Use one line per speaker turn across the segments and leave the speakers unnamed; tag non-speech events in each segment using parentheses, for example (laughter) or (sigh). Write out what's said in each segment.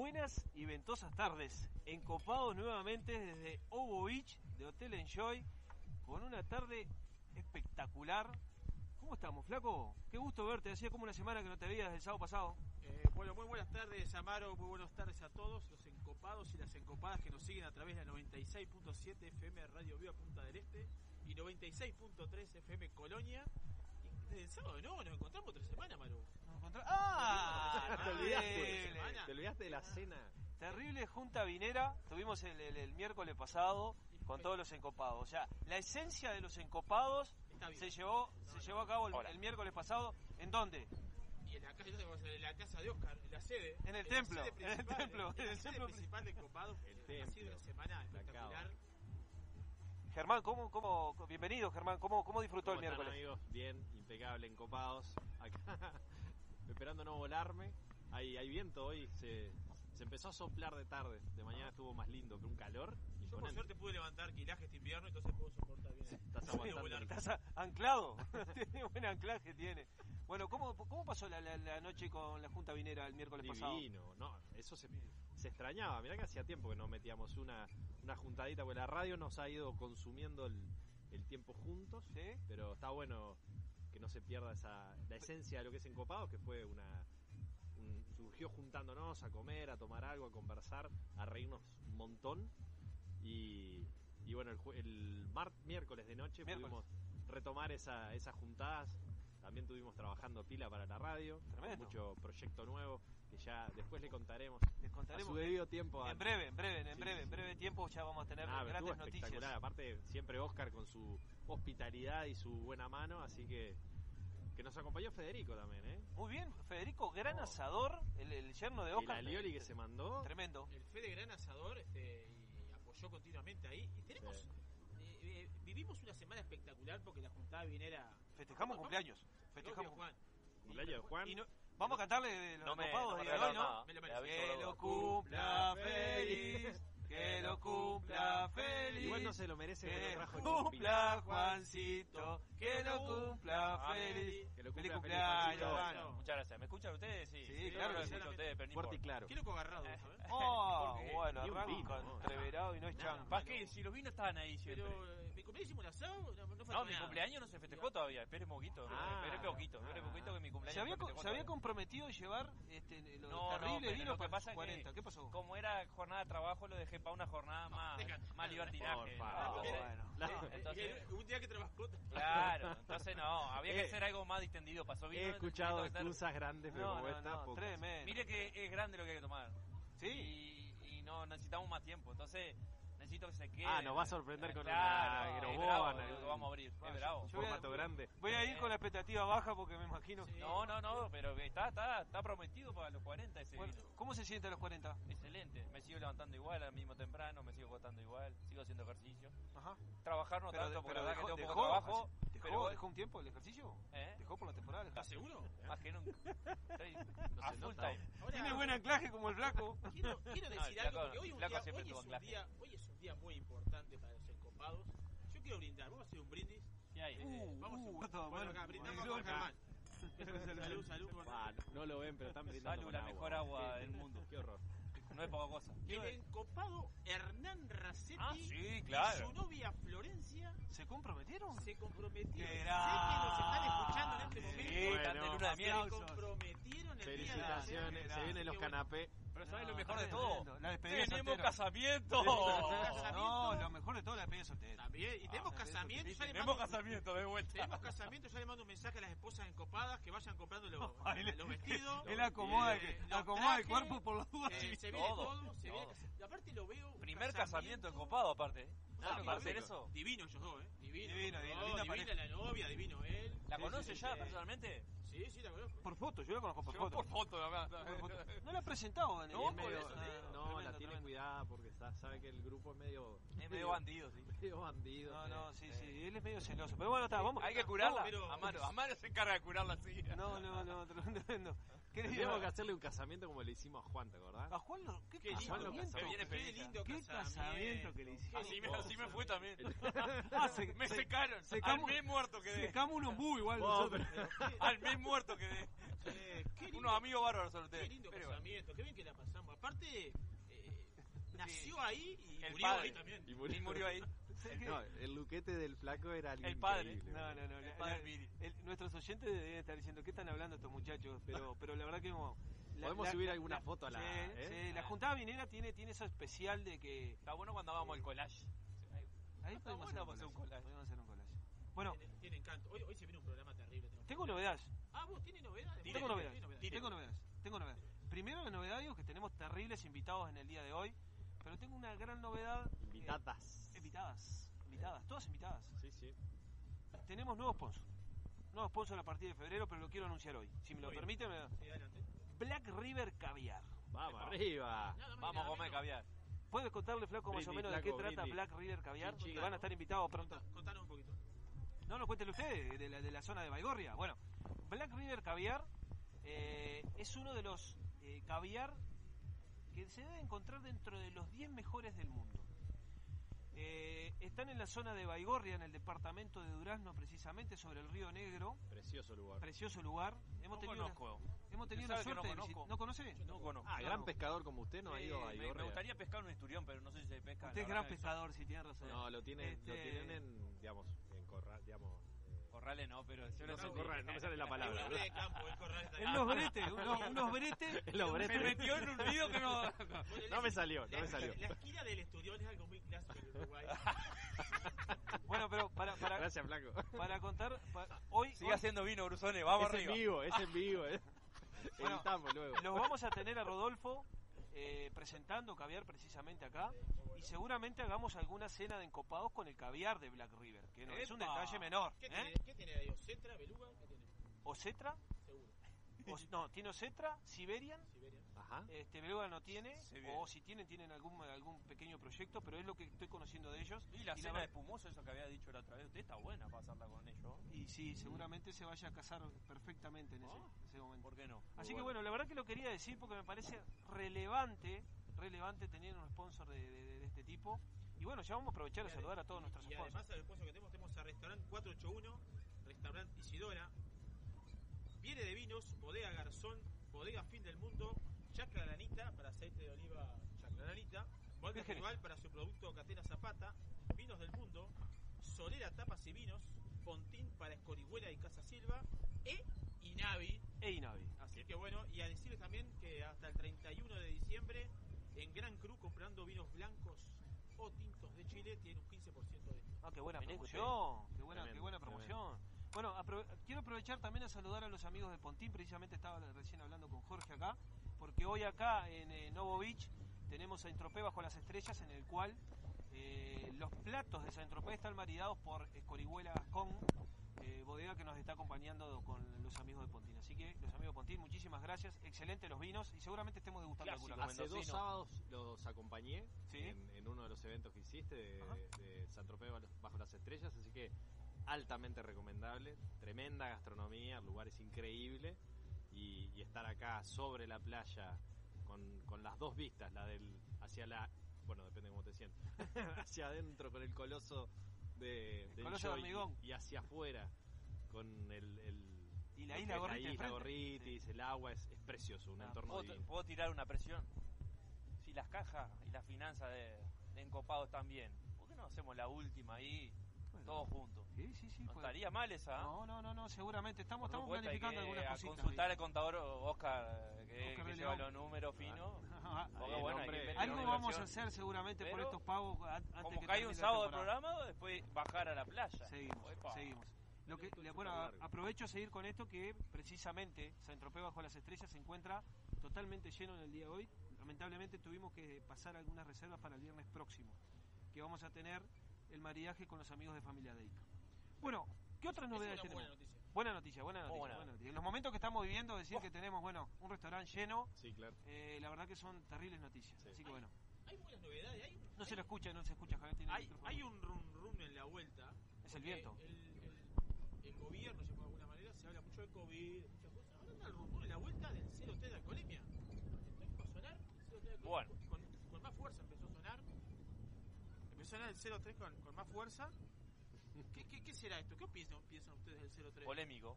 Buenas y ventosas tardes, encopados nuevamente desde Obo Beach de Hotel Enjoy, con una tarde espectacular. ¿Cómo estamos, flaco? Qué gusto verte, hacía como una semana que no te veías desde el sábado pasado.
Eh, bueno, muy buenas tardes, Amaro, muy buenas tardes a todos los encopados y las encopadas que nos siguen a través de la 96.7 FM Radio Viva Punta del Este y 96.3 FM Colonia. Desde el sábado no, nos encontramos tres semanas, Maru.
Nos encontramos- ¡Ah!
Te
Te olvidaste, te olvidaste de la cena.
Terrible junta vinera, tuvimos el, el- el miércoles pasado con todos los encopados. O sea, la esencia de los encopados se llevó, se llevó a cabo el, el miércoles pasado. ¿En dónde?
Y en la en la casa de Oscar, en la sede.
En el templo, en el templo,
en la
el
sede
templo
principal de encopados.
El
Ha
templo,
sido una semana
la
espectacular.
Germán, ¿cómo, cómo, bienvenido Germán, ¿cómo, cómo disfrutó
¿Cómo
el
están,
miércoles?
amigos? Bien, impecable, encopados. Acá, (laughs) esperando no volarme. Hay, hay viento hoy, se, se empezó a soplar de tarde. De mañana estuvo más lindo, pero un calor.
Yo por
imponente.
suerte pude levantar quilaje este invierno, entonces puedo soportar bien.
Estás
Sí,
aguantando.
volar.
Estás a- anclado, (laughs) tiene buen anclaje, tiene. Bueno, ¿cómo, cómo pasó la, la- la noche con la Junta Vinera el miércoles pasado?
Divino, no, eso se, se extrañaba. Mirá que hacía tiempo que no metíamos una, una juntadita, porque la radio nos ha ido consumiendo el, el tiempo juntos.
¿Sí?
Pero está bueno que no se pierda esa, la esencia de lo que es Encopado, que fue una. un- surgió juntándonos a comer, a tomar algo, a conversar, a reírnos un montón. Y, y bueno, el, el mar- miércoles de noche
Miércoles.
pudimos retomar esa, esas juntadas. También estuvimos trabajando pila para la radio,
Tremendo.
mucho proyecto nuevo que ya después le contaremos,
Les
a su debido tiempo.
En
a-
breve, en breve, en
Sí,
breve,
sí,
en breve tiempo ya vamos a tener
Ah,
grandes noticias.
Aparte, siempre Oscar con su hospitalidad y su buena mano, así que que nos acompañó Federico también, ¿eh?
Muy bien, Federico, gran
Oh.
asador, el, el yerno de
Y
Oscar.
la Lioli que se mandó.
Tremendo.
el Fede Gran Asador este, y apoyó continuamente ahí. Y tenemos,
Sí.
eh, eh, vivimos una semana espectacular porque la juntada vinera.
Festejamos cumpleaños.
Festejamos
Festejamos
Juan.
Cumpleaños de Juan.
Y no- vamos a cantarle de los
No me-
copados
no me
de hoy, ¿no?
Me lo
Que lo cumpla feliz, que lo cumpla feliz.
Igual no se lo merece que lo
cumpla Juancito, que lo cumpla
Ah,
feliz.
que lo
Feliz
cumpla feliz, Juancito.
Muchas gracias. ¿Me escuchan ustedes? Sí,
Sí, claro
lo
que sí.
escucho a ustedes, pero
Fuerte y claro.
Qué loco agarrado,
Eh,
¿sabes? (laughs)
Oh,
Porque-
bueno,
¿no?
entreverado y no es chan.
¿Para qué? Si los vinos estaban ahí siempre.
Pero mi cumpleaños hicimos un asado, no, no fue
No, mi
nada.
cumpleaños no se festejó todavía. Espere un poquito.
Ah.
espere poquito. Espere
Ah.
poquito que mi cumpleaños
¿Se había,
festejó
se había comprometido a llevar este, los
No,
terribles vinos para
pasa
sus 40?
que
¿Qué pasó?
como era jornada de trabajo lo dejé para una jornada más, más libertinaje.
Por favor.
Entonces-
bueno.
La-
Entonces-
un día que trabajó.
Claro, (laughs) entonces no, había que
Eh,
hacer algo más distendido. Pasó vino.
He escuchado excusas grandes, pero
No,
como
no,
esta.
Mire que es grande lo que hay que tomar.
Sí.
Y, y no necesitamos más tiempo. Entonces necesito que se quede.
Ah, nos va a sorprender con
Claro,
una Groboa,
lo que vamos a abrir. Es
yo-
bravo.
yo voy a-
grande.
Voy a ir con la expectativa baja porque me imagino.
Sí.
No, no, no, pero está, está, está prometido para los 40 ese
Bueno,
vino.
¿Cómo se siente a los 40?
Excelente. Me sigo levantando igual al mismo temprano, me sigo acostando igual, sigo haciendo ejercicio.
Ajá.
Trabajar no tanto, porque la verdad que tengo
dejó,
poco trabajo.
Dejó,
pero
dejó un tiempo el ejercicio?
¿Eh?
¿Dejó por la temporada?
¿Estás seguro?
más que nunca. (laughs) Estoy
No
a full
nota.
time.
Ahora,
Tiene buen anclaje como el flaco. (laughs)
Quiero, quiero
No,
decir algo porque hoy, es un
flaco
día, hoy, es un día, hoy es un día muy importante para los encopados. Yo quiero brindar, vamos a hacer un brindis.
¿Qué hay?
Eh, vamos a hacer
uh,
un
todo,
bueno, acá, brindamos con. Germán. (laughs) Salud, salud.
Ah, no, no lo ven, pero están brindando
Salud, la mejor agua del mundo.
Qué horror.
No es poca cosa.
El encopado Hernán Racetti
Ah, sí,
y
claro.
su novia Florencia
¿Se comprometieron?
se comprometieron. Sé que nos están escuchando en este
Sí,
momento.
Sí, están de
Bueno,
luna de.
Se comprometieron el día de ayer.
Felicitaciones, se vienen los
bueno.
canapés.
Pero ¿sabes lo mejor de todo?
La despedida
¡Tenemos
soltera.
casamiento!
No, lo mejor de todo la despedida soltera.
También, y tenemos
Ah,
casamiento. ya le
Tenemos
mando-
casamiento de vuelta.
Tenemos casamiento, ya le mando un mensaje a las esposas encopadas que vayan comprando (laughs) los,
Ay, le-
los vestidos.
Él acomoda,
eh,
el-
los
acomoda el
trajes,
cuerpo por las dudas.
eh, se viene
Todo,
todo, se viene
todo.
cas- y aparte lo veo. un
Primer casamiento encopado aparte. ¿eh?
Ah,
¿Sabes lo que va a hacer
divino.
eso?
Divino ellos dos, ¿eh? Divino.
Divino,
No,
divino, linda
divina
pareja.
la novia, divino él.
¿La
Sí,
conoce
sí, sí,
ya
sí.
personalmente?
Sí, sí, la conozco.
Por foto, yo la conozco por
Yo
foto.
por foto, la
Por
verdad.
foto. No la he presentado en el
No,
medio.
eso,
Ah.
No,
tremendo,
la tiene
tremendo.
cuidada porque sabe que el grupo es medio.
Es medio bandido, sí. (laughs)
medio bandido.
No,
sí.
no, sí, sí, él es medio celoso. Pero bueno, está, vamos.
Hay que curarla.
pero-
Amaro, Amaro se encarga de curarla así.
No, no, no, tremendo, Querido,
que hacerle un casamiento como le hicimos a Juan, ¿te acordás?
a Juan, lo- ¿qué,
Qué
casamiento?
lindo,
viene
qué lindo
¿Qué casamiento que le hicieron?
Así me, así me fue también. (laughs)
Ah, se-
me
se-
secaron.
secamos-
Al mes muerto quedé.
Secamos un ombú igual nosotros.
Al mes muerto muerto quedé. Unos amigos bárbaros son ustedes.
qué lindo
Pero bueno.
casamiento, qué bien que la pasamos. Aparte, eh, nació ahí y
El
murió
padre.
ahí también.
Y murió,
Y murió ahí. (laughs)
No, el luquete del flaco era algo
El padre.
increíble.
No, no, no.
El
la-
padre
el- nuestros oyentes deben estar diciendo, ¿qué están hablando estos muchachos? Pero, (laughs) pero la verdad que como... la-
Podemos
la-
subir
la-
alguna
la-
foto a la-
Sí,
¿eh?
sí, la juntada vinera tiene, tiene eso especial de que...
Está bueno cuando hagamos el collage.
Ahí podemos
bueno
hacer un collage. Podemos hacer un collage. Bueno,
Tiene, tiene encanto. Hoy, hoy se viene un programa terrible.
tengo
que-
novedades.
Ah, vos tiene novedades.
Tengo
Tiene
novedades. Tengo novedades. Tengo novedades. Primero la novedad digo que tenemos terribles invitados en el día de hoy, pero tengo una gran novedad. eh,
Invitadas.
invitadas. Invitadas, todas invitadas.
Sí, sí.
Tenemos nuevos sponsors. Nuevos sponsors a partir de febrero, pero lo quiero anunciar hoy. Si me lo permiten, me-
Sí, adelante.
Black River Caviar.
Vamos arriba.
Vamos a comer
menos.
caviar.
¿Puedes contarle, Flaco, más o menos de qué trata
brindis.
Black River Caviar? Que van a estar invitados pronto.
Contanos un poquito.
No, no, cuéntelo usted, de la, de la zona de Baigorria. Bueno, Black River Caviar eh, es uno de los eh, caviar que se debe encontrar dentro de los 10 mejores del mundo. Eh, están en la zona de Baigorria, en el departamento de Durazno, precisamente sobre el río Negro.
Precioso lugar.
Precioso lugar. Hemos
No
tenido, la-
conozco.
hemos tenido la
que no
suerte de ¿No conoce?
No conozco.
Ah,
Claro.
gran pescador como usted no ha ido a
me, me
Baigorria.
gustaría pescar un esturión, pero no sé si se pesca.
Usted es
la
gran pescador, si tiene razón.
No, lo tienen, lo
Este-
tienen en, digamos, en corral, digamos.
Corrales no, pero yo
no
no
sé,
sé.
corral, no me sale la (laughs) palabra.
hombre de campo, el corral está
En los bretes, unos, (laughs) unos bretes.
En (laughs) los
Me
bretes.
metió en un que no.
Bueno,
No me salió, no
la-
me salió.
La esquina del esturión es algo muy clásico en Uruguay.
Bueno, pero para, para,
Gracias, flaco.
para contar, hoy,
Sigue
hoy
haciendo vino, Brusone, vamos
es
arriba.
en vivo, es en vivo, eh.
Bueno,
luego.
los vamos a tener a Rodolfo eh, presentando caviar precisamente acá y seguramente hagamos alguna cena de encopados con el caviar de Black River, que no es un detalle menor.
¿Qué,
¿eh?
tiene, ¿Qué tiene ahí? ¿Ocetra, beluga? ¿Qué tiene?
Ocetra,
Seguro.
no, tiene Ocetra, Siberian,
Siberia.
Ajá.
este beluga no tiene, o si tienen, tienen algún algún pequeño proyecto, pero es lo que estoy conociendo de ellos.
Y la
Y la
cena de espumoso, eso que había dicho la otra vez. Usted está buena para hacerla con ellos.
Y sí, seguramente se vaya a casar perfectamente en ese,
Ah.
ese momento.
¿Por qué no?
Así
Muy
que bueno, la verdad que lo quería decir porque me parece relevante, relevante tener un sponsor de, de- de este tipo. Y bueno, ya vamos a aprovechar a
Y ade-
saludar a todos
y-
nuestros
Y
sponsors.
además, al sponsor que tenemos, tenemos a Restaurante 481, Restaurante Isidora, Viene de Vinos, Bodega Garzón, Bodega Fin del Mundo, Chacra Lanita para aceite de oliva Chacra Lanita, Molde
Virgen.
Rival para su producto Catena Zapata, Vinos del Mundo, Solera Tapas y Vinos, Pontín para Escorihuela y Casa Silva, e Inavi.
Ey, Navi.
Así que bueno, y a decirles también que hasta el 31 de diciembre en Gran Cru comprando vinos blancos o tintos de Chile tiene un 15% de.
Ah, qué buena promoción, qué buena, qué
Tremendo,
buena promoción. Bueno, apro- quiero aprovechar también a saludar a los amigos de Pontín, precisamente estaba recién hablando con Jorge acá, porque hoy acá en eh, Novo Beach tenemos Saint Tropez bajo las estrellas, en el cual eh, los platos de Saint Tropez están maridados por Escorihuela Gascón, eh, bodega que nos está acompañando con los amigos de Pontín. Así que los amigos de Pontín, muchísimas gracias, excelentes los vinos y seguramente estemos degustando
Clásico,
alguna.
Hace dos sábados los acompañé
Sí.
en, en uno de los eventos que hiciste de, de San Tropez bajo las estrellas, así que altamente recomendable, tremenda gastronomía, el lugar es increíble y, y estar acá sobre la playa con, con las dos vistas, la del hacia la, bueno depende de cómo te sientas, (laughs) hacia adentro con el coloso de, del
coloso de hormigón.
y hacia afuera con el, el
Y la isla
la. Gorritis, el agua es, es precioso, un
Ah,
entorno
¿Puedo,
divino.
puedo tirar una presión? Si las cajas y las finanzas de, de Encopado están bien, ¿por qué no hacemos la última ahí, todos juntos?
Sí, sí, sí.
No
puede-
estaría mal esa, ¿eh?
No, no, no, no, seguramente. Estamos,
Por
estamos planificando algunas
a
cositas.
consultar
ahí.
al contador Oscar, eh, que,
Oscar
que lleva los números finos. (laughs) Porque bueno, meter
Algo vamos a hacer seguramente por estos pagos antes
Como
que
hay un sábado de programa, después bajar a la playa.
Seguimos, seguimos. Lo que, bueno, aprovecho a seguir con esto que precisamente San Tropez bajo las estrellas se encuentra totalmente lleno en el día de hoy. Lamentablemente tuvimos que pasar algunas reservas para el viernes próximo, que vamos a tener el maridaje con los amigos de familia Deica. Bueno, ¿qué otras novedades tenemos?
buena noticia.
Buena noticia, buena noticia,
buena.
buena noticia. En los momentos que estamos viviendo, decir que tenemos, bueno, un restaurante lleno,
Sí, claro.
eh, la verdad que son terribles noticias.
Sí.
Así que bueno,
Hay buenas novedades. Hay,
no se lo escucha, no se escucha, Javier, tiene el
hay,
micrófono.
hay un rum rum en la vuelta.
Es el viento.
El, el- el gobierno, de alguna manera, se habla mucho de COVID, muchas cosas. Ahora anda el rumor en la vuelta del 0T de alcoholemia. Empezó a sonar el 0T de alcoholemia
Bueno.
con, con más fuerza empezó a sonar. Empezó a sonar el 03 con, con más fuerza. ¿Qué, qué, qué será esto? ¿Qué piensan, piensan ustedes del 03?
Polémico.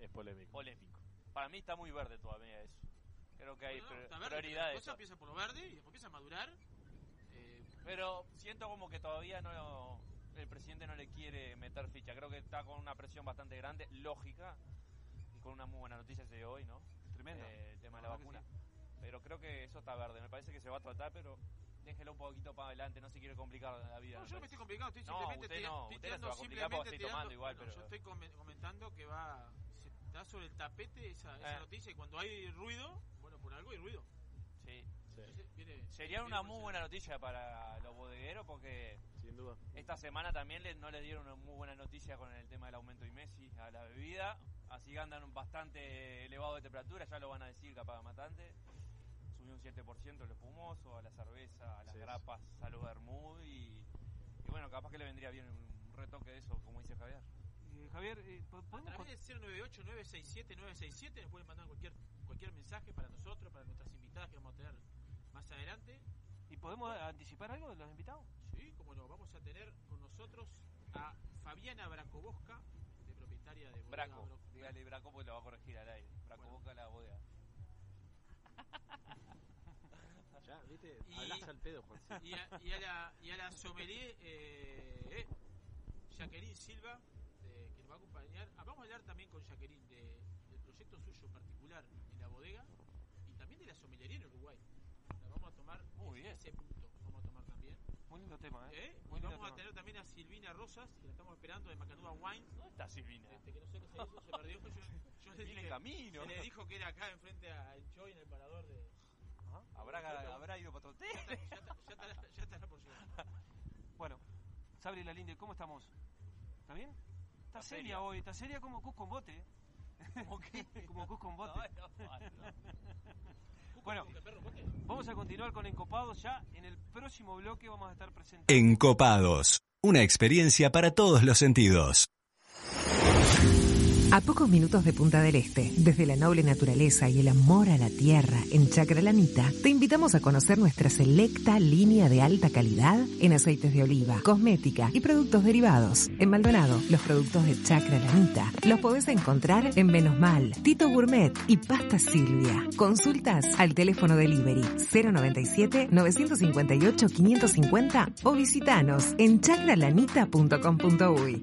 Es polémico.
polémico. Para mí está muy verde todavía eso. Creo que hay
No, verde, pero
prioridades.
Cosa empieza por lo verde y después empieza a madurar. Eh,
Pero siento como que todavía no el presidente no le quiere meter ficha. Creo que está con una presión bastante grande, lógica, y con una muy buena noticia de hoy, ¿no?
Tremendo.
Eh, el tema de la vacuna. Pero creo que eso está verde. Me parece que se va a tratar, pero déjelo un poquito para adelante. No se quiere complicar la vida.
no, yo no me estoy complicando, estoy
No,
simplemente
usted no,
estoy
usted no se
tirando
va a complicar porque
simplemente
estoy tomando
tirando-
igual,
bueno,
pero-
Yo estoy come- comentando que va. Se está sobre el tapete esa, esa
Eh.
noticia y cuando hay ruido, bueno, por algo hay ruido.
Sí.
Sí,
Entonces, viene-
Sería
viene
una muy buena noticia para los bodegueros porque
sin duda.
esta semana también le- no les dieron una muy buena noticia con el tema del aumento de Messi a la bebida. Así que andan bastante elevado de temperatura, ya lo van a decir capaz matante. Un 7% el espumoso, a la cerveza, a las
Sí, sí.
grapas, a los vermouth y, y bueno, capaz que le vendría bien un retoque de eso, como dice Javier.
Eh, Javier, eh, ¿po-
A
¿podemos con-
través del 098-967-967 nos pueden mandar cualquier, cualquier mensaje para nosotros, para nuestras invitadas que vamos a tener más adelante.
¿Y podemos anticipar algo de los invitados?
Sí, como no, vamos a tener con nosotros a Fabiana Bracobosca, de propietaria de Bodega
Braco,
Bro-
dígale Braco porque lo va a corregir al aire. Braco
Bueno.
La bodega.
Ya, viste,
Y-
hablas al pedo, Juan.
y a, y a la, y a la sommelier eh, eh, Jacqueline Silva, de- que nos va a acompañar. Ah, vamos a hablar también con Jacqueline de- del proyecto suyo particular en la bodega y también de la sommelería en Uruguay. La vamos a tomar
Muy
ese-
bien.
ese punto, vamos a tomar también.
Muy lindo tema, ¿eh?
¿eh?
Muy
Y
lindo
vamos a
tema.
tener también a Silvina Rosas, que la estamos esperando de Macanúa Wines.
¿Dónde está Silvina?
Este, que no sé qué se hizo, se perdió. Yo, yo le dije,
camino.
se le dijo que era acá enfrente a Enjoy en el parador de.
¿Habrá, habrá ido para otro
Ya, está- ya, está- ya estará, ya estará por llegar.
Bueno, Sabri Lalinde, ¿cómo estamos? ¿Está bien? Está seria
seria.
hoy, está seria como Cus con bote.
¿Cómo que? (laughs)
como Cus con bote.
No, no. (laughs)
Bueno,
¿Con qué
vamos a continuar con Encopados ya. En el próximo bloque vamos a estar presentando.
Encopados, una experiencia para todos los sentidos.
A pocos minutos de Punta del Este, desde la noble naturaleza y el amor a la tierra en Chacralanita, te invitamos a conocer nuestra selecta línea de alta calidad en aceites de oliva, cosmética y productos derivados. En Maldonado, los productos de Chacralanita los podés encontrar en Menos Mal, Tito Gourmet y Pasta Silvia. Consultas al teléfono delivery 097 958 550 o visitanos en chacralanita.com.uy.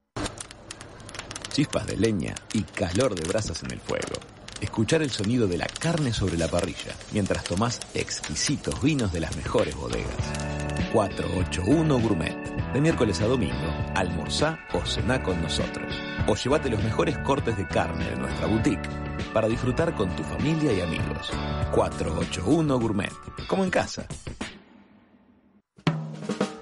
Chispas de leña y calor de brasas en el fuego. Escuchar el sonido de la carne sobre la parrilla mientras tomás exquisitos vinos de las mejores bodegas. 481 Gourmet. De miércoles a domingo, almorzá o cená con nosotros. O llévate los mejores cortes de carne de nuestra boutique para disfrutar con tu familia y amigos. 481 Gourmet. Como en casa.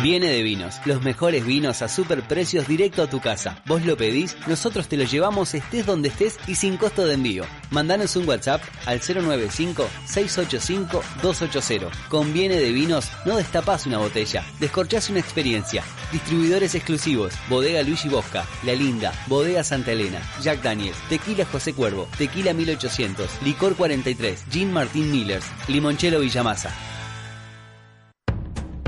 Viene de Vinos, los mejores vinos a super precios directo a tu casa. Vos lo pedís, nosotros te lo llevamos estés donde estés y sin costo de envío. Mandanos un WhatsApp al 095-685-280. Con Viene de Vinos no destapás una botella, descorchás una experiencia. Distribuidores exclusivos, Bodega Luigi Bosca, La Linda, Bodega Santa Elena, Jack Daniels, Tequila José Cuervo, Tequila 1800, Licor 43, Gin Martín Millers, Limonchelo Villamasa.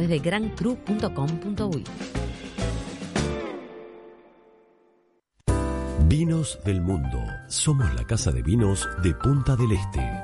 de grandcru.com.uy.
Vinos del Mundo. Somos la casa de vinos de Punta del Este.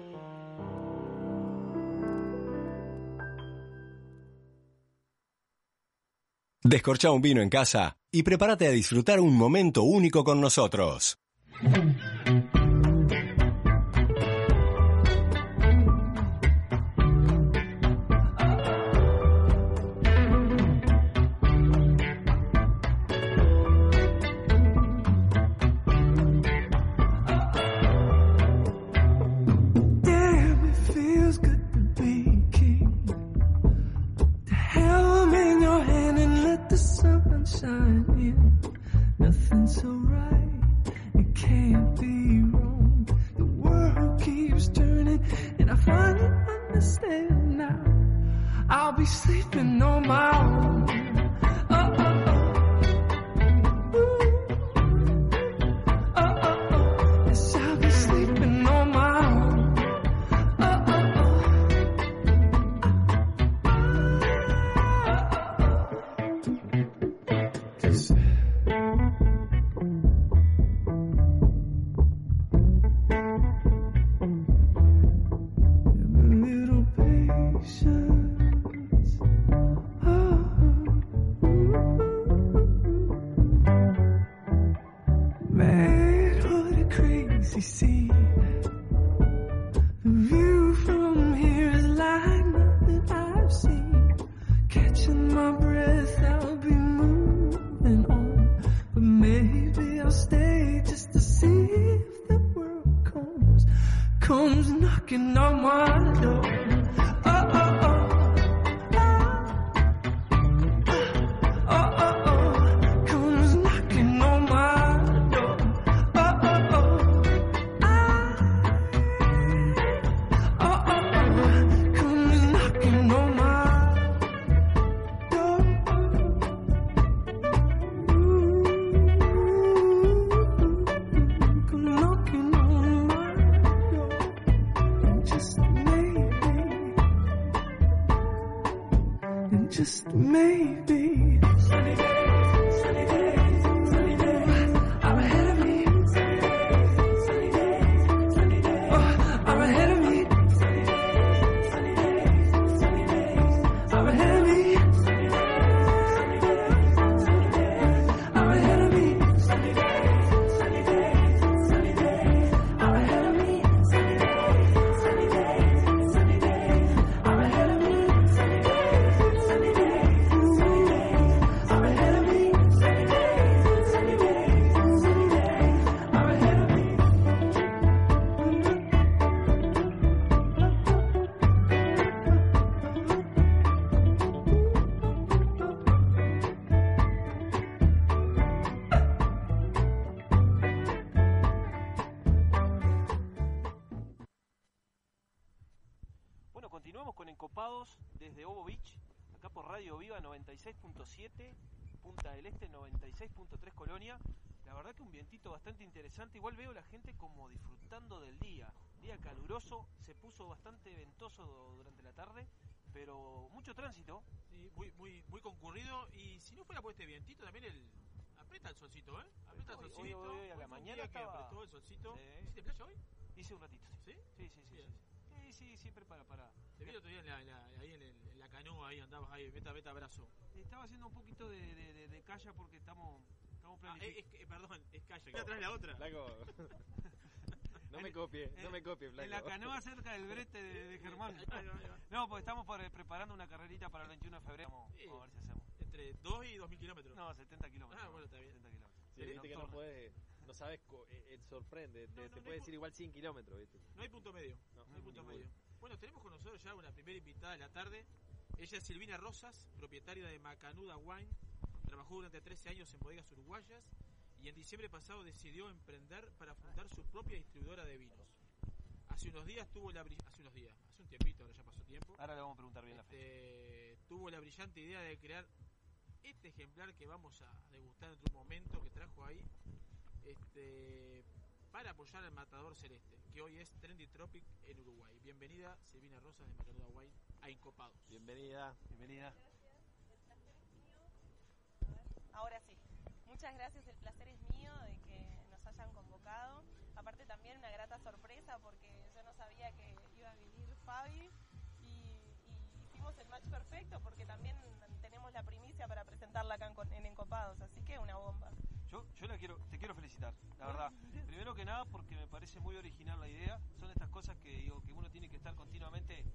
Descorcha un vino en casa y prepárate a disfrutar un momento único con nosotros.
It can't be wrong. The world keeps turning, and I finally understand now. I'll be sleeping on my own.
Mañana
día que
estaba-
apretó el solcito.
Sí.
¿Hiciste playa hoy?
Hice un ratito.
¿Sí?
Sí, sí, sí.
Bien.
sí. Sí, Sí, sí, siempre para, para.
Te vi el otro día en la, en la- ahí en, el- en la canoa, ahí andabas ahí, beta, beta, abrazo.
Estaba haciendo un poquito de, de, de- de calla porque estamos, estamos
Ah,
planificando.
es, es- perdón, es calla, que atrás la otra.
Flaco. (laughs) no me copie, no me copie, flaco.
En la canoa cerca del brete de, de Germán. No, porque estamos por- preparando una carrerita para el 21 de febrero. Vamos,
Sí.
vamos a ver si hacemos.
Entre 2 y 2.000 kilómetros.
No, 70 kilómetros.
Ah, bueno, está bien.
70 kilómetros.
Sí, viste que no
Nocturna.
puedes, no sabes, eh, eh, sorprende, te,
No, no,
te
no
puede
hay
decir igual 100 kilómetros, ¿viste?
No hay punto medio.
No,
No hay punto
ninguno.
medio. Bueno, tenemos con nosotros ya una primera invitada de la tarde. Ella es Silvina Rosas, propietaria de Macanuda Wine. Trabajó durante 13 años en bodegas uruguayas y en diciembre pasado decidió emprender para fundar su propia distribuidora de vinos. Hace unos días tuvo la hace unos días, hace un tiempito, ahora ya pasó tiempo.
Ahora le vamos a preguntar bien la fecha.
Este, tuvo la brillante idea de crear este ejemplar que vamos a degustar en otro momento que trajo ahí este, para apoyar al matador celeste que hoy es Trendy Tropic en Uruguay Bienvenida Silvina Rosas de Macanuda Wine a Incopados
Bienvenida.
Bienvenida.
Ahora sí. Muchas gracias, el placer es mío de que nos hayan convocado. Aparte también una grata sorpresa porque yo no sabía que iba a venir Fabi y, y hicimos el match perfecto porque también tenemos la primicia para presentarla acá en, en Encopados, así que una bomba.
Yo, yo la quiero, te quiero felicitar, la verdad. Primero que nada porque me parece muy original la idea. Son estas cosas que uno tiene que estar continuamente,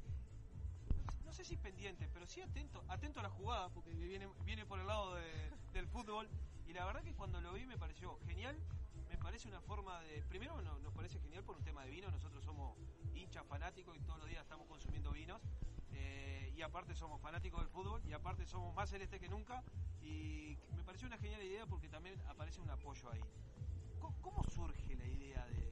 no sé si pendiente, pero sí atento, atento a la jugada, porque viene, viene por el lado de- del fútbol. Y la verdad que cuando lo vi me pareció genial. Me parece una forma de. Primero no- nos parece genial por un tema de vino. Nosotros somos hinchas fanáticos y todos los días estamos consumiendo vinos. Eh, y aparte somos fanáticos del fútbol y aparte somos más celeste que nunca. Y me pareció una genial idea porque también aparece un apoyo ahí. ¿Cómo, surge la idea de.?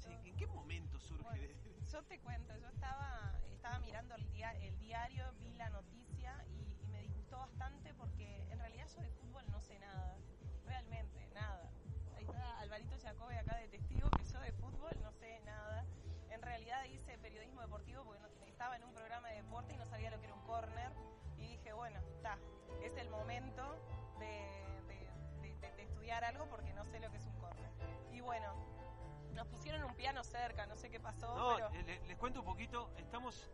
sí, ¿En qué momento surge?
Yo te cuento, yo estaba, estaba mirando el, dia- el diario, vi la noticia y, y me disgustó bastante porque en realidad yo de piano cerca, no sé qué pasó,
No,
pero...
eh, le- les cuento un poquito. Estamos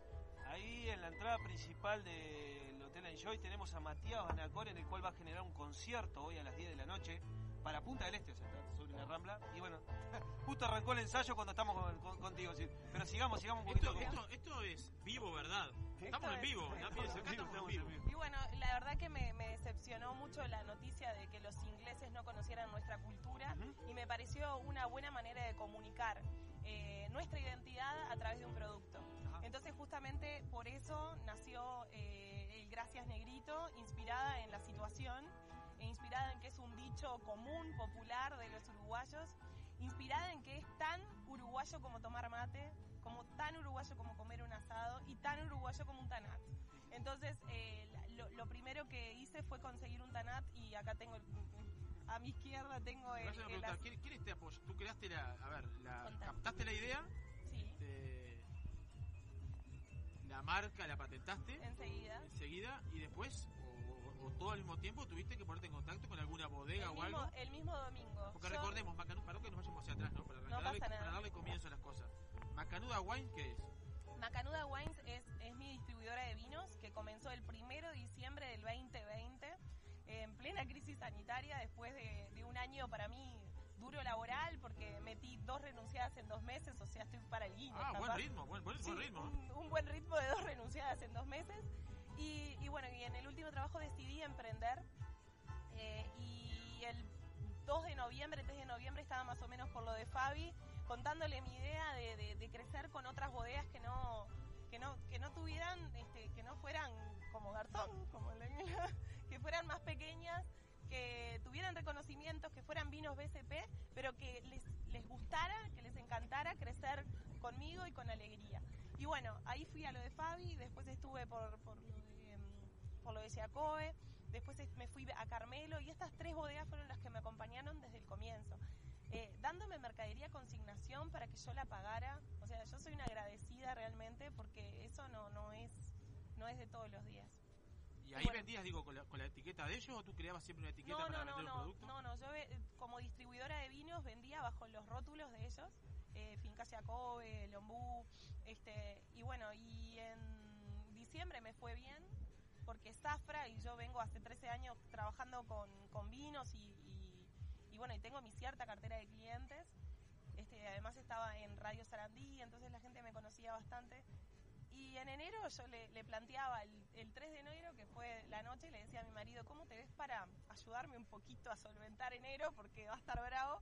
ahí en la entrada principal del Hotel Enjoy. Tenemos a Matías Banacor, en el cual va a generar un concierto hoy a las 10 de la noche para Punta del Este, o sea, está sobre la Rambla. Y bueno, (laughs) justo arrancó el ensayo cuando estamos con- con- contigo. sí. Pero sigamos, sigamos un poquito.
esto, esto, esto es vivo verdad estamos en vivo
es
acá estamos en
estamos
vivo
en
Y bueno, la verdad que me, me decepcionó mucho la noticia de que los ingleses no conocieran nuestra cultura y me pareció una buena manera de comunicar eh, nuestra identidad a través de un producto. Entonces justamente por eso nació eh, el Gracias Negrito, inspirada en la situación, inspirada en que es un dicho común, popular de los uruguayos, inspirada en que es tan uruguayo como tomar mate, como tan uruguayo como comer un asado y tan uruguayo como un tanat. Entonces, eh, lo, lo primero que hice fue conseguir un tanat y acá tengo, el- a mi izquierda tengo el...
¿quién, quién te apoya? ¿Tú creaste la, a ver, la, captaste la idea,
Sí,
te- la marca, la patentaste
enseguida.
enseguida y después, o, todo al mismo tiempo, tuviste que ponerte en contacto con alguna bodega
El
o
mismo,
algo?
el mismo domingo.
Porque
Yo-
recordemos, Macanuda, para que nos vayamos hacia atrás, ¿no? Para,
No
darle, para darle comienzo a las cosas. Macanuda Wine, ¿qué es?
Macanuda Wines es, es mi distribuidora de vinos que comenzó el 1 de diciembre del 2020 en plena crisis sanitaria después de, de un año para mí duro laboral porque metí dos renunciadas en dos meses, o sea, estoy para el guiño.
Ah, buen ritmo, buen, buen, buen
Sí,
ritmo.
Un, un buen ritmo de dos renunciadas en dos meses. Y, bueno, y en el último trabajo decidí emprender. eh, y el 2 de noviembre, 3 de noviembre estaba más o menos por lo de Fabi, contándole mi idea de, crecer con otras bodegas que no que no que no tuvieran este, que no fueran como Garzón como la- (laughs) que fueran más pequeñas que tuvieran reconocimientos que fueran vinos BCP pero que les, les gustara que les encantara crecer conmigo y con alegría y bueno ahí fui a lo de Fabi después estuve por, por lo de em, por lo de Siacobe después es- me fui a Carmelo y estas tres bodegas fueron las que me acompañaron desde el comienzo eh, dándome mercadería consignación para que yo la pagara. O sea, yo soy una agradecida realmente porque eso no, no es no es de todos los días.
¿Y ahí
Bueno.
vendías, digo, con la, con la etiqueta de ellos o tú creabas siempre una etiqueta
No,
para
no, no,
vender
no,
producto?
no, no, yo como distribuidora de vinos vendía bajo los rótulos de ellos, eh, Finca Jacobe, Lombú, Este, y bueno, y en diciembre me fue bien porque Zafra y yo vengo hace 13 años trabajando con, con vinos y, y- y bueno, y tengo mi cierta cartera de clientes. Este, además estaba en Radio Sarandí, entonces la gente me conocía bastante. Y en enero yo le, le planteaba el, el 3 de enero, que fue la noche, le decía a mi marido, ¿cómo te ves para ayudarme un poquito a solventar enero? Porque va a estar bravo.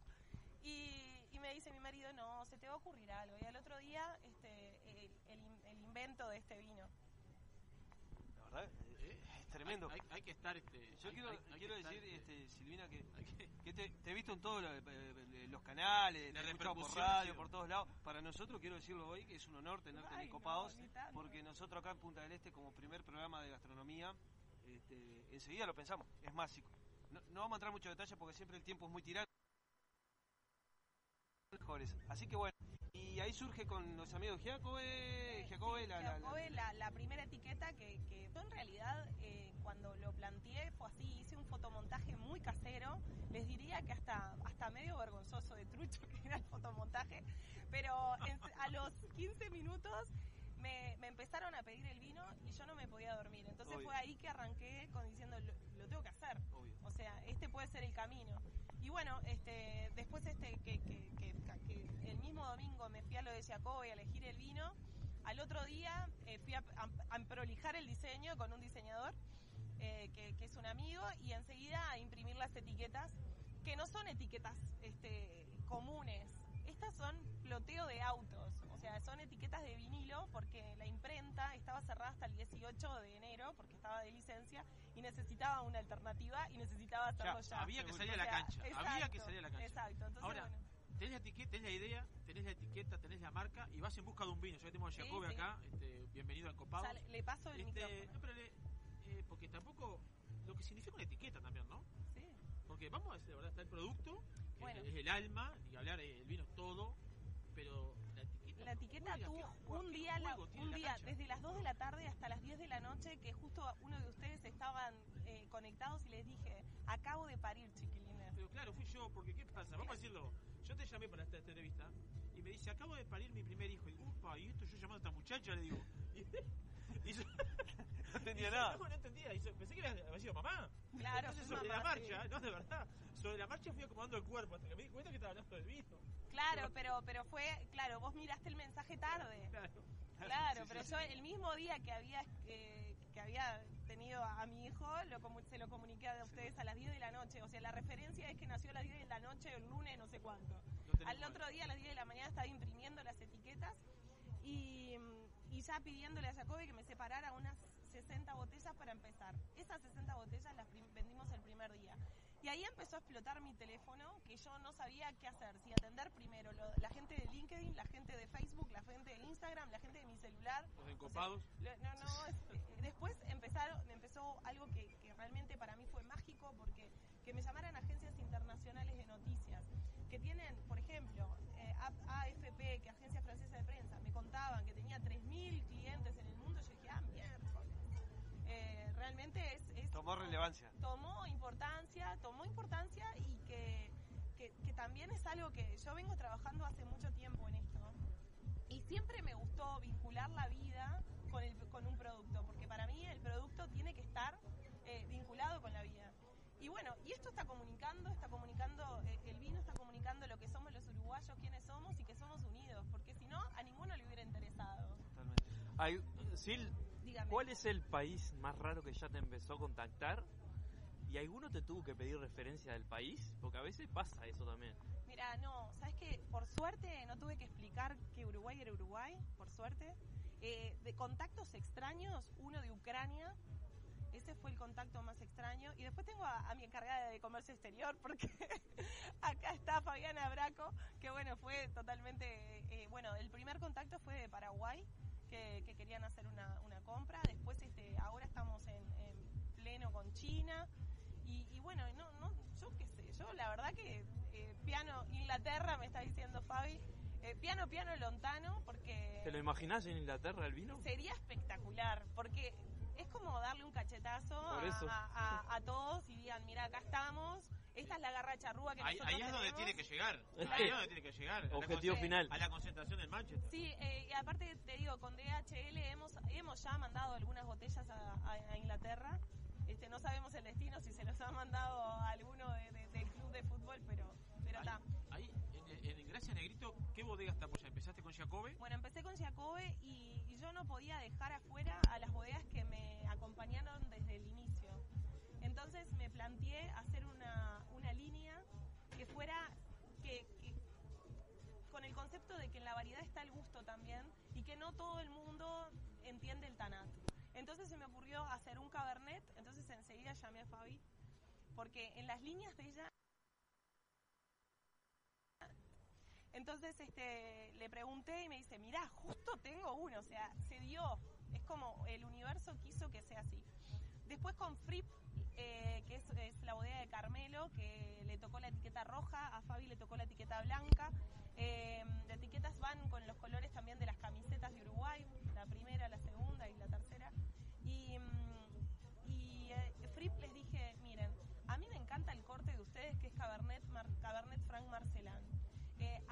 Y, y me dice mi marido, no, se te va a ocurrir algo. Y al otro día, este, el, el in- el invento de este vino.
La verdad, eh, es tremendo.
Hay, hay- hay que estar. Este,
Yo
hay-
quiero,
hay- hay que
quiero decir,
este,
este, Silvina, que, que te, te he visto en todos los, eh, los canales,
La
te he escuchado por radio, por todos lados. Para nosotros, quiero decirlo hoy, que es un honor tenerte
Ay,
en Copados, porque nosotros acá en Punta del Este, como primer programa de gastronomía, este, enseguida lo pensamos, es mágico. No, no vamos a entrar en muchos detalles porque siempre el tiempo es muy tirano. Mejores. Así que bueno, y ahí surge con los amigos Giacobbe, Giacobbe, la, la- la-
Jacobe, la, la primera etiqueta que, que yo en realidad eh, cuando lo planteé fue así, hice un fotomontaje muy casero, les diría que hasta, hasta medio vergonzoso de trucho (laughs) que era el fotomontaje, pero en- a los 15 minutos me, me empezaron a pedir el vino y yo no me podía dormir, entonces
Obvio.
fue ahí que arranqué con diciendo lo, lo tengo que hacer,
Obvio.
o sea, este puede ser el camino. Y bueno, este, después este que, el mismo domingo me fui a lo de Jacobo y a elegir el vino, al otro día eh, fui a prolijar el diseño con un diseñador eh, que, que es un amigo y enseguida a imprimir las etiquetas, que no son etiquetas este, comunes. Estas son ploteo de autos, o sea, son etiquetas de vinilo porque la imprenta estaba cerrada hasta el 18 de enero porque estaba de licencia y necesitaba una alternativa y necesitaba hacerlo ya.
había que
O
salir a la
sea,
cancha, había que salir a la cancha.
Exacto, entonces
Ahora,
bueno.
tenés la etiqueta, tenés la idea, tenés la etiqueta, tenés la marca y vas en busca de un vino. Ya tenemos a
Sí,
Jacobe
sí.
acá, este, bienvenido al Copado.
Sale- le paso el
Este,
micrófono.
no, pero le- eh, porque tampoco lo que significa una etiqueta también, ¿no?
Sí.
Porque vamos a decir, la verdad, está el producto,
Bueno.
es, el alma, y hablar eh, el vino todo, pero la etiqueta.
La etiqueta
juega,
tuvo
¿qué juega-
un día, la- un
la
día desde las 2 de la tarde hasta las 10 de la noche, que justo uno de ustedes estaban eh, conectados y les dije, acabo de parir, chiquilines.
Pero claro, fui yo, porque ¿qué pasa? Vamos a decirlo. Yo te llamé para esta, esta entrevista y me dice, acabo de parir mi primer hijo. Y digo, upa, y esto yo llamando a esta muchacha, le digo. (laughs) Y, (laughs) y yo-
no entendía
y yo,
nada.
No, no entendía. Y yo pensé que había sido mamá.
Claro,
Entonces, sobre
mamá,
la marcha,
sí.
no, de verdad. Sobre la marcha fui acomodando el cuerpo hasta que me di cuenta que estaba hablando del vino.
Claro, pero, pero fue, claro, vos miraste el mensaje tarde. (laughs) Claro,
Sí,
pero
sí,
yo
sí.
el mismo día que había eh, que había tenido a, a mi hijo, lo comu- se lo comuniqué a ustedes a las 10 de la noche. O sea, la referencia es que nació a las 10 de la noche el lunes, no sé cuánto. Al otro día, a las 10 de la mañana, estaba imprimiendo las etiquetas y, mm, y ya pidiéndole a Jacobi que me separara unas 60 botellas para empezar. Esas 60 botellas las vendimos el primer día. Y ahí empezó a explotar mi teléfono, que yo no sabía qué hacer, si atender primero lo- la gente de LinkedIn, la gente de Facebook, la gente de Instagram, la gente de mi celular.
Los encopados.
Lo- No, no, es- eh, después empezaron, empezó algo que, que realmente para mí fue mágico porque que me llamaran agencias internacionales de noticias que tienen, por ejemplo, eh, AFP, que agencia francesa de prensa, contaban que tenía 3.000 clientes en el mundo. Yo dije, ah, miércoles. Eh, realmente es, es-
Tomó relevancia.
tomó importancia, tomó importancia y que, que, que también es algo que yo vengo trabajando hace mucho tiempo en esto. Y siempre me gustó vincular la vida con, el, con un producto, porque para mí el producto tiene que estar eh, vinculado con la vida. Y bueno, y esto está comunicando, está comunicando, eh, el vino está comunicando lo que somos los uruguayos, quiénes somos y que somos unidos, porque si no, a ninguno le hubiera interesado.
Ay, Sil,
Dígame.
¿cuál es el país más raro que ya te empezó a contactar? ¿Y alguno te tuvo que pedir referencia del país? Porque a veces pasa eso también.
Mira, no, ¿sabes qué? Por suerte no tuve que explicar que Uruguay era Uruguay, por suerte. Eh, de contactos extraños, uno de Ucrania, ese fue el contacto más extraño. Y después tengo a, a mi encargada de comercio exterior, porque (laughs) acá está Fabiana Braco, que bueno, fue totalmente, eh, bueno, el primer contacto fue de Paraguay, que, que querían hacer una, una compra. Después, este, ahora estamos en, en pleno con China. Y, y bueno, no, no, yo qué sé, yo la verdad que eh, piano Inglaterra me está diciendo Fabi, eh, piano piano lontano porque
¿Te lo imaginás en Inglaterra el vino?
sería espectacular porque es como darle un cachetazo a, a- todos y digan, mira, acá estamos, esta es la garra charrúa que
Ahí,
nosotros
ahí es donde
tenemos".
tiene que llegar. (laughs) Ahí es donde tiene que llegar.
Objetivo final.
A la concentración del Manchester.
Sí, eh, y aparte te digo, con DHL hemos, hemos ya mandado algunas botellas a, a- a Inglaterra. Este, no sabemos el destino, si se los ha mandado a alguno de- de- del club de fútbol, pero pero está.
Ahí, en, en Gracia Negrito, ¿qué bodega está apoyada? ¿Empezaste con Jacobe?
Bueno, empecé con Jacobe y, y yo no podía dejar afuera a las bodegas que me acompañaron desde el inicio. Entonces me planteé hacer una, una línea que fuera que, que- con el concepto de que en la variedad está el gusto también y que no todo el mundo entiende el tanat. Entonces se me ocurrió hacer un cabernet, entonces enseguida llamé a Fabi, porque en las líneas de ella Entonces este, le pregunté y me dice, mirá, justo tengo uno, o sea, se dio, es como el universo quiso que sea así. Después con Fripp, eh, que es, la bodega de Carmelo, que le tocó la etiqueta roja, a Fabi le tocó la etiqueta blanca. Eh, las etiquetas van con los colores también de las camisetas de Uruguay, la primera, la segunda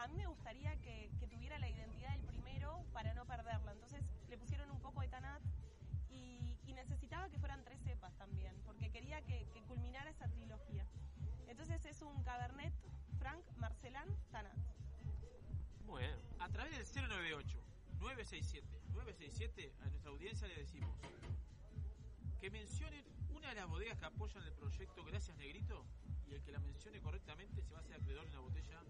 a mí me gustaría que, tuviera la identidad del primero para no perderla. Entonces le pusieron un poco de tanat y, necesitaba que fueran tres cepas también, porque quería que, culminara esa trilogía. Entonces es un Cabernet Franc Marcelán Tanat.
Bien. A través del 098 967 967 a nuestra audiencia le decimos que mencionen una de las bodegas que apoyan el proyecto Gracias Negrito y el que la mencione correctamente se va a hacer acreedor de una botella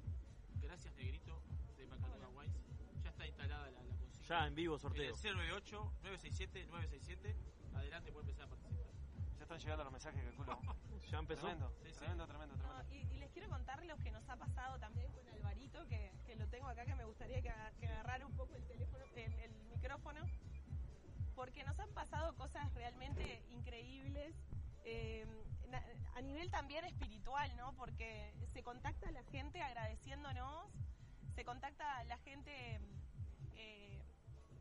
Gracias Negrito de Macanuda Wines. Ya está instalada la, la consigna.
Ya en vivo sorteo.
En el 098 967 967 adelante puede empezar a participar.
Ya están llegando los mensajes, calculo. (laughs)
¿Ya empezó?
Tremendo,
Sí, sí.
tremendo, tremendo,
No, y, y les quiero contar lo que nos ha pasado también con Alvarito, que, que lo tengo acá, que me gustaría que agarrara un poco el teléfono, el, el micrófono, porque nos han pasado cosas realmente increíbles. Eh, a nivel también espiritual, ¿no? Porque se contacta a la gente agradeciéndonos, se contacta a la gente eh,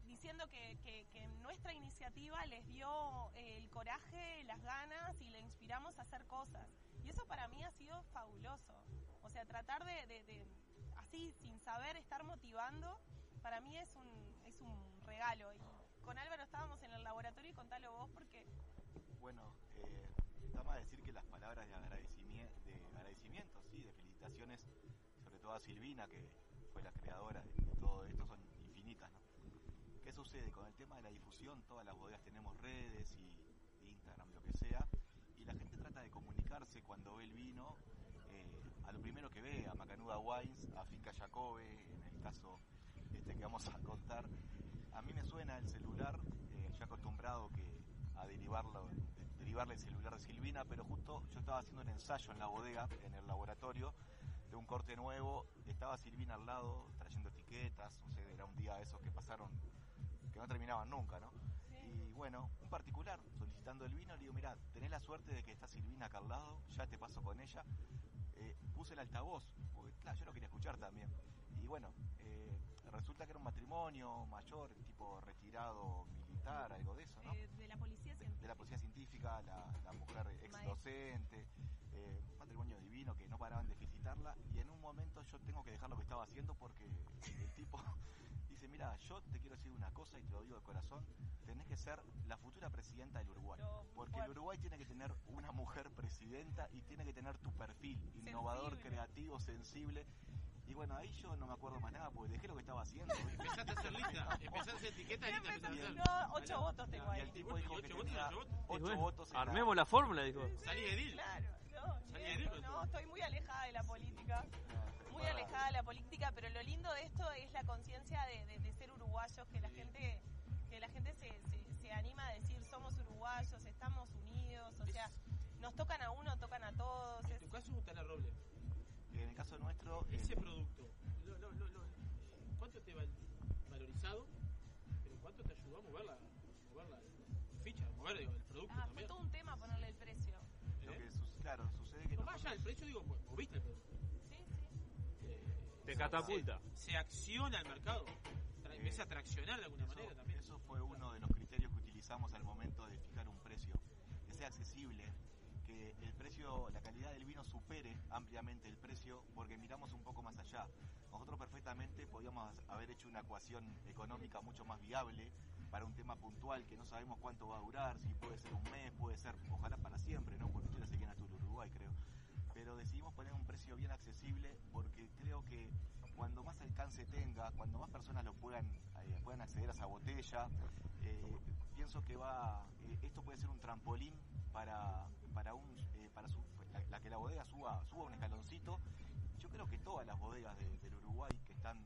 diciendo que, que- que nuestra iniciativa les dio eh, el coraje, las ganas y le inspiramos a hacer cosas. Y eso para mí ha sido fabuloso. O sea, tratar de, de- de, así, sin saber, estar motivando, para mí es un, es un regalo. Y con Álvaro estábamos en el laboratorio y contalo vos porque
Bueno, eh, está más decir que las palabras de, agradecimiento, de agradecimiento, sí, de felicitaciones, sobre todo a Silvina, que fue la creadora de, todo esto, son infinitas, ¿no? ¿Qué sucede? Con el tema de la difusión, todas las bodegas tenemos redes y Instagram, lo que sea, y la gente trata de comunicarse cuando ve el vino eh, a lo primero que ve, a Macanuda Wines, a Finca Jacobe, en el caso este que vamos a contar. A mí me suena el celular, eh, ya acostumbrado que a derivarlo, de- derivarle el celular de Silvina, pero justo yo estaba haciendo un ensayo en la bodega, en el laboratorio, de un corte nuevo, estaba Silvina al lado trayendo etiquetas, no sé, era un día de esos que pasaron, que no terminaban nunca, ¿no? Y bueno, un particular, solicitando el vino, le digo, mira, tenés la suerte de que está Silvina acá al lado, ya te paso con ella. Eh, puse el altavoz, porque claro, yo lo quería escuchar también. Y bueno, eh, resulta que era un matrimonio mayor, tipo retirado militar, algo
policía
científica, la, la mujer ex docente, eh, un matrimonio divino que no paraban de felicitarla y en un momento yo tengo que dejar lo que estaba haciendo porque el tipo (laughs) dice, mira, yo te quiero decir una cosa y te lo digo de corazón, tenés que ser la futura presidenta del Uruguay, porque el Uruguay tiene que tener una mujer presidenta y tiene que tener tu perfil, innovador,
Sensible.
creativo, sensible. Y bueno, ahí yo no me acuerdo más nada, porque dejé lo que estaba haciendo. (laughs)
Empezaste a hacer lista, (laughs) empezaste a hacer etiqueta y lista, empezaste a hacer.
No, ocho votos tengo
Y
ahí.
el tipo dijo que tenía
ocho votos.
ocho
bueno,
votos en la-
Armemos la fórmula, dijo.
Salí de deal.
Claro, no,
deal,
no, estoy muy alejada de la política. Muy alejada de la política, pero lo lindo de esto es la conciencia de, de- de ser uruguayos, que la gente que la gente se, se- se anima a decir somos uruguayos, estamos unidos, o sea, nos tocan a uno, tocan a todos.
En
es-
tu caso es un
En el caso nuestro,
Ese
el-
producto, lo- lo- lo- lo- ¿cuánto te val- valorizado? Pero ¿cuánto te ayudó a mover la, mover la ficha, a mover digo, el producto
ah, fue todo un tema ponerle el precio.
lo
¿Eh?
que su- claro, sucede que
No,
nosotros-
allá del precio, digo, pues, moviste el producto.
Sí, sí.
Eh,
Te
se-
catapulta.
Se, se acciona al mercado. Tra-
Eh,
empieza a traccionar de alguna
eso,
manera también.
eso fue uno de los criterios que utilizamos al momento de fijar un precio, que sea accesible, el precio, la calidad del vino supere ampliamente el precio, porque miramos un poco más allá. Nosotros perfectamente podíamos haber hecho una ecuación económica mucho más viable para un tema puntual que no sabemos cuánto va a durar, si puede ser un mes, puede ser, ojalá para siempre, ¿no? Porque ustedes se quieren a Uruguay, creo. Pero decidimos poner un precio bien accesible porque creo que cuando más alcance tenga, cuando más personas lo puedan, eh, puedan acceder a esa botella, eh, pienso que va, eh, esto puede ser un trampolín para, para un, eh, para su- la, la que la bodega suba, suba un escaloncito. Yo creo que todas las bodegas de- del Uruguay que están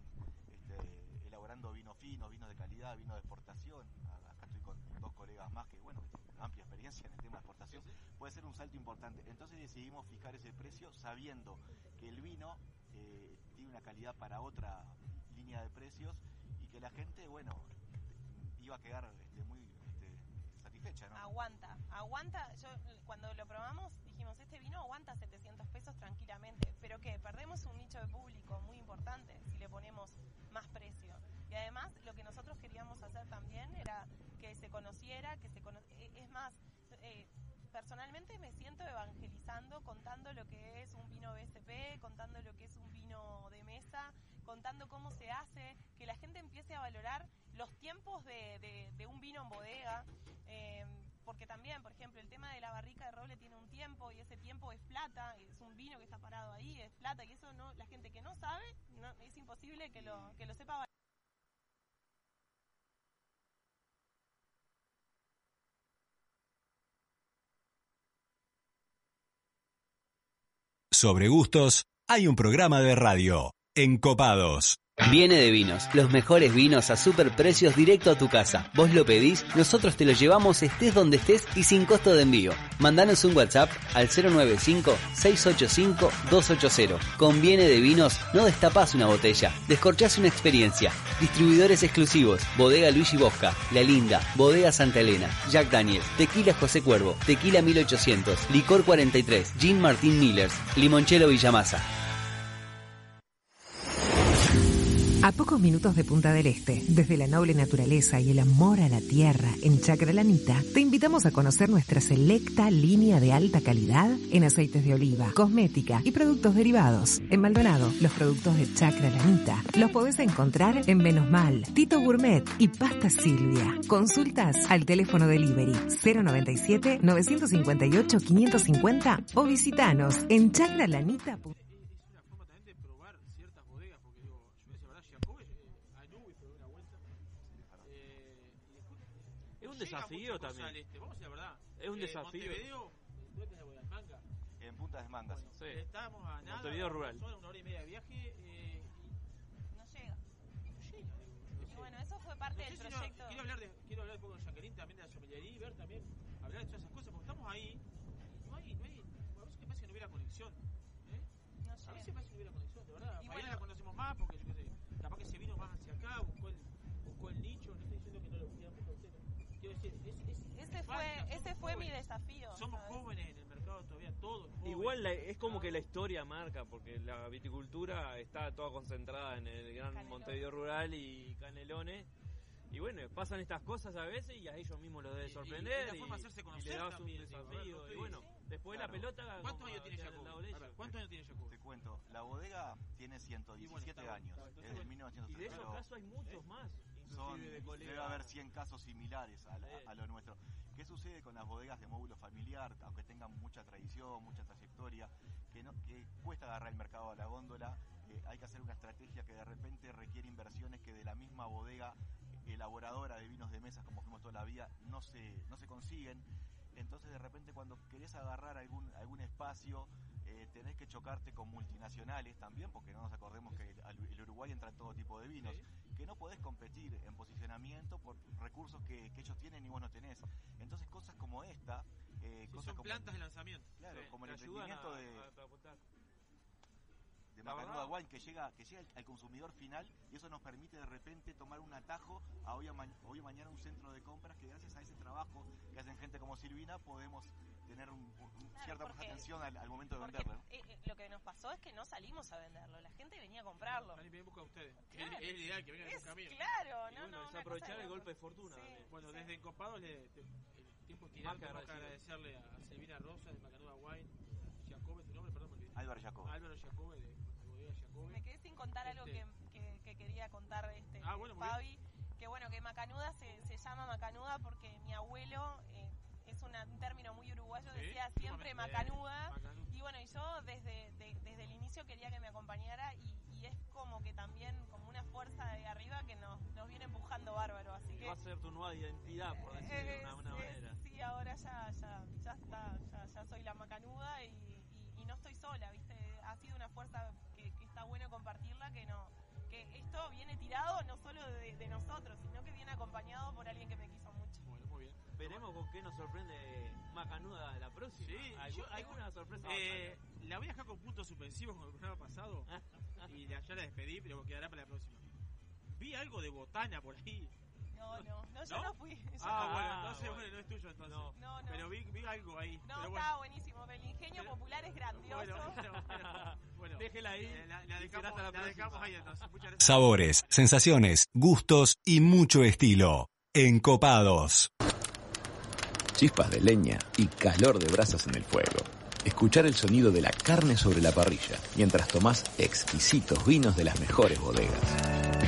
este, elaborando vinos finos, vinos de calidad, vinos de exportación, acá estoy con dos colegas más que, bueno, amplia experiencia en el tema de exportación, puede ser un salto importante. Entonces decidimos fijar ese precio sabiendo que el vino eh, tiene una calidad para otra línea de precios y que la gente, bueno, iba a quedar este, muy
Aguanta, aguanta. Yo cuando lo probamos dijimos, este vino aguanta 700 pesos tranquilamente. Pero que perdemos un nicho de público muy importante si le ponemos más precio. Y además lo que nosotros queríamos hacer también era que se conociera, que se cono- eh, Es más, eh, personalmente me siento evangelizando, contando lo que es un vino BSP, contando lo que es un vino de mesa, contando cómo se hace, que la gente empiece a valorar los tiempos de, un vino en bodega. eh, porque también, por ejemplo, el tema de la barrica de roble tiene un tiempo y ese tiempo es plata, es un vino que está parado ahí, es plata y eso no, la gente que no sabe, no, es imposible que lo, que lo sepa.
Sobre gustos, hay un programa de radio, Encopados.
Viene de Vinos, los mejores vinos a super precios directo a tu casa. Vos lo pedís, nosotros te lo llevamos estés donde estés y sin costo de envío. Mandanos un WhatsApp al 095-685-280. Con Viene de Vinos no destapás una botella, descorchás una experiencia. Distribuidores exclusivos, Bodega Luigi Bosca, La Linda, Bodega Santa Elena, Jack Daniels, Tequila José Cuervo, Tequila 1800, Licor 43, Gin Martín Millers, Limonchelo Villamasa.
A pocos minutos de Punta del Este, desde la noble naturaleza y el amor a la tierra en Chacra Lanita, te invitamos a conocer nuestra selecta línea de alta calidad en aceites de oliva, cosmética y productos derivados. En Maldonado, los productos de Chacra Lanita los podés encontrar en Menos Mal, Tito Gourmet y Pasta Silvia. Consultas al teléfono delivery 097 958 550 o visitanos en chacralanita.com.
Es un desafío también.
este, vamos a decir la verdad.
Es un
Eh,
desafío.
En Punta de Mangas.
Sí.
Estamos a nada.
Montevideo rural.
Una
Igual la- es como que la historia marca, porque la viticultura está toda concentrada en el gran
Canelones.
Montevideo rural y Canelones. Y bueno, pasan estas cosas a veces y a ellos mismos los debe
Y- y- y
sorprender.
la forma de hacerse
y
conocer
le das un
también, ver,
desafío. y bueno, después
Claro.
la pelota.
¿Cuántos años tiene Jacob? ¿Cuántos años tiene Jacob?
Te cuento, la bodega tiene 117
está bueno,
años,
está bueno.
es
Entonces,
del
Y de
1903,
esos casos hay muchos más.
Son,
Inclusive de
debe haber 100 casos similares a, lo nuestro. ¿Qué sucede con las bodegas de módulo familiar, aunque tengan mucha tradición, mucha trayectoria, que, no, que cuesta agarrar el mercado a la góndola? eh, hay que hacer una estrategia que de repente requiere inversiones que de la misma bodega elaboradora de vinos de mesas, como fuimos toda la vida, no se, no se consiguen. Entonces de repente cuando querés agarrar algún, algún espacio, eh, tenés que chocarte con multinacionales también, porque no nos acordemos que el, el Uruguay entra en todo tipo de vinos, que no podés competir en posicionamiento por recursos que, que ellos tienen y vos no tenés. Entonces cosas como esta, eh,
Sí,
cosas
son
como,
plantas de lanzamiento.
claro,
Sí,
como el emprendimiento
a-
de,
a- a apuntar.
De
La
Macanuda
verdad-
Wine que llega, que llega al, al consumidor final y eso nos permite de repente tomar un atajo a hoy, a ma- hoy o mañana un centro de compras que gracias a ese trabajo que hacen gente como Silvina podemos tener un, un- cierta
porque-
atención al, al momento de venderlo. ¿no?
eh, eh, lo que nos pasó es que no salimos a venderlo, la gente venía a comprarlo.
Alguien viene a a ustedes.
Claro.
Es, es ideal que vengan en
Es
un camino.
claro,
Y
no,
bueno,
no,
es
una
aprovechar
cosa de
el golpe de fortuna.
Sí.
Bueno,
sí.
desde Encopados le, te- el tiempo es
que
agradecerle a Silvina Rosa de Macanuda Wine, Jacobe, tu nombre, perdón, porque
Álvaro Jacob.
Álvaro Jacobe de, Jacobe.
Me quedé sin contar algo que,
Este.
que- que quería contar este
Ah, bueno,
Fabi, que bueno, que macanuda se, se llama macanuda porque mi abuelo eh, es una- un término muy uruguayo,
Sí,
decía siempre macanuda.
Macanuda.
Y bueno, y yo desde, de- desde el inicio quería que me acompañara y, y es como que también como una fuerza de arriba que nos, nos viene empujando bárbaro, así que...
Va a ser tu nueva identidad, por decirlo de una, una
Eh,
manera.
Sí, ahora ya, ya, ya está, ya, ya soy la macanuda y, y- y no estoy sola, ¿viste? Ha sido una fuerza está bueno compartirla, que no que esto viene tirado no solo de, de nosotros, sino que viene acompañado por alguien que me quiso mucho.
Bueno, muy bien.
Veremos con qué nos sorprende Macanuda la próxima.
Sí,
¿Algu-
yo-
¿Alguna sorpresa?
Eh, la voy a dejar con puntos suspensivos como el programa pasado. (laughs) y la- ya la despedí, pero quedará para la próxima. Vi algo de botana por ahí.
No, no, no, yo
¿No?
no, fui. yo
Ah,
no. (laughs)
bueno, entonces
bueno.
no es tuyo entonces.
No.
No, no.
Pero vi, vi algo ahí.
No,
pero bueno.
estaba buenísimo, pero el ingenio
Pero-
popular es grandioso.
Bueno.
Déjela ahí.
Eh, La, la
y será
dejamos,
hasta la
la
próxima.
dejamos ahí entonces. Muchas gracias.
Sabores, sensaciones, gustos y mucho estilo. Encopados.
Chispas de leña y calor de brasas en el fuego. Escuchar el sonido de la carne sobre la parrilla mientras tomás exquisitos vinos de las mejores bodegas.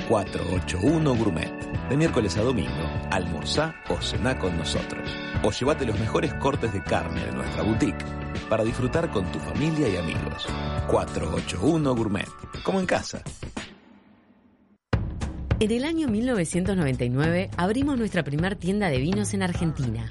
481 Gourmet. De miércoles a domingo, almorzá o cená con nosotros. O llévate los mejores cortes de carne de nuestra boutique para disfrutar con tu familia y amigos. 481 Gourmet. Como en casa.
En el año 1999 abrimos nuestra primer tienda de vinos en Argentina.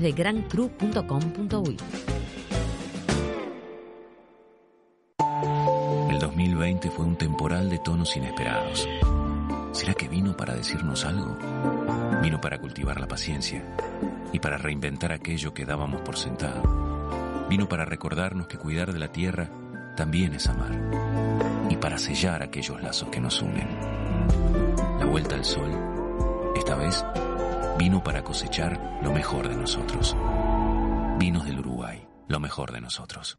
de grancru.com.uy.
El 2020 fue un temporal de tonos inesperados. ¿Será que vino para decirnos algo? Vino para cultivar la paciencia y para reinventar aquello que dábamos por sentado. Vino para recordarnos que cuidar de la tierra también es amar y para sellar aquellos lazos que nos unen. La vuelta al sol, esta vez, vino para cosechar lo mejor de nosotros. Vinos del Uruguay, lo mejor de nosotros.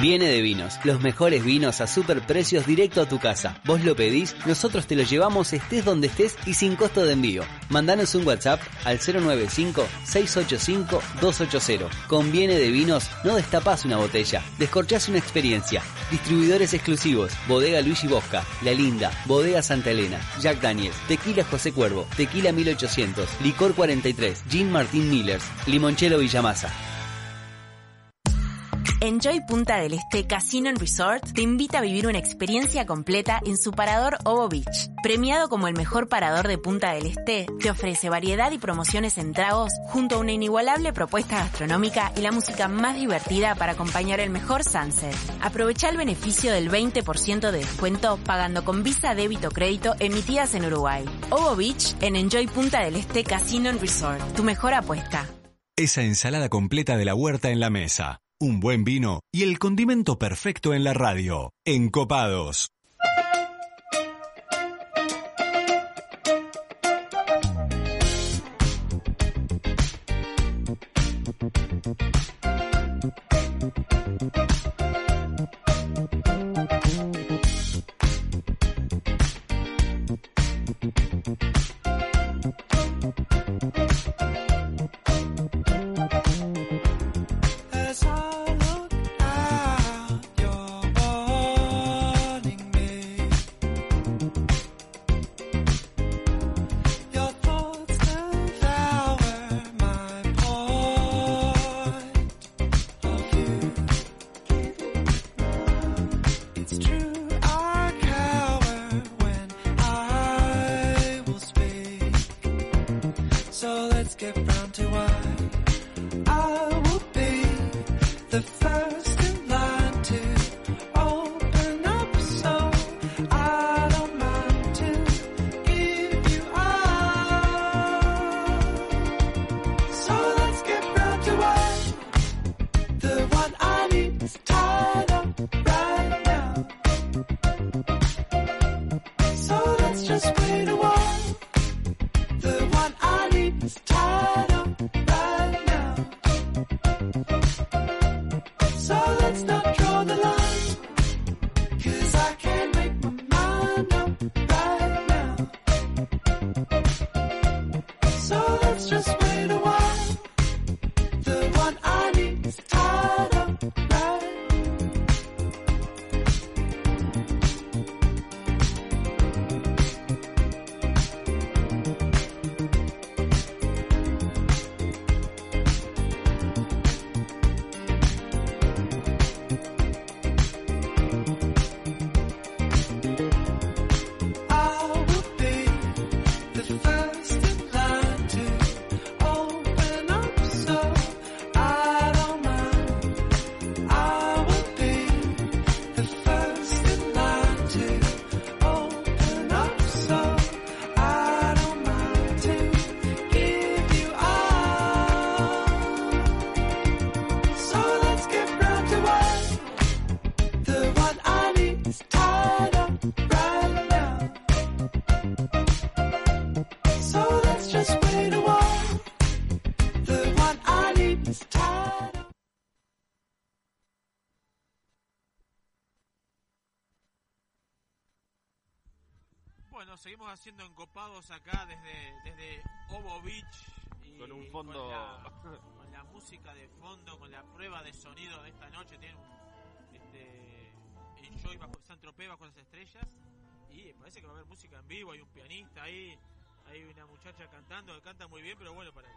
Viene de vinos, los mejores vinos a super precios directo a tu casa. Vos lo pedís, nosotros te lo llevamos estés donde estés y sin costo de envío. Mandanos un WhatsApp al 095-685-280. Con Viene de vinos no destapás una botella, descorchás una experiencia. Distribuidores exclusivos, Bodega Luigi Bosca, La Linda, Bodega Santa Elena, Jack Daniels, Tequila José Cuervo, Tequila 1800, Licor 43, Gin Martín Millers, Limonchelo Villamasa.
Enjoy Punta del Este Casino Resort te invita a vivir una experiencia completa en su parador Ovo Beach. Premiado como el mejor parador de Punta del Este, te ofrece variedad y promociones en tragos junto a una inigualable propuesta gastronómica y la música más divertida para acompañar el mejor sunset. Aprovecha el beneficio del 20% de descuento pagando con Visa Débito Crédito emitidas en Uruguay. Ovo Beach en Enjoy Punta del Este Casino Resort. Tu mejor apuesta.
Esa ensalada completa de la huerta en la mesa, un buen vino y el condimento perfecto en la radio. Encopados.
La prueba de sonido de esta noche. Tienen un este, Enjoy bajo San Tropez bajo las estrellas. Y parece que va a haber música en vivo. Hay un pianista ahí. Hay una muchacha cantando que canta muy bien, pero bueno, para,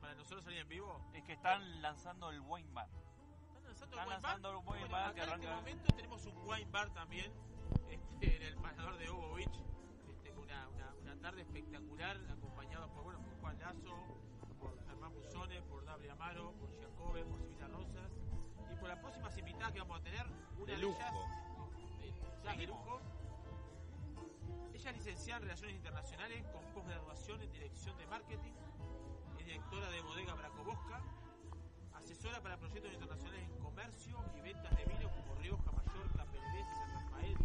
para nosotros salir en vivo.
Es que están lanzando el wine bar.
¿Están lanzando
Están
el wine
lanzando
bar?
el wine
Bueno,
bar
acá
que
en este momento tenemos un wine bar también este, en el parador de Ovo Beach. Este, una, una, una tarde espectacular, acompañado por, bueno, por Juan Lazo, por Germán Buzones, por Dable Amaro, por Giacobbe, por por las próximas invitadas que vamos a tener. Una
De
ellas, ya de lujo. Ella es licenciada en Relaciones Internacionales con posgraduación en Dirección de Marketing. Es directora de Bodega Bracobosca. Asesora para proyectos internacionales en comercio y ventas de vino como Rioja, Mallorca, PDVSA, San Rafael,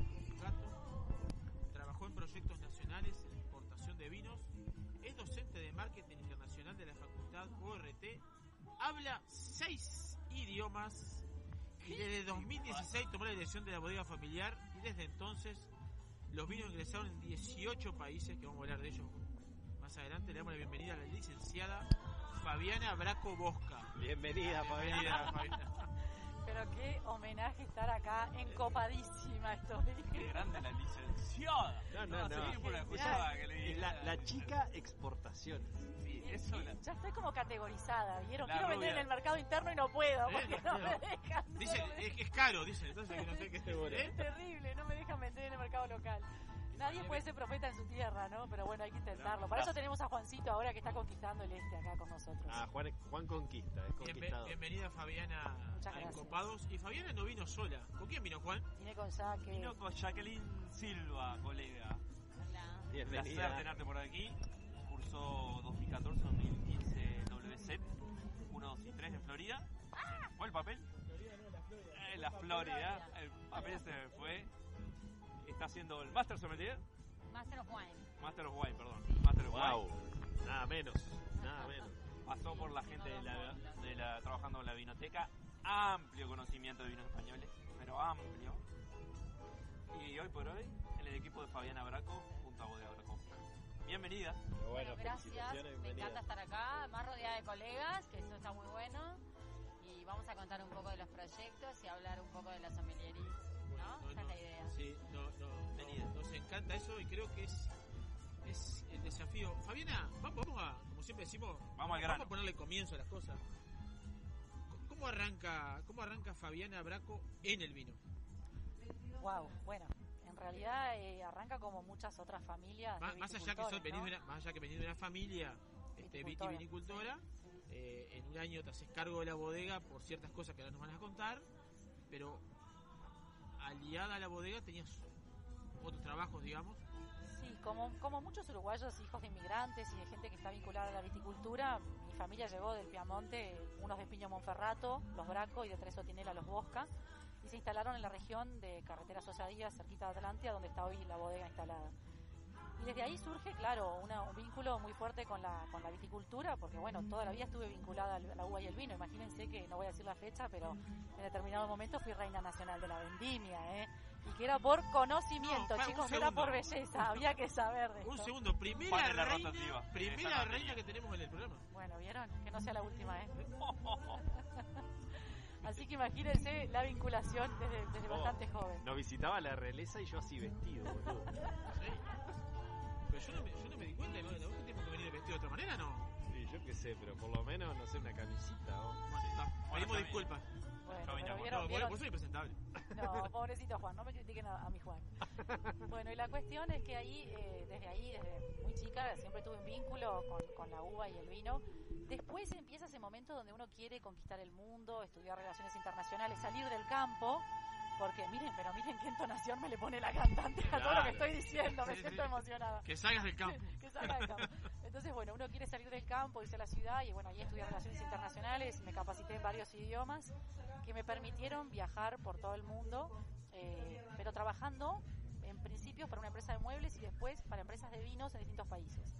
Gato. Trabajó en proyectos nacionales en exportación de vinos. Es docente de marketing internacional de la Facultad ORT. Habla seis idiomas. Y desde 2016 tomó la dirección de la bodega familiar. Y desde entonces los vinos ingresaron en 18 países, que vamos a hablar de ellos más adelante. Le damos la bienvenida a la licenciada Fabiana Braco Bosca.
Bienvenida,
Bienvenida,
Fabiana.
Pero qué homenaje estar acá encopadísima estoy.
Qué grande la licenciada.
No, no, no.
se viene por la escuchada que le
Es la, la chica exportaciones.
Sí,
Eso la-
Ya estoy como categorizada, ¿vieron?
La
Quiero vender en el mercado interno y no puedo,
¿Eh?
porque no,
No.
me dejan.
Dice,
no me
es, es caro, dicen, entonces que no sé qué
Seguro.
¿eh?
Es terrible, no me dejan vender en el mercado local. Nadie puede ser profeta en su tierra, ¿no? Pero bueno, hay que intentarlo. Para eso tenemos a Juancito ahora que está conquistando el este acá con nosotros.
Ah, Juan, Juan conquista, es conquistador.
bienvenida Fabiana
Muchas
a. Encopados. Y Fabiana no vino sola. ¿Con quién vino Juan?
Vine con Jaque.
Vino con Jacqueline Silva, colega. Un
Bienvenida.
placer tenerte por aquí. Cursó 2014-2015 WCEP 1, 2 y 3 en Florida. ¿Fue el papel? En la Florida. El papel se fue. Está haciendo el Master Sommelier.
Master of Wine.
Master of Wine, perdón. Master of
Wow,
Wine.
nada menos, nada menos.
Pasó por la gente de la, de la- trabajando en la vinoteca. Amplio conocimiento de vinos españoles, pero amplio. Y hoy por hoy, en el equipo de Fabiana Braco, junto a Bodega. Bienvenida.
Bueno, gracias. Me
bienvenida.
encanta estar acá, más rodeada de colegas, que eso está muy bueno. Y vamos a contar un poco de los proyectos y hablar un poco de la sommeliería. ¿No? Esa es la idea.
Sí, no, no, no, nos encanta eso y creo que es, es el desafío. Fabiana, vamos, vamos a, como siempre decimos,
Vamos al grano.
a ponerle comienzo a las cosas. ¿Cómo arranca, cómo arranca Fabiana Braco en el vino?
Wow, bueno, en realidad eh, arranca como muchas otras familias.
Más, más allá que sos- venís
¿no?
de una, más allá que venís de una familia este, vitivinicultora, eh, en un año te haces cargo de la bodega por ciertas cosas que ahora nos van a contar, pero aliada a la bodega tenías otros trabajos, digamos.
Sí, como, como muchos uruguayos, hijos de inmigrantes y de gente que está vinculada a la viticultura, mi familia llegó del Piamonte, unos de Piño Monferrato, los Braco y de Tres Otinela, los Bosca, y se instalaron en la región de Carretera Sosadía, cerquita de Atlántida, donde está hoy la bodega instalada. Y desde ahí surge, claro, una- un vínculo muy fuerte con la, con la viticultura, porque bueno, toda la vida estuve vinculada a la uva y el vino. Imagínense que, no voy a decir la fecha, pero en determinado momento fui reina nacional de la vendimia, ¿eh? Y que era por conocimiento,
No, un
chicos, no era por belleza, había que saber de
Un
esto.
segundo, primera reina,
rotativa.
primera reina que tenemos en el programa.
Bueno, ¿vieron? Que no sea la última, ¿eh? (laughs) Así que imagínense la vinculación desde, desde
Oh,
bastante joven.
Nos visitaba la realeza y yo así vestido, boludo. (laughs)
Pero yo no me, yo no me di cuenta, ¿no? La última tenemos que venir vestido de otra manera, ¿no?
Sí, yo qué sé, pero por lo menos, no sé, una camisita. ¿o?
Bueno. Pedimos
bien.
disculpas.
Bueno, vieron,
No, vos,
vieron-
vos sos impresentable.
No, pobrecito Juan, no me critiquen a, a mi Juan. Bueno, y la cuestión es que ahí, eh, desde ahí, desde muy chica, siempre tuve un vínculo con, con la uva y el vino. Después empieza ese momento donde uno quiere conquistar el mundo, estudiar relaciones internacionales, salir del campo. Porque miren, pero miren qué entonación me le pone la cantante a todo lo que estoy diciendo, me
Sí,
siento
sí.
emocionada.
Que salgas del campo. (laughs)
que salga del campo. Entonces, bueno, uno quiere salir del campo, irse a la ciudad y bueno, ahí estudié relaciones internacionales, me capacité en varios idiomas que me permitieron viajar por todo el mundo, eh, pero trabajando en principio para una empresa de muebles y después para empresas de vinos en distintos países.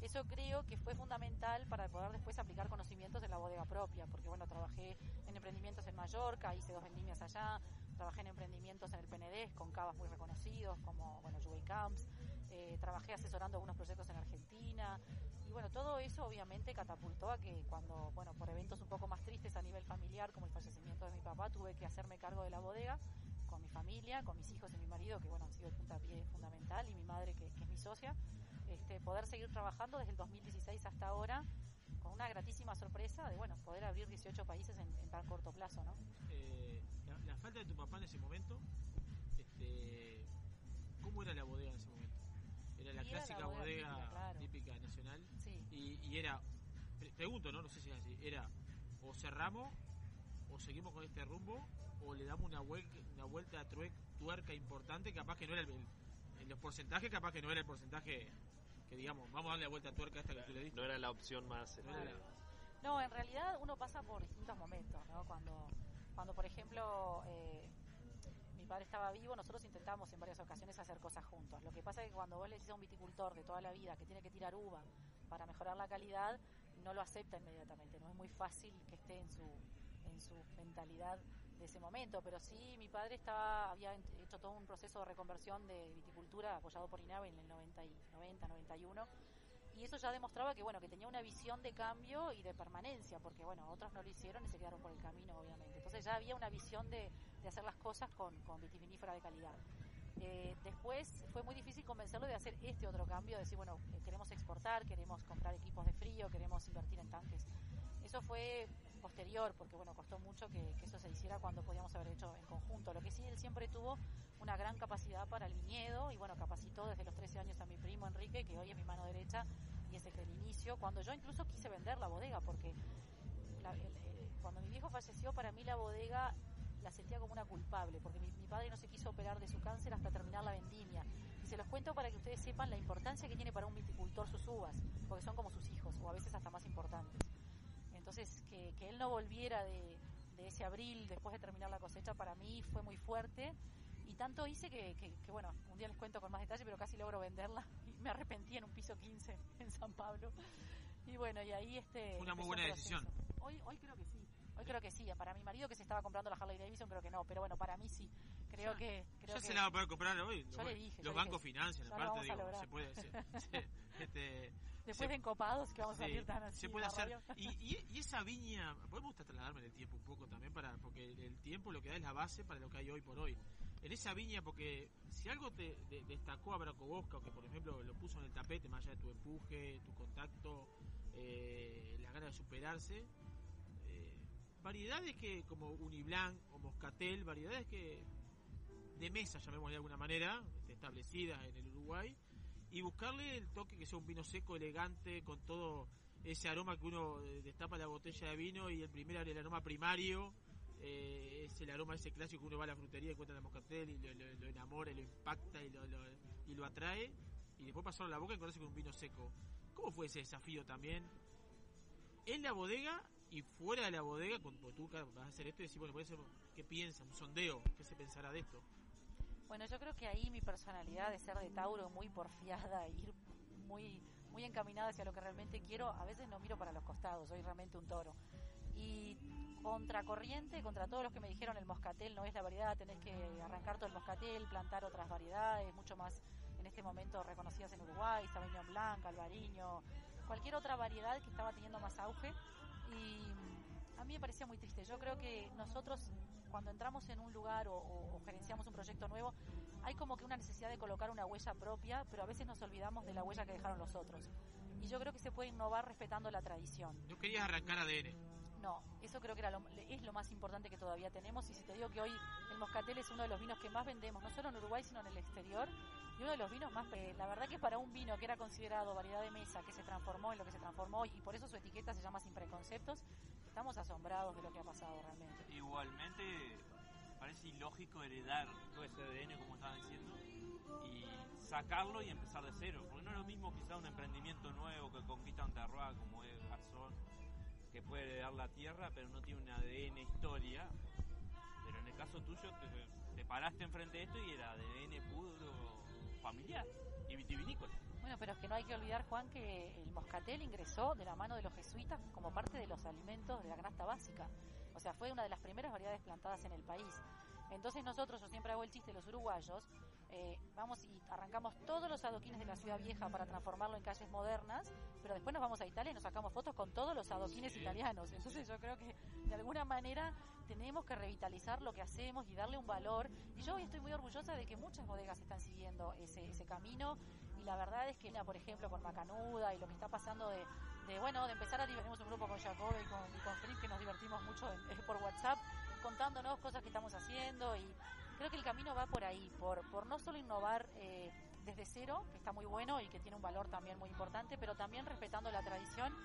Eso creo que fue fundamental para poder después aplicar conocimientos en la bodega propia, porque bueno, trabajé en emprendimientos en Mallorca, hice dos vendimias allá, trabajé en emprendimientos en el PND con cavas muy reconocidos como bueno, Juve Camps, eh, trabajé asesorando algunos proyectos en Argentina y bueno, todo eso obviamente catapultó a que cuando, bueno, por eventos un poco más tristes a nivel familiar, como el fallecimiento de mi papá, tuve que hacerme cargo de la bodega con mi familia, con mis hijos y mi marido, que bueno, han sido el puntapié fundamental, y mi madre, que, que es mi socia, este, poder seguir trabajando desde el 2016 hasta ahora, con una gratísima sorpresa de, bueno, poder abrir 18 países en, en tan corto plazo, ¿no?
Eh, la, la falta de tu papá en ese momento, este, ¿cómo era la bodega en ese momento? Era la
Y era la
clásica
bodega
bodega,
típica, claro.
típica nacional.
Sí.
Y, y era, pre- pregunto, ¿no? No sé si es así, era o cerramos o seguimos con este rumbo o le damos una vuelta, una vuelta a tuerca importante, capaz que no era el, el- los porcentajes, capaz que no era el porcentaje que digamos, vamos a darle la vuelta a tuerca a esta que tú le diste.
No era la opción más.
No era la-
No, en realidad uno pasa por distintos momentos, ¿no? Cuando, cuando por ejemplo, eh, mi padre estaba vivo, nosotros intentamos en varias ocasiones hacer cosas juntos. Lo que pasa es que cuando vos le decís a un viticultor de toda la vida que tiene que tirar uva para mejorar la calidad, no lo acepta inmediatamente. No es muy fácil que esté en su, en su mentalidad de ese momento, pero sí mi padre estaba había hecho todo un proceso de reconversión de viticultura apoyado por INAVE en el 90, y, 90 91 y eso ya demostraba que bueno que tenía una visión de cambio y de permanencia porque bueno otros no lo hicieron y se quedaron por el camino obviamente entonces ya había una visión de, de hacer las cosas con, con vitivinífera de calidad Eh, después fue muy difícil convencerlo de hacer este otro cambio, de decir, bueno, eh, queremos exportar, queremos comprar equipos de frío, queremos invertir en tanques. Eso fue posterior, porque bueno, costó mucho que, eso se hiciera cuando podíamos haber hecho en conjunto. Lo que sí, él siempre tuvo una gran capacidad para el viñedo y bueno, capacitó desde los 13 años a mi primo Enrique, que hoy es mi mano derecha y es desde el inicio, cuando yo incluso quise vender la bodega, porque el- cuando mi viejo falleció, para mí la bodega la sentía como una culpable, porque mi padre no se quiso operar de su cáncer hasta terminar la vendimia. Y se los cuento para que ustedes sepan la importancia que tiene para un viticultor sus uvas, porque son como sus hijos, o a veces hasta más importantes. Entonces, que, que él no volviera de, de ese abril después de terminar la cosecha, para mí fue muy fuerte. Y tanto hice que, que- que, bueno, un día les cuento con más detalle, pero casi logro venderla. (laughs) Y me arrepentí en un piso 15 en San Pablo. Y bueno, y ahí este...
Fue una muy buena decisión.
Hoy, hoy creo que sí. Hoy creo que sí. Para mi marido que se estaba comprando la Harley Davidson, creo que no. Pero bueno, para mí sí. Creo que... Creo
ya
que
se la va a poder comprar hoy.
Yo
los,
le dije.
los
yo
bancos
dije,
financian,
ya
aparte, digo, se puede. se- (laughs) se- (laughs) este,
Después de encopados que vamos a salir tan así.
se puede hacer.
radio.
Y, y, y esa viña, gusta trasladarme en el tiempo un poco también, para porque el tiempo lo que da es la base para lo que hay hoy por hoy. En esa viña, porque si algo te de- destacó a Braco Bosca, o que por ejemplo lo puso en el tapete, más allá de tu empuje, tu contacto, eh, la gana de superarse, eh, variedades que, como Uniblanc o Moscatel, variedades que de mesa, llamémosle de alguna manera, este, establecidas en el Uruguay, y buscarle el toque que sea un vino seco, elegante, con todo ese aroma que uno eh, destapa la botella de vino y el primer el aroma primario eh, es el aroma ese clásico que uno va a la frutería y encuentra la moscatel y lo, enamora lo impacta y lo, lo- y lo atrae y después pasarlo a la boca y conoce con un vino seco. ¿Cómo fue ese desafío también? En la bodega y fuera de la bodega, cuando tú vas a hacer esto y decir, bueno, puede ser, ¿qué piensa? Un sondeo, ¿qué se pensará de esto?
Bueno, yo creo que ahí mi personalidad de ser de Tauro muy porfiada, (laughs) ir muy muy encaminada hacia lo que realmente quiero, a veces no miro para los costados, soy realmente un toro. Y contracorriente, contra todos los que me dijeron el moscatel no es la variedad, tenés que arrancar todo el moscatel, plantar otras variedades, mucho más en este momento reconocidas en Uruguay, Sauvignon Blanc, Albariño, cualquier otra variedad que estaba teniendo más auge. Y a mí me parecía muy triste. Yo creo que nosotros cuando entramos en un lugar o, o- o gerenciamos un proyecto nuevo, hay como que una necesidad de colocar una huella propia, pero a veces nos olvidamos de la huella que dejaron los otros. Y yo creo que se puede innovar respetando la tradición.
No querías arrancar ADN.
No, eso creo que era lo- es lo más importante que todavía tenemos. Y si te digo que hoy el Moscatel es uno de los vinos que más vendemos, no solo en Uruguay, sino en el exterior, y uno de los vinos más. eh, la verdad que para un vino que era considerado variedad de mesa, que se transformó en lo que se transformó hoy, y por eso su etiqueta se llama Sin Preconceptos, estamos asombrados de lo que ha pasado realmente.
Igualmente, parece ilógico heredar todo ese ADN, como estaban diciendo, y sacarlo y empezar de cero. Porque no es lo mismo quizá un emprendimiento nuevo que conquista un terroir como es Garzón, que puede heredar la tierra, pero no tiene un ADN historia. Pero en el caso tuyo, te, te paraste enfrente de esto y era ADN puro familiar y vitivinícola.
Bueno, pero es que no hay que olvidar, Juan, que el moscatel ingresó de la mano de los jesuitas como parte de los alimentos de la canasta básica. O sea, fue una de las primeras variedades plantadas en el país. Entonces nosotros, yo siempre hago el chiste, los uruguayos, eh, vamos y arrancamos todos los adoquines de la ciudad vieja para transformarlo en calles modernas, pero después nos vamos a Italia y nos sacamos fotos con todos los adoquines
Sí.
italianos. Entonces yo creo que de alguna manera tenemos que revitalizar lo que hacemos y darle un valor. Y yo hoy estoy muy orgullosa de que muchas bodegas están siguiendo ese, ese camino y la verdad es que, por ejemplo, con Macanuda y lo que está pasando de, bueno, de empezar a divertirnos un grupo con Jacob y con, y que nos divertimos mucho en- eh, por WhatsApp contándonos cosas que estamos haciendo y creo que el camino va por ahí, por, por no solo innovar eh, desde cero, que está muy bueno y que tiene un valor también muy importante, pero también respetando la tradición.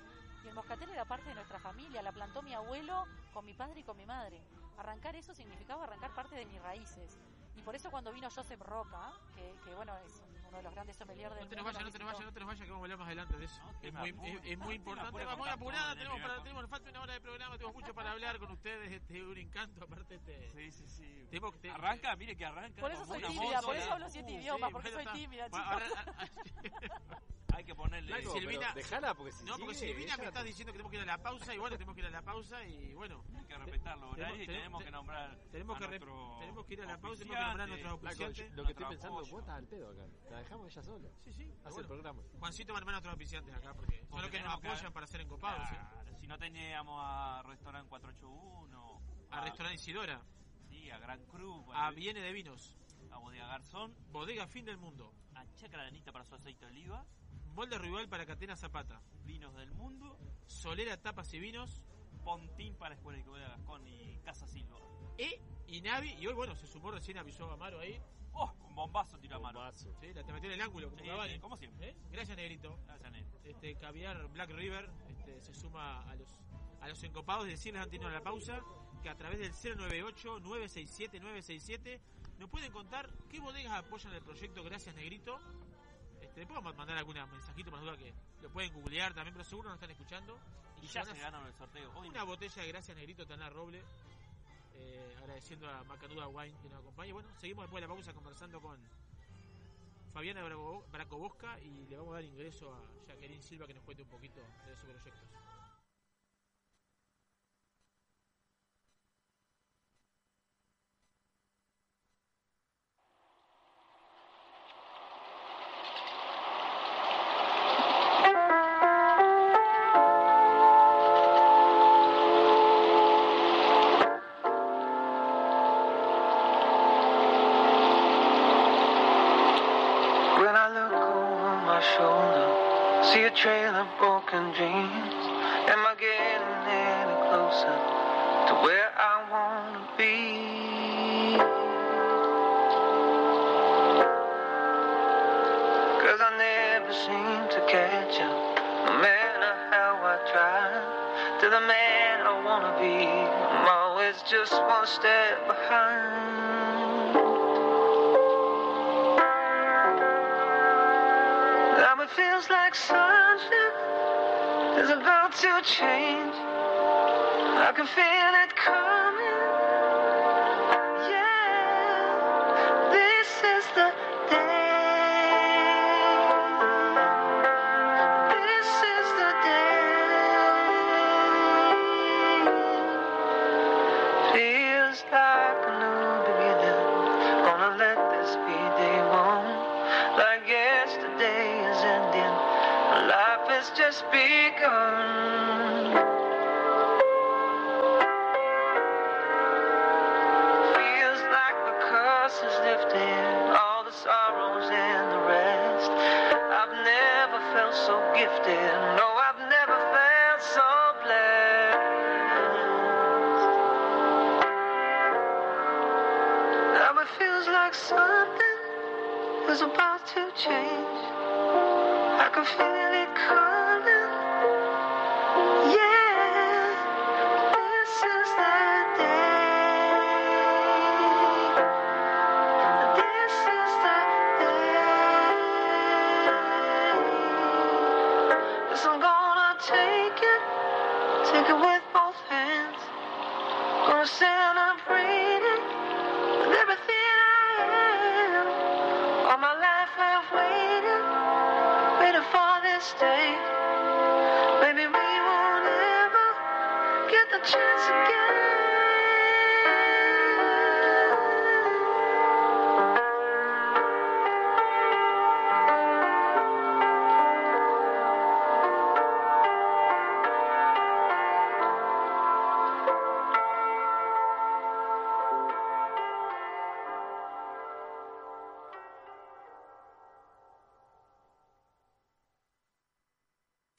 Y el moscatel era parte de nuestra familia, la plantó mi abuelo con mi padre y con mi madre. Arrancar eso significaba arrancar parte de mis raíces. Y por eso cuando vino Joseph Roca, que, que bueno, es uno de los grandes sommeliers del
No te nos
mundo,
vayas, no te nos vayas, no te nos vayas, que vamos a hablar más adelante de eso. es, muy, es, es muy importante. Vamos
con
apurada, tenemos,
eh,
para, tenemos, nos falta una hora de programa, tenemos mucho para hablar con ustedes, este, un encanto, aparte este.
Sí, sí, sí.
Tenemos que-
Arranca, mire que arranca.
Por eso soy tímida, por eso hablo siete idiomas, porque soy tímida, chicos. (laughs)
Hay que ponerle.
Silvina-
dejala porque si
no, porque
sigue,
Silvina me
la-
está diciendo que tenemos que ir a la pausa y bueno, tenemos que ir a la pausa y bueno.
Hay que respetar los horarios y
Tenemos-
que nombrar.
Tenemos
a
que, re-
nuestro
tenemos que ir a la pausa y tenemos que nombrar a nuestros
yo- lo que estoy pensando, vos estás al pedo acá. La dejamos ella sola.
Sí, sí.
Hace
bueno.
el programa.
Juancito va a nombrar a nuestros auspiciantes acá porque son los que nos apoyan para ser encopados.
Si no teníamos a Restaurant 481,
A Restaurante Isidora,
Sí, a Gran Cru.
a Viene de Vinos.
a Bodega Garzón,
Bodega Fin del Mundo,
a Chacra Lanita para su aceite de oliva,
Molde Rival para Catena Zapata,
Vinos del Mundo,
Solera Tapas y Vinos,
Pontín para Escuela de Bodega Gascón y Casa Silva.
E Inavi, y hoy bueno, se sumó recién, avisó Amaro ahí.
¡Oh! Un bombazo tira mano.
Sí, la te metió en el ángulo, como
Sí, sí, como siempre.
¿Eh? Gracias, Negrito.
Gracias, Negro.
Este, Caviar Black River este, se suma a los, a los encopados. Decirles antes de irnos a la pausa que a través del 098-967-967 nos pueden contar qué bodegas apoyan el proyecto. Gracias, Negrito. Vamos a mandar algún mensajito más duda que lo pueden googlear también, pero seguro nos están escuchando.
Y ya se ganaron el sorteo. Hoy
Una botella de Gracias, Negrito, Taná Roble. Eh, agradeciendo a Macanuda Wine que nos acompaña. Bueno, seguimos después de la pausa conversando con Fabiana Braco- Bracobosca y le vamos a dar ingreso a Jacqueline Silva que nos cuente un poquito de sus proyectos.
To change. I can feel it coming.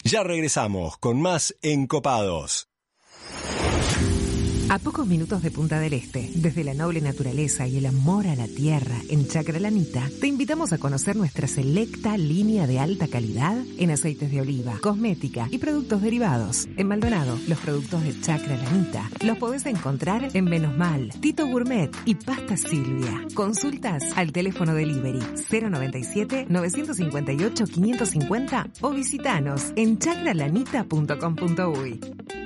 Ya regresamos con más Encopados.
A pocos minutos de Punta del Este, desde la noble naturaleza y el amor a la tierra en Chacralanita, te invitamos a conocer nuestra selecta línea de alta calidad en aceites de oliva, cosmética y productos derivados. En Maldonado, los productos de Chacralanita los podés encontrar en Menos Mal, Tito Gourmet y Pasta Silvia. Consultas al teléfono delivery 097 958 550 o visitanos en chacralanita.com.uy.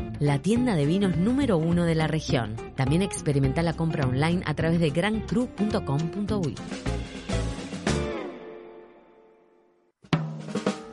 la tienda de vinos número uno de la región. También experimenta la compra online a través de grandcru.com.uy.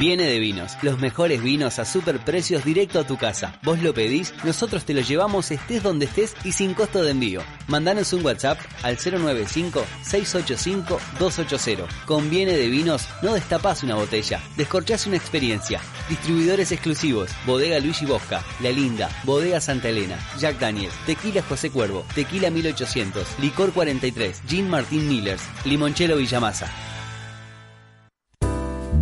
Viene de vinos, los mejores vinos a super precios directo a tu casa. Vos lo pedís, nosotros te lo llevamos estés donde estés y sin costo de envío. Mandanos un WhatsApp al 095-685-280. Con Viene de vinos, no destapás una botella, descorchás una experiencia. Distribuidores exclusivos, Bodega Luigi Bosca, La Linda, Bodega Santa Elena, Jack Daniels, Tequila José Cuervo, Tequila 1800, Licor 43, Jean Martín Millers, Limonchelo Villamasa.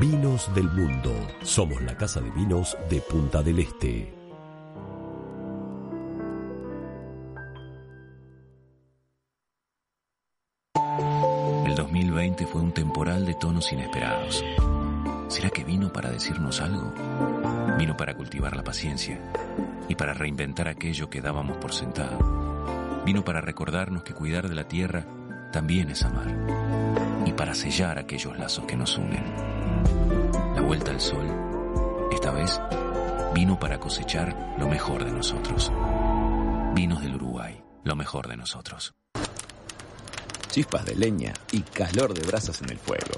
Vinos del Mundo. Somos la casa de vinos de Punta del Este.
El 2020 fue un temporal de tonos inesperados. ¿Será que vino para decirnos algo? Vino para cultivar la paciencia y para reinventar aquello que dábamos por sentado. Vino para recordarnos que cuidar de la tierra también es amar y para sellar aquellos lazos que nos unen. La vuelta al sol, esta vez, vino para cosechar lo mejor de nosotros. Vinos del Uruguay, lo mejor de nosotros.
Chispas de leña y calor de brasas en el fuego.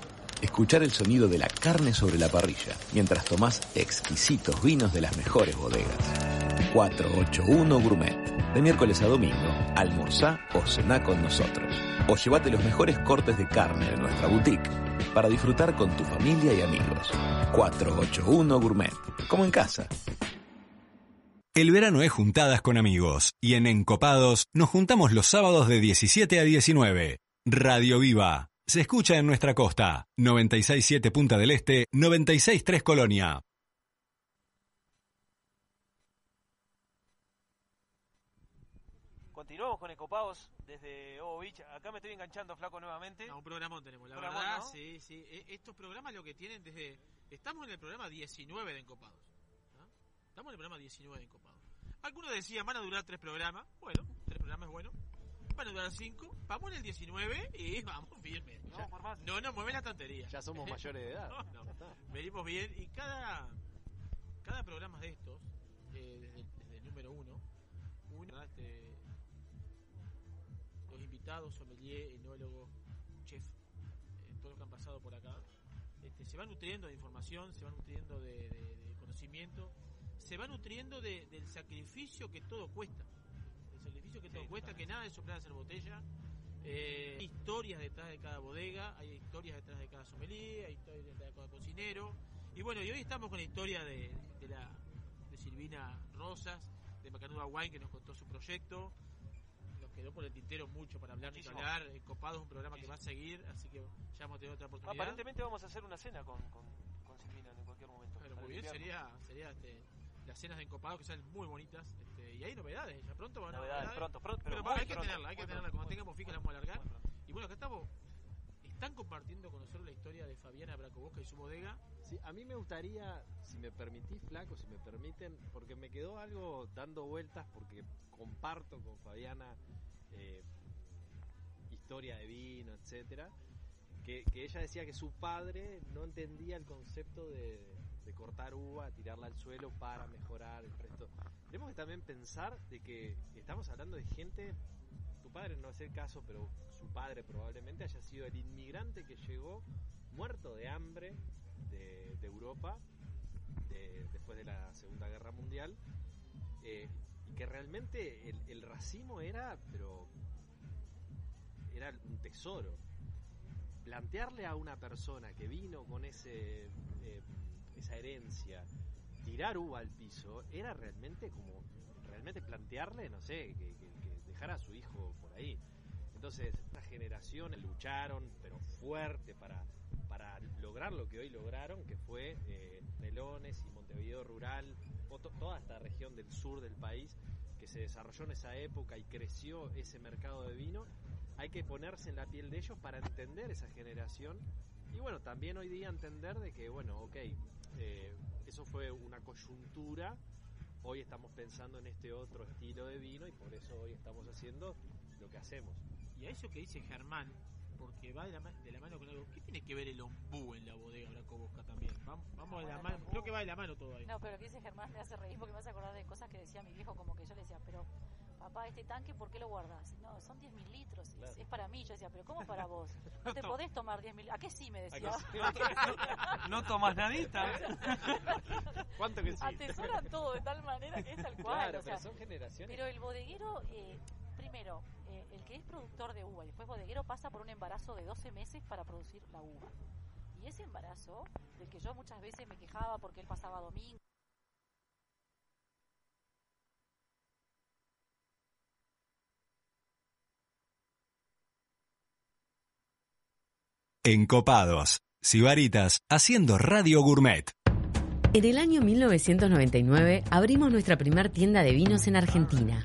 Escuchar el sonido de la carne sobre la parrilla mientras tomás exquisitos vinos de las mejores bodegas. 481 Gourmet. De miércoles a domingo, almorzá o cená con nosotros. O llévate los mejores cortes de carne de nuestra boutique para disfrutar con tu familia y amigos. 481 Gourmet. Como en casa.
El verano es juntadas con amigos y en Encopados nos juntamos los sábados de 17 a 19. Radio Viva. Se escucha en nuestra costa. 967 Punta del Este, 963 Colonia.
Continuamos con Ecopados desde Ovo Beach. Acá me estoy enganchando, flaco, nuevamente.
No, un programón tenemos, la
Programón,
verdad.
¿no?
Sí, sí. E- Estos programas lo que tienen desde. Estamos en el programa 19 de Encopados. ¿no? Estamos en el programa 19 de Encopados. Algunos decían, van a durar tres programas. Bueno, tres programas es bueno. Van a durar cinco. Vamos en el 19 y (laughs) vamos firme. Ya- No nos mueve la tontería.
Ya somos (laughs) mayores de edad.
No, no. Venimos bien y cada, cada programa de estos, eh, desde, desde el número uno, uno este, los invitados, sommelier, enólogo, chef, eh, todos los que han pasado por acá, este, se van nutriendo de información, se van nutriendo de, de- de conocimiento, se van nutriendo de- del sacrificio que todo cuesta. Que todo cuesta, que nada de soplar hacer botella. Eh, hay historias detrás de cada bodega, hay historias detrás de cada sommelier, hay historias detrás de cada cocinero. Y bueno, y hoy estamos con la historia de, de la de Silvina Rosas, de Macanuda Wine, que nos contó su proyecto. Nos quedó por el tintero mucho para hablar
Muchísimo.
hablar. Eh, Copado es un programa que va a seguir, así que ya vamos a tener otra oportunidad.
Aparentemente vamos a hacer una cena con, con, con Silvina en cualquier momento.
Pero muy bien, sería, sería este, las cenas de encopado que salen muy bonitas. Este, y hay novedades, ya pronto van a
Novedades, pronto, pronto, pero
hay que tenerla, hay que tenerla. Cuando tengamos fija la vamos a alargar. Y bueno, acá estamos. Están compartiendo con nosotros la historia de Fabiana Bracobosca y su bodega.
Sí, a mí me gustaría, si me permitís, flaco, si me permiten, porque me quedó algo dando vueltas, porque comparto con Fabiana eh, historia de vino, etcétera, que, que ella decía que su padre no entendía el concepto de, de cortar uva, tirarla al suelo para mejorar el resto. Tenemos que también pensar de que estamos hablando de gente, tu padre no es el caso, pero su padre probablemente haya sido el inmigrante que llegó muerto de hambre de, Europa de- después de la Segunda Guerra Mundial eh, y que realmente el, el racimo era pero era un tesoro plantearle a una persona que vino con ese eh, esa herencia, tirar uva al piso, era realmente como, realmente plantearle, no sé, que, que- que dejara a su hijo por ahí. Entonces, estas generaciones lucharon, pero fuerte, para, para lograr lo que hoy lograron, que fue eh, Melones y Montevideo Rural, toda esta región del sur del país, que se desarrolló en esa época y creció ese mercado de vino. Hay que ponerse en la piel de ellos para entender esa generación y bueno, también hoy día entender de que, bueno, ok, eh, eso fue una coyuntura, hoy estamos pensando en este otro estilo de vino y por eso hoy estamos haciendo lo que hacemos.
Y a eso que dice Germán, porque va de la, ma- de la mano con algo. ¿Qué tiene que ver el ombú en la bodega Braco Bosca también? Vamos, vamos de la mano. Creo que va de la mano todo ahí.
No, pero lo que dice Germán me hace reír porque me hace acordar de cosas que decía mi viejo, como que yo le decía, pero papá, este tanque, ¿por qué lo guardas? No, son 10.000 litros, es, es para mí. Yo decía, pero ¿cómo para vos? (laughs) No te podés tomar 10.000. ¿A qué sí me decía?
No tomas nadita. (laughs)
¿Cuánto que sí?
Atesoran todo de tal manera que es tal cual.
Claro,
o sea,
pero son generaciones.
Pero el bodeguero, eh, primero, eh, el que es productor de uva y después bodeguero pasa por un embarazo de 12 meses para producir la uva. Y ese embarazo, del que yo muchas veces me quejaba porque él pasaba domingo.
Encopados, Sibaritas, haciendo Radio Gourmet.
En el año 1999 abrimos nuestra primer tienda de vinos en Argentina.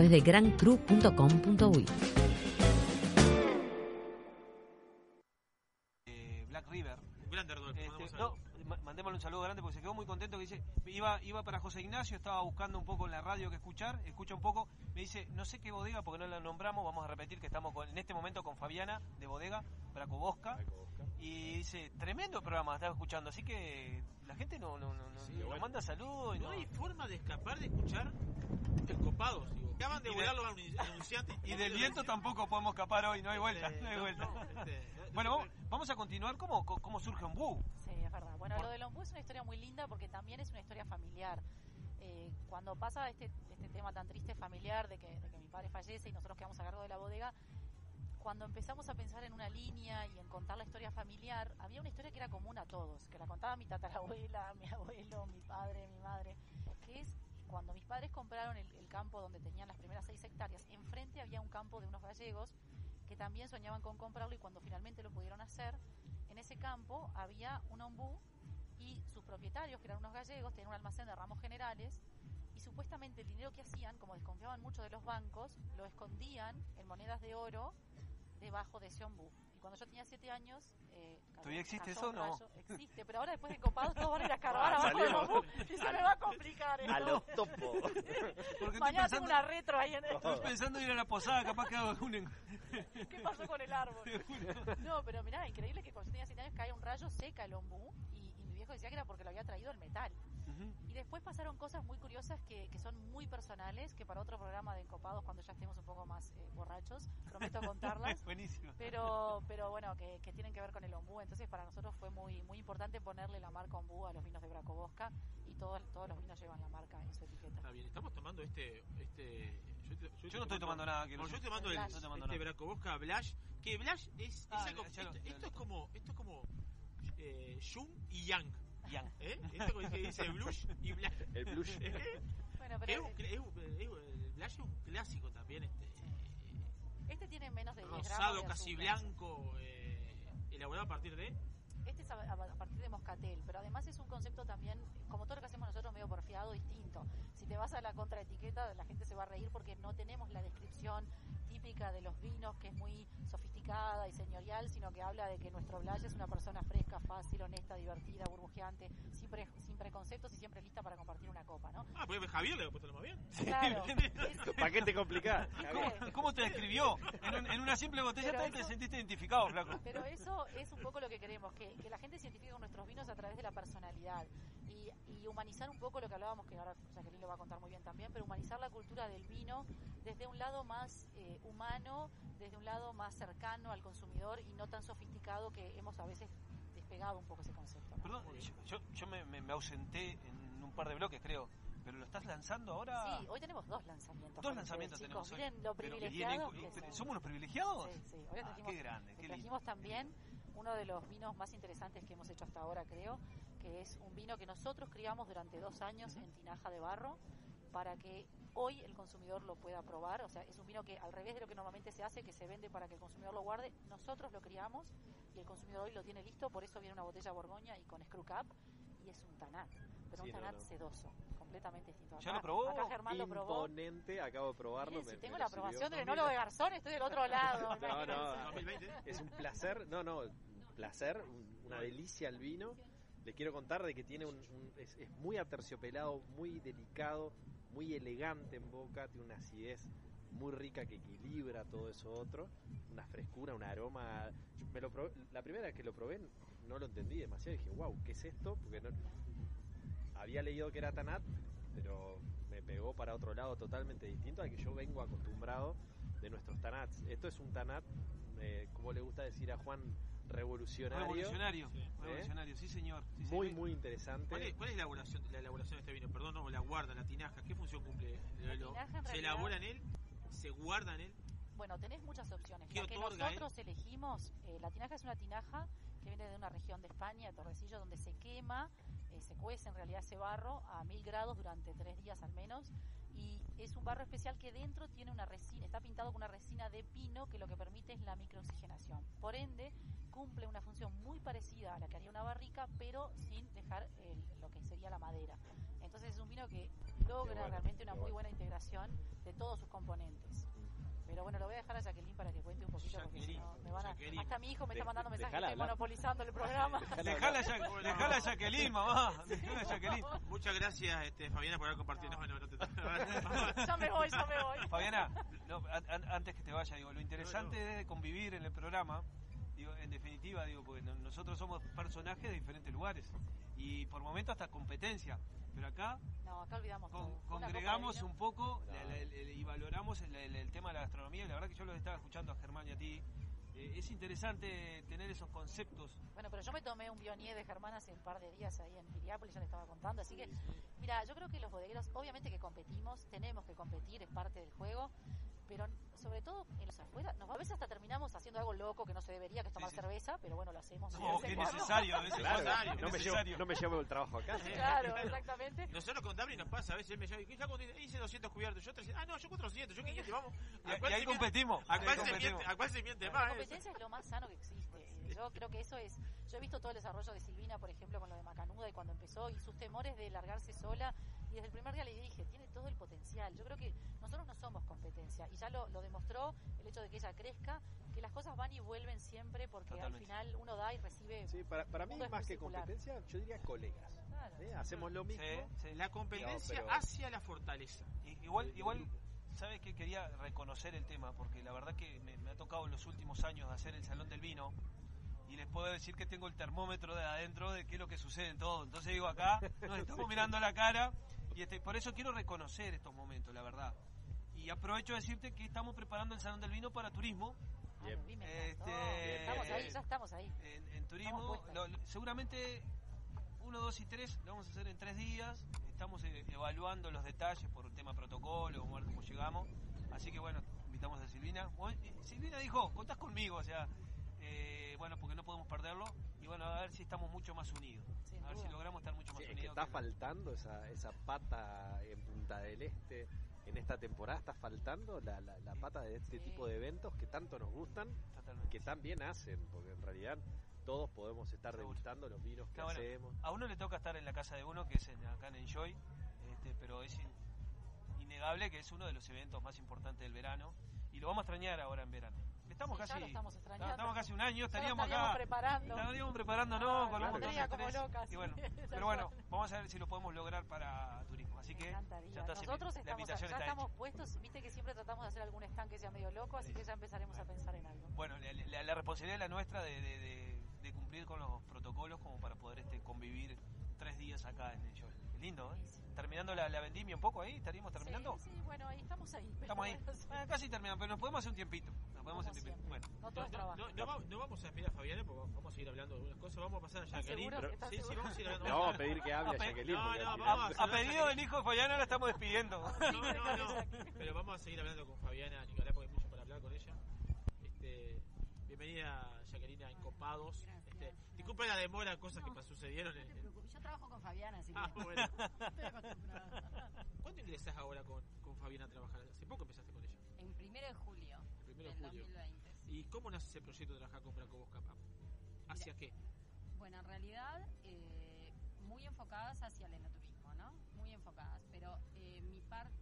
de grancru.com.uy.
un saludo grande porque se quedó muy contento que dice, iba, iba para José Ignacio, estaba buscando un poco en la radio que escuchar, escucha un poco, me dice, no sé qué bodega porque no la nombramos, vamos a repetir que estamos con- en este momento con Fabiana de bodega, Bracobosca, y dice, tremendo programa, estaba escuchando, así que la gente no, no, no, no- nos manda saludos
No
no,
hay forma de escapar de escuchar encopados. Digo. Acaban de volar los anun- anunciantes.
y (laughs) del viento tampoco podemos escapar hoy, no hay vuelta, no hay vuelta. Bueno, vamos, vamos a continuar, ¿cómo, cómo surge un bu?
Es verdad. Bueno, lo del ombú es una historia muy linda porque también es una historia familiar. Eh, cuando pasa este, este tema tan triste familiar de que, de que mi padre fallece y nosotros quedamos a cargo de la bodega, cuando empezamos a pensar en una línea y en contar la historia familiar, había una historia que era común a todos, que la contaba mi tatarabuela, (laughs) mi abuelo, mi padre, mi madre, que es cuando mis padres compraron el, el campo donde tenían las primeras seis hectáreas, enfrente había un campo de unos gallegos que también soñaban con comprarlo y cuando finalmente lo pudieron hacer, en ese campo había un ombú y sus propietarios, que eran unos gallegos, tenían un almacén de ramos generales y supuestamente el dinero que hacían, como desconfiaban mucho de los bancos, lo escondían en monedas de oro debajo de ese ombú. Cuando yo tenía siete años... Eh,
¿Todavía existe
cayó
eso o no?
Existe, pero ahora después de copados todos van a ir a escarbar
Ah,
abajo del
salimos.
ombú y se me va a complicar esto.
A los topos.
Mañana tengo una retro ahí en
Estoy pensando en ir a la posada, capaz que hago un... (laughs)
¿Qué pasó con el árbol? (laughs) No, pero mirá, increíble que cuando yo tenía 7 años cae un rayo, seca el ombú y, y mi viejo decía que era porque lo había traído el metal. Y después pasaron cosas muy curiosas que, que son muy personales, que para otro programa de Encopados, cuando ya estemos un poco más eh, borrachos, prometo (laughs) contarlas. (laughs)
Buenísimo.
Pero, pero bueno, que, que tienen que ver con el ombú. Entonces para nosotros fue muy muy importante ponerle la marca ombú a los vinos de Bracobosca y todos, todos los vinos llevan la marca en su etiqueta.
Está bien, estamos tomando este. este yo, te-
Yo no estoy tomando nada, quiero
No, yo estoy tomando el,
Blash. No estoy tomando
este
nada.
Bracobosca Blash. Que Blash es.
Ah,
es algo- esto,
ya
esto es como. Esto es como. Eh, Jung y Yang.
Yang.
¿Eh? Esto que dice Blush y Blash.
El Blush. (laughs)
¿Eh?
Bueno, pero
es un es un- es un- el Blash es un clásico también. Este,
este tiene menos de 10 gramos
rosado,
de
casi blanco. Eh, elaborado a partir de.
Este es a, a- a partir de moscatel, pero además es un concepto también, como todo lo que hacemos nosotros, medio porfiado, distinto. Si te vas a la contraetiqueta, la gente se va a reír porque no tenemos la descripción típica de los vinos, que es muy sofisticada y señorial, sino que habla de que nuestro Blay es una persona fresca, fácil, honesta, divertida, burbujeante, sin, pre- sin preconceptos y siempre lista para compartir una copa, ¿no?
Ah, porque Javier le ha puesto lo más bien. (laughs)
Claro. (laughs)
¿Para qué te complicás?
¿Cómo, cómo te describió? En, un- en una simple botella también te sentiste identificado, flaco.
Pero eso es un poco lo que queremos, que, que la gente se identifique con nuestros vinos a través de la personalidad y, y humanizar un poco lo que hablábamos, que ahora Jacqueline lo va a contar muy bien también, pero humanizar la cultura del vino desde un lado más eh, humano, desde un lado más cercano al consumidor y no tan sofisticado que hemos a veces despegado un poco ese concepto. ¿no?
Perdón, yo, yo, yo me, me- me ausenté en un par de bloques, creo. ¿Pero lo estás lanzando ahora?
Sí, hoy tenemos dos lanzamientos.
Dos lanzamientos
ustedes,
tenemos hoy.
Miren lo privilegiados que.
¿Somos los privilegiados?
Sí, sí. Hoy
Ah,
trajimos,
qué grande, qué lindo.
trajimos también uno de los vinos más interesantes que hemos hecho hasta ahora, creo, que es un vino que nosotros criamos durante dos años en tinaja de barro para que hoy el consumidor lo pueda probar. O sea, es un vino que al revés de lo que normalmente se hace, que se vende para que el consumidor lo guarde, nosotros lo criamos y el consumidor hoy lo tiene listo, por eso viene una botella Borgoña y con screw cap y es un tanat, pero
Sí,
un tanat
no.
sedoso, completamente distinto.
¿Ya
Acá-
lo probó?
Acá Germán lo probó.
Imponente, acabo de probarlo.
Miren, si
me-
tengo
me
la aprobación del enólogo de Garzón, estoy del otro lado. (laughs)
No, no, es un placer, no, no, un placer, un- una delicia el vino. Les quiero contar de que tiene un, es, muy aterciopelado, muy delicado, muy elegante en boca, tiene una acidez muy rica que equilibra todo eso otro, una frescura, un aroma. Me lo probé- la primera vez que lo probé no lo entendí demasiado, dije, wow, ¿qué es esto? Porque no, había leído que era Tanat, pero me pegó para otro lado totalmente distinto al que yo vengo acostumbrado de nuestros Tanats. Esto es un Tanat, eh, como le gusta decir a Juan, revolucionario.
Revolucionario, revolucionario, sí señor. sí,
Muy,
señor.
muy interesante.
¿Cuál es, cuál es la, elaboración, la elaboración de este vino? Perdón, no, la guarda, la tinaja. ¿Qué función cumple?
La
Lo-
tinaja, en
¿Se
realidad-
elabora en él? ¿Se guarda en él?
Bueno, tenés muchas opciones.
¿Qué
La que
otorga él?
nosotros elegimos, eh, la tinaja es una tinaja que viene de una región de España, de Torrecillo, donde se quema, eh, se cuece en realidad ese barro a mil grados durante tres días al menos. Y es un barro especial que dentro tiene una resina, está pintado con una resina de pino que lo que permite es la microoxigenación. Por ende, cumple una función muy parecida a la que haría una barrica, pero sin dejar el- lo que sería la madera. Entonces es un vino que logra
bueno,
realmente una muy buena integración de todos sus componentes. Pero bueno, lo voy a dejar a Jacqueline para que cuente un poquito, porque si no me van a... Hasta mi hijo me está mandando mensajes estoy monopolizando el programa. (laughs)
Dejala a Jack- dejala a Jacqueline, mamá. (laughs) Dejala a Jacqueline. (laughs)
Muchas gracias, este, Fabiana, por haber compartido. No, no, no te
ya me voy, ya me voy.
Fabiana, no, an- an- antes que te vaya, digo, lo interesante de convivir en el programa, digo, en definitiva, digo, porque no- nosotros somos personajes de diferentes lugares y por momentos hasta competencia, pero acá
No, acá olvidamos de
congregamos un poco la- la- y valoramos el, el- el tema de la gastronomía. La verdad que yo lo estaba escuchando a Germán y a ti. eh, es interesante tener esos conceptos.
Bueno, pero yo me tomé un bionier de Germán hace un par de días ahí en Piriápolis, ya le estaba contando, así que, mira, yo creo que los bodegueros, obviamente que competimos, tenemos que competir, es parte del juego, pero sobre todo en los afuera, nos, a veces hasta terminamos haciendo algo loco que no se debería, que es tomar cerveza, pero bueno, lo hacemos.
No, que es necesario, a veces
Claro,
necesario,
no, me llevo,
necesario.
no me llevo el trabajo acá.
Claro, exactamente.
Nosotros con Dabri nos pasa, a veces él me llama y ya cuando hice 200 cubiertos, yo 300, ah no, yo 400, yo 500, vamos.
Y-
¿A cuál
y ahí
se miente-
competimos,
¿A cuál se
competimos.
miente, a cuál se miente
La
más? eh?
competencia es lo más sano que existe. Eh, Yo creo que eso es. Yo he visto todo el desarrollo de Silvina, por ejemplo, con lo de Macanuda y cuando empezó, y sus temores de largarse sola. Y desde el primer día le dije, tiene todo el potencial. Yo creo que nosotros no somos competencia. Y ya lo, lo demostró el hecho de que ella crezca, que las cosas van y vuelven siempre, porque
Totalmente.
al final uno da y recibe.
Sí, para, para mí más que competencia, yo diría colegas.
Claro.
¿eh? Hacemos lo mismo.
La competencia
No, pero-
hacia la fortaleza.
Igual, igual, sabes que quería reconocer el tema, porque la verdad que me, me ha tocado en los últimos años hacer el Salón del Vino y les puedo decir que tengo el termómetro de adentro de qué es lo que sucede en todo. Entonces digo, acá nos estamos (laughs) mirando la cara y este, por eso quiero reconocer estos momentos, la verdad. Y aprovecho de decirte que estamos preparando el Salón del Vino para turismo.
Ah, encantó.
Este,
Estamos ahí, ya estamos ahí.
En, en turismo, lo- seguramente uno, dos y tres lo vamos a hacer en tres días. Estamos eh, evaluando los detalles por el tema protocolo, vamos a ver cómo llegamos. Así que bueno, invitamos a Silvina. Eh, Silvina dijo, contás conmigo, o sea, eh, bueno, porque no podemos perderlo. Y bueno, a ver si estamos mucho más unidos. a ver si logramos estar mucho más
Sí, es que
unidos.
está
que-
faltando esa, esa pata en Punta del Este en esta temporada, está faltando la, la, la pata de este tipo de eventos que tanto nos gustan, que tan bien hacen, porque en realidad todos podemos estar degustando los vinos que
bueno.
hacemos.
A uno le toca estar en la casa de uno, que es en- acá en Enjoy, este, pero es in- innegable que es uno de los eventos más importantes del verano y lo vamos a extrañar ahora en verano. Estamos
Sí, ya
casi
lo estamos extrañando.
estamos casi un año,
Ya
estaríamos
estaríamos
acá
preparando.
estaríamos preparándonos con un
Claro,
montón de
Andrea como
estrés.
loca,
y
sí, (laughs)
bueno, pero bueno, vamos a ver si lo podemos lograr para turismo. Así que ya está,
Nosotros
la
estamos, ya
está
estamos puestos, viste que siempre tratamos de hacer algún stand que sea medio loco, así que ya empezaremos a pensar en algo.
Bueno, la, la- la responsabilidad es la nuestra de, de- de- de cumplir con los protocolos como para poder este, convivir tres días acá en el show. Lindo, ¿eh? Terminando la, la vendimia un poco ahí, ¿estaríamos terminando?
Sí, sí, bueno, ahí estamos ahí.
Estamos ahí. (laughs)
bueno.
Ah, casi terminamos, pero nos podemos hacer un tiempito. Nos podemos hacer un tiempito. Bueno.
No
no, no, no, vamos, no vamos a despedir a Fabiana porque vamos a seguir hablando de algunas cosas. Vamos a pasar a
¿Estás
Jacqueline. Sí, sí, vamos a ir hablando.
Vamos a pedir que hable a Jacqueline.
No, no, vamos
A, pedido del hijo de Fayana la estamos despidiendo.
No, no, no. Pero vamos a seguir hablando con Fabiana, Nicolás, porque hay mucho para hablar con ella. Este, bienvenida, Jacqueline, a Encopados. Este, disculpen la demora, cosas que pas- sucedieron. En, en-
trabajo con Fabiana, así que
Ah, bueno.
estoy acostumbrada.
¿Cuándo ingresás ahora con, con Fabiana a trabajar? Hace poco empezaste con ella.
En primero de julio
El primero de
del
julio.
2020.
¿Y cómo nace ese proyecto de trabajar con Branco Bosca? ¿Hacia qué?
Bueno, en realidad eh, muy enfocadas hacia el enoturismo, ¿no? Muy enfocadas, pero eh, mi parte...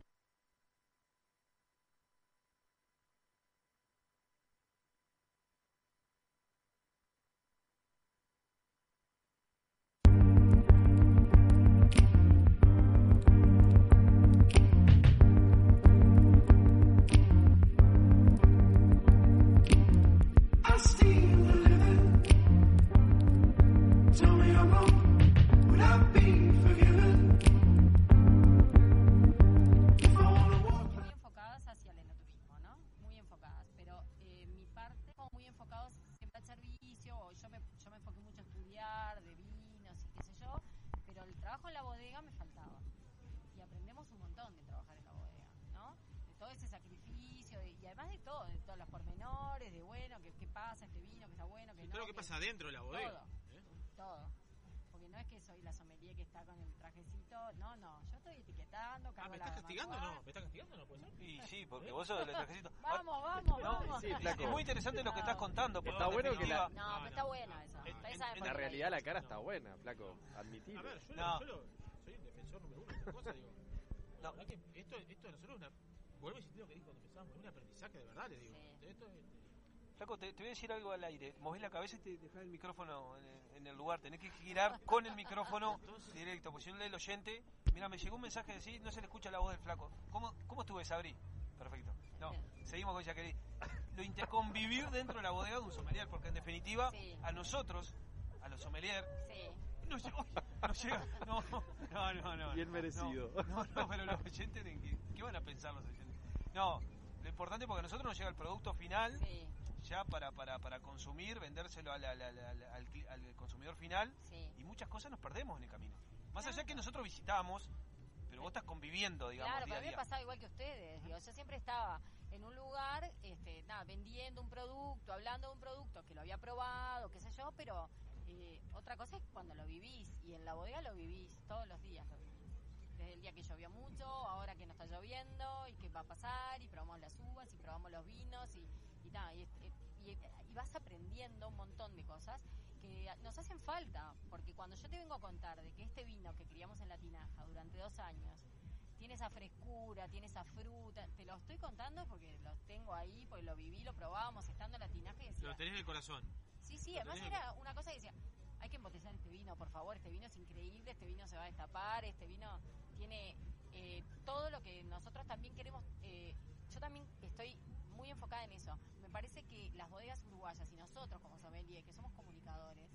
no. que
pasa adentro de la bodega.
Todo,
¿eh?
todo. Porque no es que soy la sommelier que está con el trajecito, no, no, yo estoy etiquetando,
Ah, ¿me
la
estás castigando o no? ¿Me estás castigando o no puede ser?
Y sí, porque vos sos del trajecito. (laughs)
Vamos, vamos,
No,
vamos.
sí. Es muy interesante lo que estás contando. porque
Está
en
bueno que la-
No, pero está bueno eso. Saben por
En
qué lo
realidad la cara está buena, flaco. Admitido.
A ver, yo,
No.
lo, yo lo- soy un defensor número uno de esta cosa, digo. La verdad que esto, esto de nosotros es una. Vuelvo a insistir lo que dije cuando empezamos, es un aprendizaje de verdad, le digo. Esto es-
Flaco, te, te voy a decir algo al aire. Movés la cabeza y te dejás el micrófono en el, en el lugar. Tenés que girar con el micrófono directo. Porque si no lee el oyente. Mira, me llegó un mensaje de sí, no se le escucha la voz del flaco. ¿Cómo, cómo estuve, Sabri? Perfecto. No, seguimos con Jacqueline. Lo interconvivir dentro de la bodega de un sommelier. Porque en definitiva, a nosotros, a los sommelier, no llega, uy, no llega, no, no, no, no.
Bien
no,
merecido.
No, no, pero los oyentes, ¿en ¿qué, qué van a pensar los oyentes? No, lo importante porque a nosotros nos llega el producto final ya para, para, para consumir, vendérselo al, al, al, al- consumidor final y muchas cosas nos perdemos en el camino. Más allá que nosotros visitamos, pero vos estás conviviendo, digamos,
Claro,
día
mí me pasaba igual que ustedes. Digo, yo siempre estaba en un lugar, este, nada, vendiendo un producto, hablando de un producto que lo había probado, qué sé yo, pero eh, otra cosa es cuando lo vivís. Y en la bodega lo vivís, todos los días lo vivís. Desde el día que llovió mucho, ahora que no está lloviendo, y qué va a pasar, y probamos las uvas, y probamos los vinos, y, y nada, y, y- y vas aprendiendo un montón de cosas que nos hacen falta, porque cuando yo te vengo a contar de que este vino que criamos en la tinaja durante dos años tiene esa frescura, tiene esa fruta, te lo estoy contando porque lo tengo ahí, porque lo viví, lo probábamos estando en la tinaja y decía,
Lo tenés en el corazón.
sí, sí,
lo
además era una cosa que decía, hay que embotellar este vino, por favor, este vino es increíble, este vino se va a destapar, este vino tiene eh, todo lo que nosotros también queremos, eh, yo también estoy muy enfocada en eso. Me parece que las bodegas uruguayas y nosotros como sommelier, que somos comunicadores,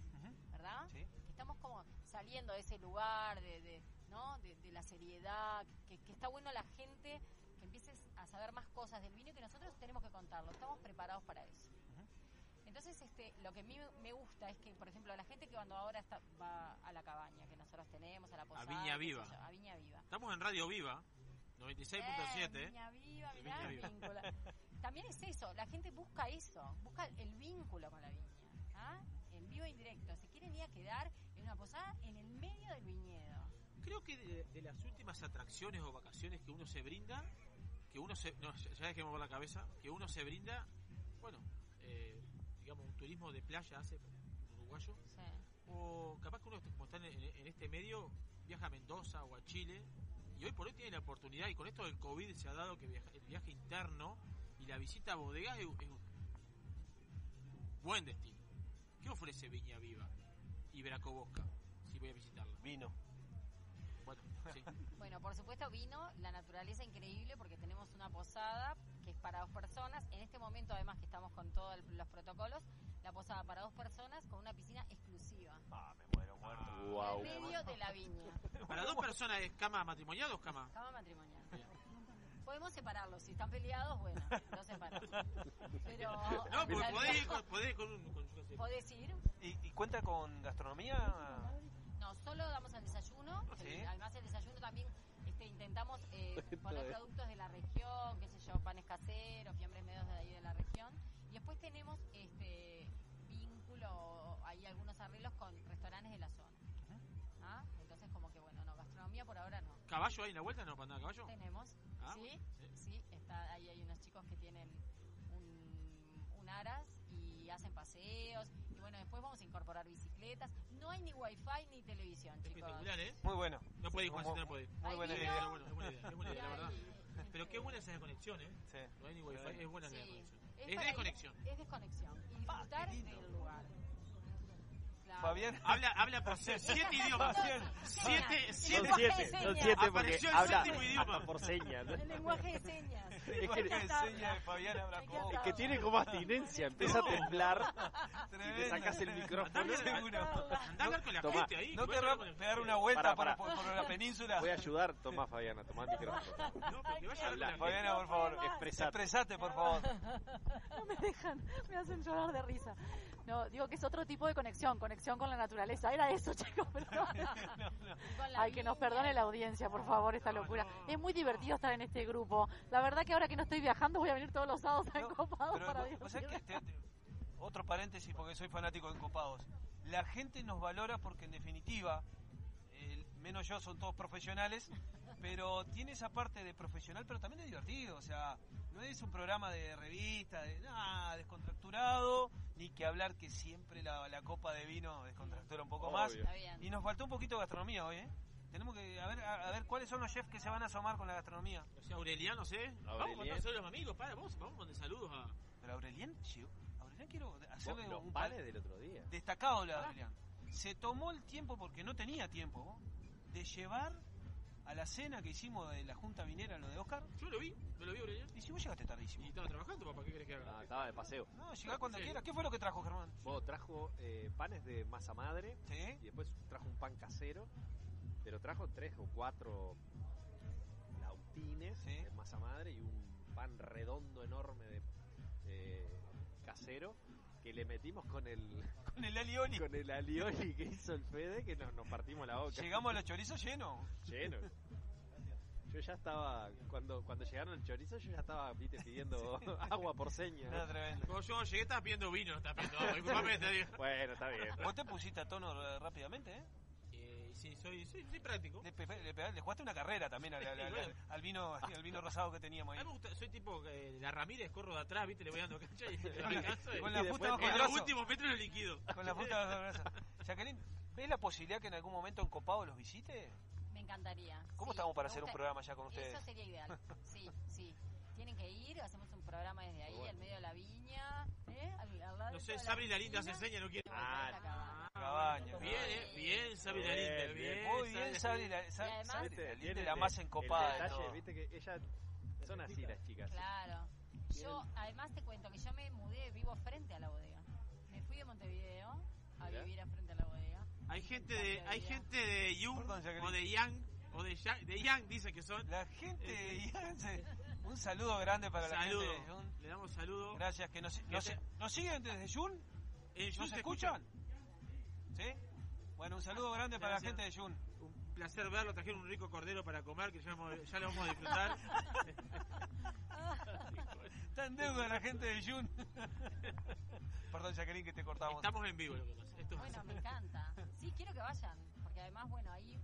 ¿verdad? Que estamos como saliendo de ese lugar, de, de, ¿no? de, de la seriedad, que, que está bueno la gente que empieces a saber más cosas del vino y que nosotros tenemos que contarlo, estamos preparados para eso. Entonces, este, lo que a mí me gusta es que, por ejemplo, la gente que cuando ahora está, va a la cabaña que nosotros tenemos, a la posada,
Viña
qué sé
Viva.
yo, a Viña Viva.
Estamos en Radio Viva, 96.7.
Eh, Viña Viva,
Sí,
mirá,
Viña Viva. (laughs)
También es eso, la gente busca eso, busca el vínculo con la viña, ¿ah? en vivo e indirecto. Se quieren ir a quedar en una posada en el medio del viñedo.
Creo que de, de las últimas atracciones o vacaciones que uno se brinda, que uno se. No, ya dejemos por la cabeza, que uno se brinda, bueno, eh, digamos, un turismo de playa hace un uruguayo. O capaz que uno, como está en, en este medio, viaja a Mendoza o a Chile y hoy por hoy tiene la oportunidad, y con esto del COVID se ha dado que viaja- el viaje interno y la visita a bodega es, es un buen destino. ¿Qué ofrece Viña Viva y Bracobosca si voy a visitarla?
Vino.
Bueno, (laughs) sí.
Bueno, por supuesto vino, la naturaleza increíble porque tenemos una posada que es para dos personas. En este momento además que estamos con todos los protocolos, la posada para dos personas con una piscina exclusiva.
Ah, me muero muerto.
En medio de la viña.
Para dos (laughs) personas es cama matrimonial o dos camas.
Cama matrimonial. Podemos separarlos, si están peleados, bueno, (laughs) los separamos. Pero
No, porque podés ir con, podés ir con un. Con,
podés ir.
¿Y, y cuenta con gastronomía?
No, solo damos el desayuno.
¿Sí?
el- además el desayuno también este, intentamos eh, (laughs) poner productos de la región, qué sé yo, panes caseros, fiambres medios de ahí de la región. Y después tenemos este vínculo, hay algunos arreglos con restaurantes de la zona. ¿Ah? Entonces como que bueno, no, gastronomía por ahora no.
¿Caballo ahí en la vuelta? ¿No, para andar a caballo?
Tenemos,
Ah,
sí, sí, está, ahí hay unos chicos que tienen un, un aras y hacen paseos. Y bueno, después vamos a incorporar bicicletas. No hay ni wifi ni televisión, chicos.
Espectacular, ¿eh?
Muy bueno.
No puede ir Juan
Muy-
no puede ir.
muy buena idea.
buena, es buena idea, es buena idea, la verdad. Pero qué buena es esa conexión, ¿eh?
Sí.
No hay ni wifi, es buena la
Sí.
conexión.
Es
Es
para ir-
desconexión.
Es desconexión. Y disfrutar del lugar.
Habla, habla por se- siete idiomas.
Fabián.
Siete,
Son
siete.
siete, son siete porque
el
habla
séptimo idioma.
hasta por señas.
El lenguaje de señas.
Es que,
Enseña de Fabián Abracó.
es que tiene como abstinencia, empieza a temblar y te sacas el micrófono.
Andá a hablar- con la
Tomá.
gente ahí.
¿No
el-
pegar una vuelta
Pará,
por, por la península?
Voy a ayudar, tomá Fabiana, tomá el micrófono. (laughs)
No, pero que vaya a hablar
Fabiana, por favor.
Expresate.
Expresate, por favor. (laughs)
No me dejan, me hacen llorar de risa. No, digo que es otro tipo de conexión, conexión con la naturaleza. Era eso, (laughs) chicos, perdón. (laughs)
Con la
Ay, que nos perdone la audiencia, por favor, esta locura. Es muy divertido estar en este grupo. La verdad que ahora que no estoy viajando voy a venir todos los sábados a Encopados para
vos sabés
divertirme.
que te- te- otro paréntesis porque soy fanático de Encopados. La gente nos valora porque en definitiva, menos yo son todos profesionales, (laughs) pero tiene esa parte de profesional, pero también de divertido. O sea, no es un programa de revista, de nada, descontracturado, ni que hablar que siempre la, la copa de vino descontractura un poco más.
Obvio.
Y nos faltó un poquito de gastronomía hoy, ¿eh? Tenemos que a ver, a, a ver cuáles son los chefs que se van a asomar con la gastronomía.
O sea, Aureliano, no sé. Vamos saludos a los amigos. Para, vamos, vamos mandar saludos a.
Pero Aurelian quiero hacerle
Los
un
panes del otro día.
destacado la Aurelian. Se tomó el tiempo porque no tenía tiempo de llevar a la cena que hicimos de la Junta Vinera, lo de Oscar.
Yo lo vi, no lo vi, Aureliano.
Y si vos llegaste tardísimo.
Y estaba trabajando, papá, ¿qué querés que haga?
No, estaba de paseo.
No, llegá cuando quieras. ¿Qué fue lo que trajo Germán?
Vos trajo eh, panes de masa madre
¿Sí?
y después trajo un pan casero, pero trajo tres o cuatro lautines
Sí.
de masa madre y un pan redondo enorme de eh, casero que le metimos con el
Con el alioli.
con el alioli que hizo el Fede que nos, nos partimos la boca.
Llegamos a los chorizos llenos.
lleno. Yo ya estaba, cuando cuando llegaron el chorizo, yo ya estaba, viste, pidiendo (laughs) agua por seña.
Nada tremendo.
Cuando yo llegué estaba pidiendo vino, no estaba pidiendo agua. Disculpame, te digo.
Bueno, está bien.
Vos te pusiste a tono eh, rápidamente,
¿eh? Sí, soy, soy, soy práctico.
Le, pe- le pegaste- le jugaste una carrera también al, al- al- al vino, al vino rosado que teníamos
A
ahí.
mí me gusta, soy tipo eh, la Ramírez, corro de atrás, viste, le voy dando cancha y le alcanzo y-
Con la
Y
puta
después-
bajo
en
el
los
brazo.
últimos metros lo liquido.
Con la puta bajo el brazo. Jacqueline, ¿ves la posibilidad que en algún momento en Copado los visite?
Me encantaría.
¿Cómo
sí,
estamos para
me
hacer un
gusta-
programa ya con ustedes?
Eso sería ideal. (laughs) Sí, sí. Tienen que ir, hacemos un programa desde ahí,
Bueno.
al medio de la viña. ¿eh? Al, al lado
No sé, Sabri la linda se enseña, no quiere.
Ah,
cabaña.
Bien, eh, bien, Sabri la
Bien,
linda,
bien.
bien.
Muy bien, Sabri, la, Sa-
Y además-
Sabri,
Viste,
la más encopada de
detalle, viste que ellas son así las chicas.
Claro. Yo, además te cuento que yo me mudé, vivo frente a la bodega. Me fui de Montevideo a vivir a frente a la bodega.
Hay gente de, hay gente de
Perdón, Jacqueline.
o de Yang o de Yang, de Yang dice que son.
La gente de Yance. Un saludo grande para
Saludo.
la gente de Jun.
Le damos saludo.
Gracias, que nos, nos,
te-
nos siguen desde Jun.
Jung
¿Nos escuchan? ¿Sí? Bueno, un saludo grande para la gente de Jun.
Un placer verlo. Trajeron un rico cordero para comer que ya, hemos- ya lo vamos a disfrutar. (laughs)
Está en deuda la gente de Jun. (laughs) Perdón, Jacqueline, que te cortamos.
Estamos en vivo lo que pasa. Esto
Bueno, me encanta. Sí, quiero que vayan, porque además, bueno, ahí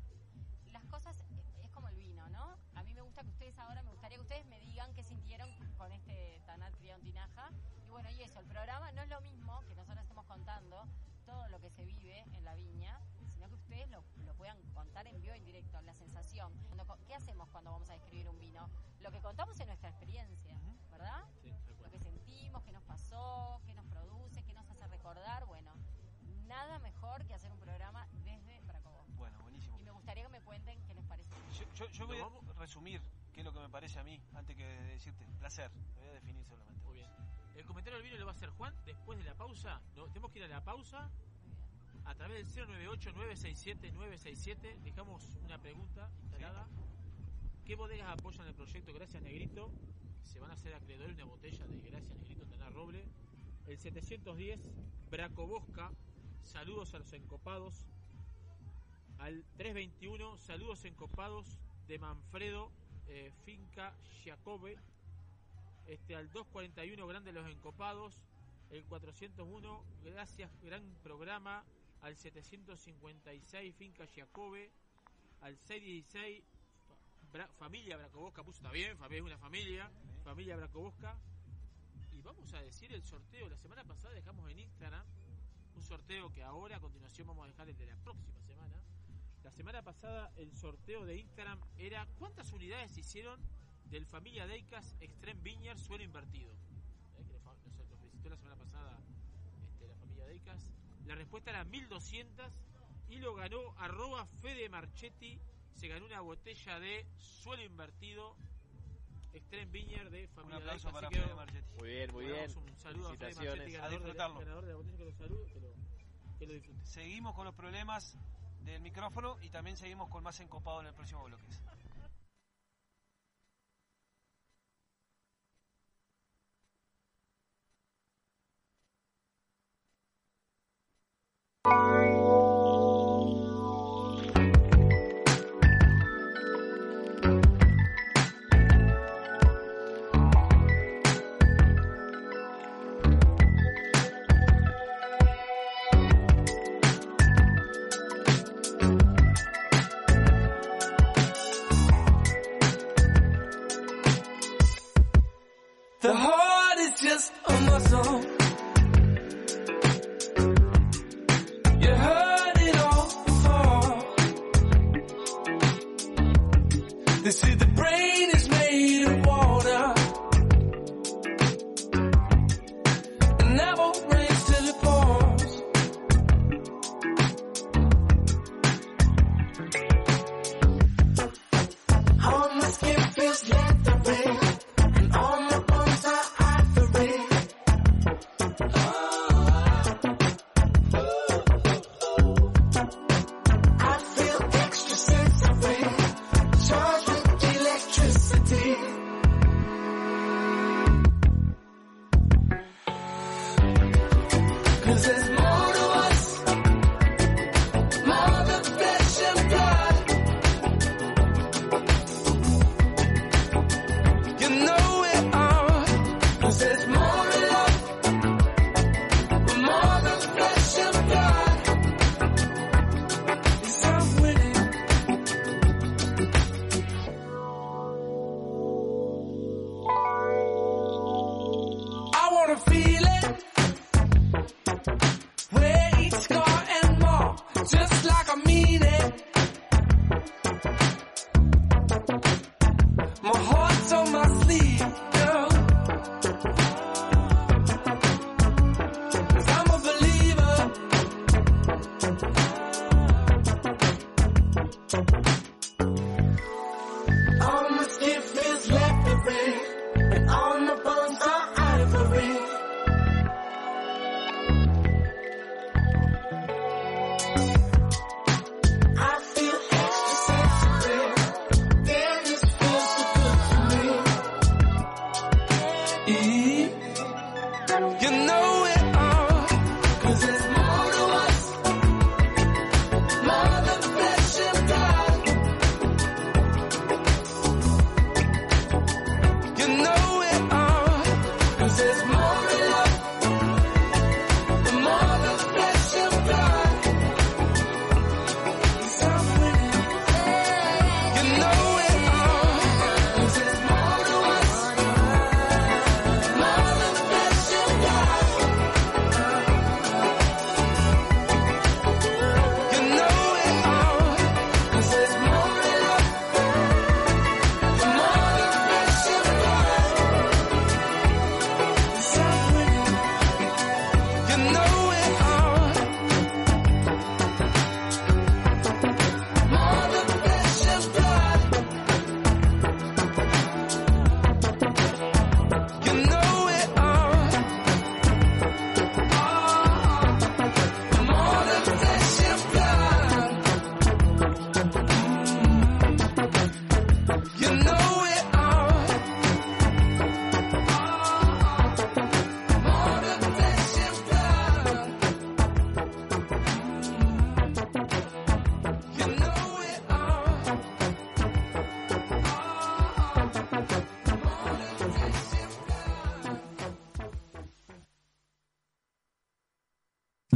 las cosas eh, es como el vino, ¿no? A mí me gusta que ustedes ahora, me gustaría que ustedes me digan qué sintieron con este Tanat Criado Tinaja. Y bueno, y eso, el programa no es lo mismo que nosotros estemos contando todo lo que se vive en la viña, sino que ustedes lo, lo puedan contar en vivo, en directo. Cuando co- ¿Qué hacemos cuando vamos a describir un vino? Lo que contamos es nuestra experiencia, ¿verdad? Lo que sentimos, qué nos pasó, qué nos produce, qué nos hace recordar. Bueno, nada mejor que hacer un programa desde Bracobos.
Bueno, buenísimo.
Y me gustaría que me cuenten qué les parece.
Yo, yo- yo voy a resumir qué es lo que me parece a mí antes que decirte. Placer. Lo voy a definir solamente.
Muy bien. El comentario del vino lo va a hacer Juan después de la pausa. No, tenemos que ir a la pausa. A través del 098-967-967 dejamos una pregunta instalada. ¿Qué bodegas apoyan el proyecto Gracias Negrito? Se van a hacer acreedores una botella de Gracias Negrito Taná Roble. El 710 Bracobosca. Saludos a los encopados. Al 321 Saludos encopados de Manfredo eh, Finca Giacobbe este, al 241 Grande Los Encopados, el 401 Gracias Gran Programa, al 756 Finca Giacobbe, al 616 Bra- Familia Bracobosca, puso está bien, es una familia, Familia Bracobosca. Y vamos a decir el sorteo, la semana pasada dejamos en Instagram un sorteo que ahora a continuación vamos a dejar el de la próxima semana. La semana pasada el sorteo de Instagram era ¿cuántas unidades se hicieron del Familia Deicas Extreme Vineyard suelo invertido? ¿Eh? Que nos, nos- visitó la semana pasada este, la familia Deicas. La respuesta era 1200 y lo ganó arroba Fede Marchetti. Se ganó una botella de suelo invertido Extreme Vineyard de familia
aplauso
Deicas.
para
Así que
Fede Marchetti.
Muy bien, muy bien.
Un saludo a Fede. Marchetti,
A
ganador, de la,
disfrutarlo.
ganador de la botella que lo saludo, que lo, que lo disfrute.
Seguimos con los problemas del micrófono y también seguimos con más encopado en el próximo bloque.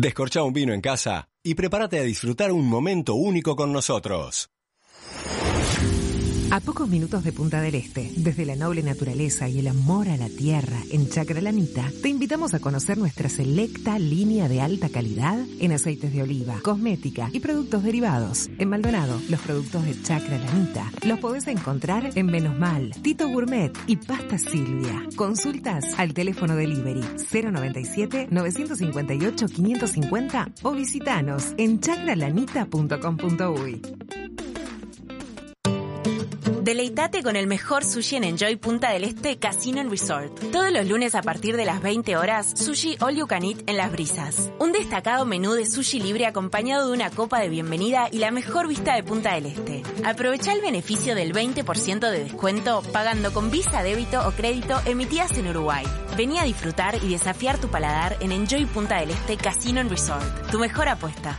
Descorcha un vino en casa y prepárate a disfrutar un momento único con nosotros.
A pocos minutos de Punta del Este, desde la noble naturaleza y el amor a la tierra en Chacralanita, te invitamos a conocer nuestra selecta línea de alta calidad en aceites de oliva, cosmética y productos derivados. En Maldonado, los productos de Chacralanita los podés encontrar en Menos Mal, Tito Gourmet y Pasta Silvia. Consultas al teléfono delivery 097 958 550 o visitanos en chacralanita.com.uy.
Deleitate con el mejor sushi en Enjoy Punta del Este Casino Resort. Todos los lunes a partir de las 20 horas, sushi all you can eat en Las Brisas. Un destacado menú de sushi libre acompañado de una copa de bienvenida y la mejor vista de Punta del Este. Aprovecha el beneficio del 20% de descuento pagando con Visa, débito o crédito emitidas en Uruguay. Vení a disfrutar y desafiar tu paladar en Enjoy Punta del Este Casino Resort. Tu mejor apuesta.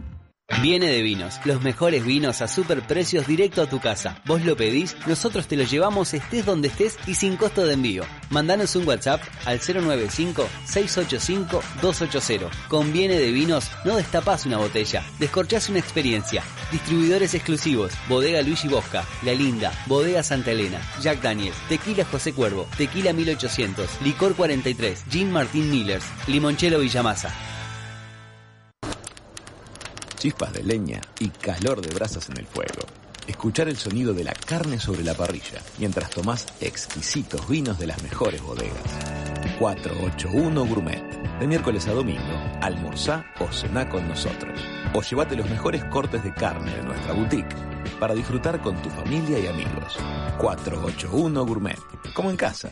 Viene de Vinos, los mejores vinos a super precios directo a tu casa. Vos lo pedís, nosotros te lo llevamos estés donde estés y sin costo de envío. Mandanos un WhatsApp al 095-685-280. Con Viene de Vinos no destapás una botella, descorchás una experiencia. Distribuidores exclusivos, Bodega Luigi Bosca, La Linda, Bodega Santa Elena, Jack Daniels, Tequila José Cuervo, Tequila 1800, Licor 43, Jean Martín Millers, Limonchelo Villamasa.
Chispas de leña y calor de brasas en el fuego. Escuchar el sonido de la carne sobre la parrilla mientras tomás exquisitos vinos de las mejores bodegas. 481 Gourmet. De miércoles a domingo, almorzá o cená con nosotros. O llévate los mejores cortes de carne de nuestra boutique para disfrutar con tu familia y amigos. 481 Gourmet. Como en casa.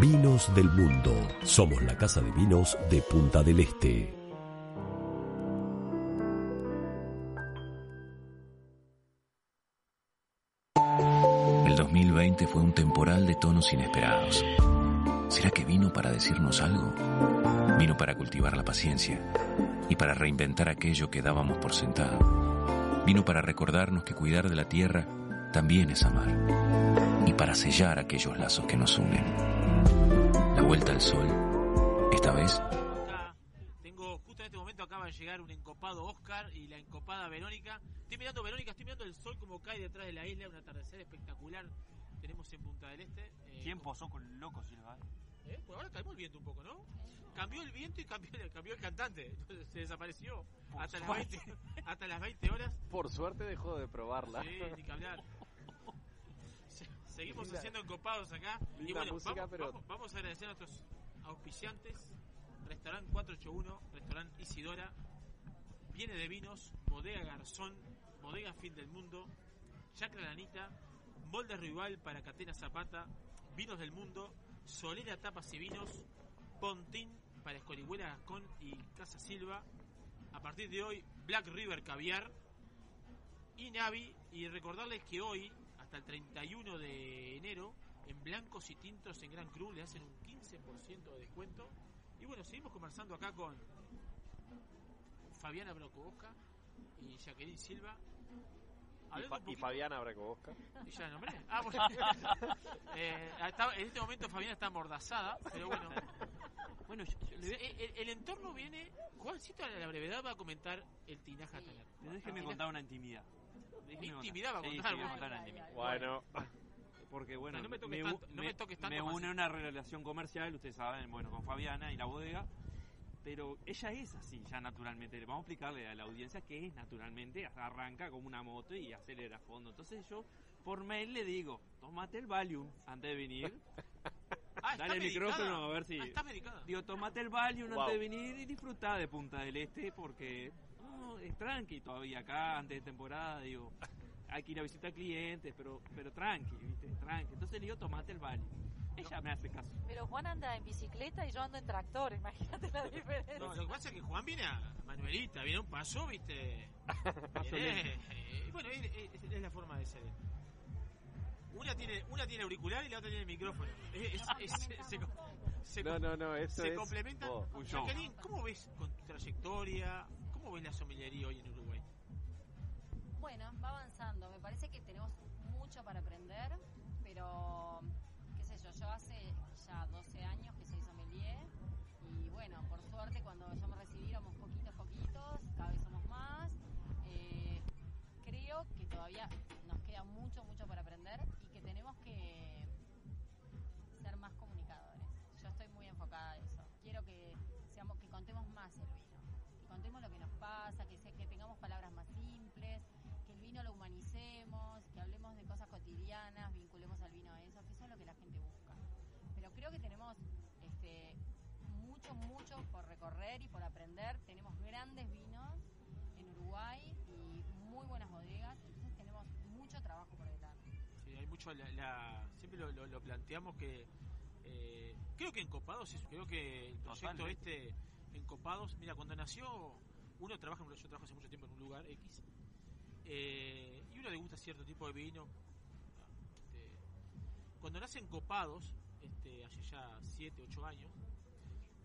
Vinos del Mundo. Somos la casa de vinos de Punta del Este.
El 2020 fue un temporal de tonos inesperados. ¿Será que vino para decirnos algo? Vino para cultivar la paciencia y para reinventar aquello que dábamos por sentado. Vino para recordarnos que cuidar de la tierra también es amar y para sellar aquellos lazos que nos unen. Vuelta al sol, esta vez
Tengo justo en este momento acaba de llegar un encopado Oscar y la encopada Verónica. Estoy mirando Verónica, estoy mirando el sol como cae detrás de la isla, un atardecer espectacular. Tenemos en Punta del Este. eh,
¿Quién posó con loco Silva?
¿Eh? Por ahora calmó el viento un poco, ¿no? Cambió el viento y cambió, (laughs) cambió el cantante. Entonces se desapareció hasta las, 20, (laughs) hasta las 20 horas.
Por suerte dejó de probarla.
Sí, ni que hablar. Se- Seguimos
Linda-
haciendo encopados acá. Y bueno,
música,
vamos,
pero-
vamos- vamos a agradecer a nuestros auspiciantes. Restaurante 481, Restaurante Isidora, Viene de Vinos, Bodega Garzón, Bodega Fin del Mundo, Chacra Lanita, Molde Rival para Catena Zapata, Vinos del Mundo, Solera Tapas y Vinos, Pontín para Escorihuela Gascón y Casa Silva. A partir de hoy, Black River Caviar y Navi. Y recordarles que hoy, hasta el 31 de enero, en blancos y tintos en Gran Cruz le hacen un 15% de descuento. Y bueno, seguimos conversando acá con Fabiana Brocobosca y Jacqueline Silva.
Y, Fa- Fabiana Bracobosca.
¿Y ya la nombré? Ah, bueno. (laughs) Eh, está- en este momento Fabiana está amordazada, pero bueno. Bueno, yo- le el, entorno viene. Juancito a la brevedad va a comentar el tinaja Taller.
Déjeme contar una intimidad. Déjeme contar.
Intimidad va a
Sí,
contar,
sí.
Bueno. (laughs)
Porque bueno,
No me toques
u-
tanto- no me toques tanto,
me une una relación comercial, ustedes saben, bueno, con Fabiana y la bodega.
pero ella es así ya naturalmente. Vamos a explicarle a la audiencia que es naturalmente, arranca como una moto y acelera a fondo. Entonces yo por mail le digo, tómate el Valium antes de venir. (laughs)
Ah,
Dale el
medicada.
micrófono a ver si...
Ah, está medicada.
Digo, tomate el Valium
Wow.
antes de venir y disfruta de Punta del Este porque no, es tranqui todavía acá, antes de temporada, digo, hay que ir a visitar clientes, pero pero tranqui, ¿viste? Tranqui. Entonces le digo, tomate el Valium. Ella me hace caso.
Pero Juan anda en bicicleta y yo ando en tractor, imagínate la diferencia.
No, lo que pasa es que Juan viene a Manuelita, viene a un paso, viste. (laughs) Viene, eh, bueno, es, es- es la forma de ser. Una tiene, una tiene auricular y la otra tiene micrófono. Es- es- es- se, se-
No, no, no, eso
se
es-
complementan.
oh, un show.
Jacqueline, ¿cómo ves con tu trayectoria? ¿Cómo ves la sommelería hoy en Uruguay?
Bueno, va avanzando. Me parece que tenemos mucho para aprender, pero qué sé yo, yo hace ya 12 años que soy sommelier y bueno, por suerte cuando yo me recorrer y por aprender. Tenemos grandes vinos en Uruguay y muy buenas bodegas, entonces tenemos mucho trabajo por delante.
Sí, hay mucho, la, la- siempre lo, lo- lo planteamos que eh, creo que en Copados, es- creo que el proyecto
Totalmente.
este en Copados, mira, cuando nació, uno trabaja, yo trabajo hace mucho tiempo en un lugar X, eh, y uno le gusta cierto tipo de vino. este, cuando nacen Copados, este, hace ya 7, 8 años,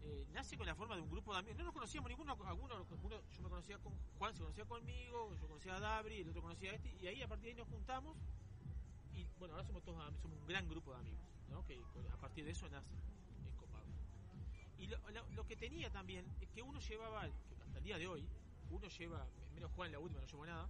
eh, nace con la forma de un grupo de amigos. No nos conocíamos ninguno, alguno, uno- yo me conocía con Juan, se conocía conmigo, yo conocía a Dabri, el otro conocía a este, y ahí a partir de ahí nos juntamos y bueno, ahora somos todos am- somos un gran grupo de amigos, ¿no? Que a partir de eso nace en Copado. Y lo, lo- que tenía también es que uno llevaba, hasta el día de hoy, uno lleva, menos Juan la última no llevó nada,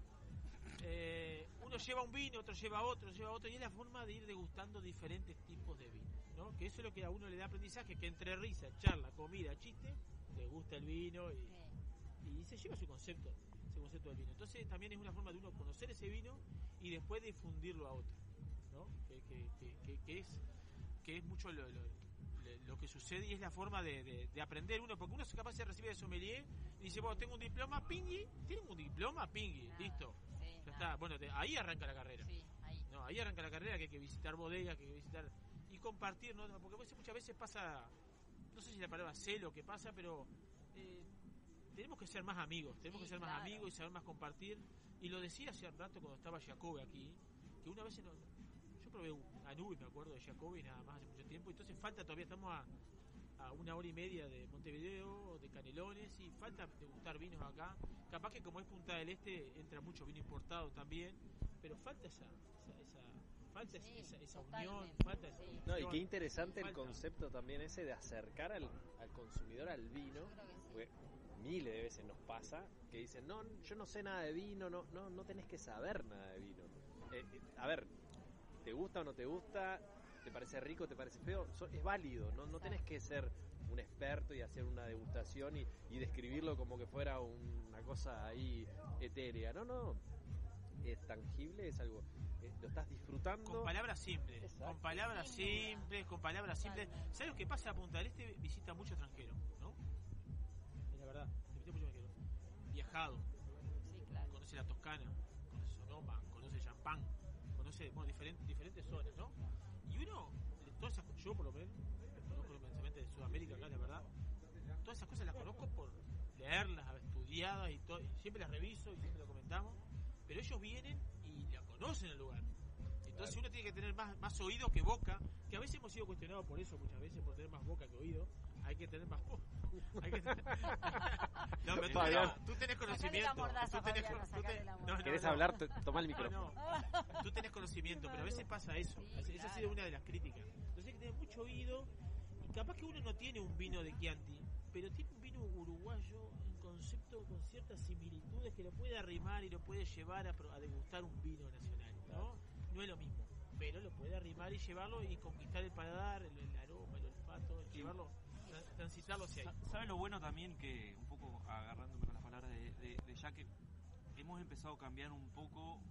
eh, uno lleva un vino, otro lleva otro, lleva otro, y es la forma de ir degustando diferentes tipos de vino, ¿no? Que eso es lo que a uno le da aprendizaje, que entre risa, charla, comida, chiste, te gusta el vino y, y se lleva su concepto, ese concepto del vino. Entonces también es una forma de uno conocer ese vino y después difundirlo a otro, ¿no? Que, que- que- que- que es que es mucho lo, lo- lo- lo que sucede y es la forma de, de- de aprender uno, porque uno es capaz de recibir de sommelier y dice, bueno, tengo un diploma, pingui, ¿tienen un diploma? Pingui, listo. ya está, bueno, te- ahí arranca la carrera.
ahí.
No, ahí arranca la carrera que hay que visitar bodegas, que hay que visitar compartir, ¿no? Porque a muchas veces pasa, no sé si la palabra celo que pasa, pero eh, tenemos que ser más amigos, tenemos
Sí,
que ser más amigos y saber más compartir. Y lo decía hace rato cuando estaba Jacobe aquí, que una vez no, yo probé un Anubi, me acuerdo de Jacobe, nada más hace mucho tiempo, entonces falta todavía, estamos a, a una hora y media de Montevideo, de Canelones, y falta degustar vinos acá. Capaz que como es Punta del Este, entra mucho vino importado también, pero falta esa, esa, esa- falta esa, esa unión, falta esa
No, y qué interesante el concepto también ese de acercar al, al consumidor al vino. porque miles de veces nos pasa que dicen, no, yo no sé nada de vino, no, no, no tenés que saber nada de vino. Eh, eh, a ver, ¿te gusta o no te gusta? ¿Te parece rico, te parece feo? So- es válido, no, no tenés que ser un experto y hacer una degustación y, y describirlo como que fuera una cosa ahí etérea. No, no, es tangible, es algo, eh, lo estás disfrutando.
Con palabras simples, con palabras simples, con palabras simples. ¿Sabes lo que pasa? Punta del Este visita mucho extranjero, ¿no? Es la verdad, visita mucho extranjero. Viajado. Conoce la Toscana, conoce Sonoma, conoce Champán, conoce bueno, diferentes, diferentes zonas, ¿no? Y uno, de todas esas yo por lo menos, conozco inmensamente de Sudamérica acá, la verdad. Todas esas cosas las conozco por leerlas, haber estudiadas y todo, y siempre las reviso y siempre lo comentamos. Pero ellos vienen y la conocen el lugar. Entonces uno tiene que tener más, más oído que boca, que a veces hemos sido cuestionados por eso muchas veces, por tener más boca que oído. Hay que tener más boca. (laughs) Hay que tener... (laughs) No, pero tú, tenés, tú tenés
Sacale
conocimiento.
mordaza,
tú tenés, tú no, no,
¿Querés
no.
hablar? Toma el
No,
micrófono.
no. (laughs) Tú tenés conocimiento, pero a veces pasa eso. Esa- ha sido una de las críticas. Entonces hay que tener mucho oído. Y capaz que uno no tiene un vino de Chianti, pero tiene un vino uruguayo concepto con ciertas similitudes que lo puede arrimar y lo puede llevar a, a degustar un vino nacional. ¿no? no es lo mismo, pero lo puede arrimar y llevarlo y conquistar el paladar, el, el aroma, el olfato, llevarlo. Tran- Transitarlo hacia ahí.
¿Sabes lo bueno también que, un poco agarrándome con las palabras de, de, de Jaque, hemos empezado a cambiar un poco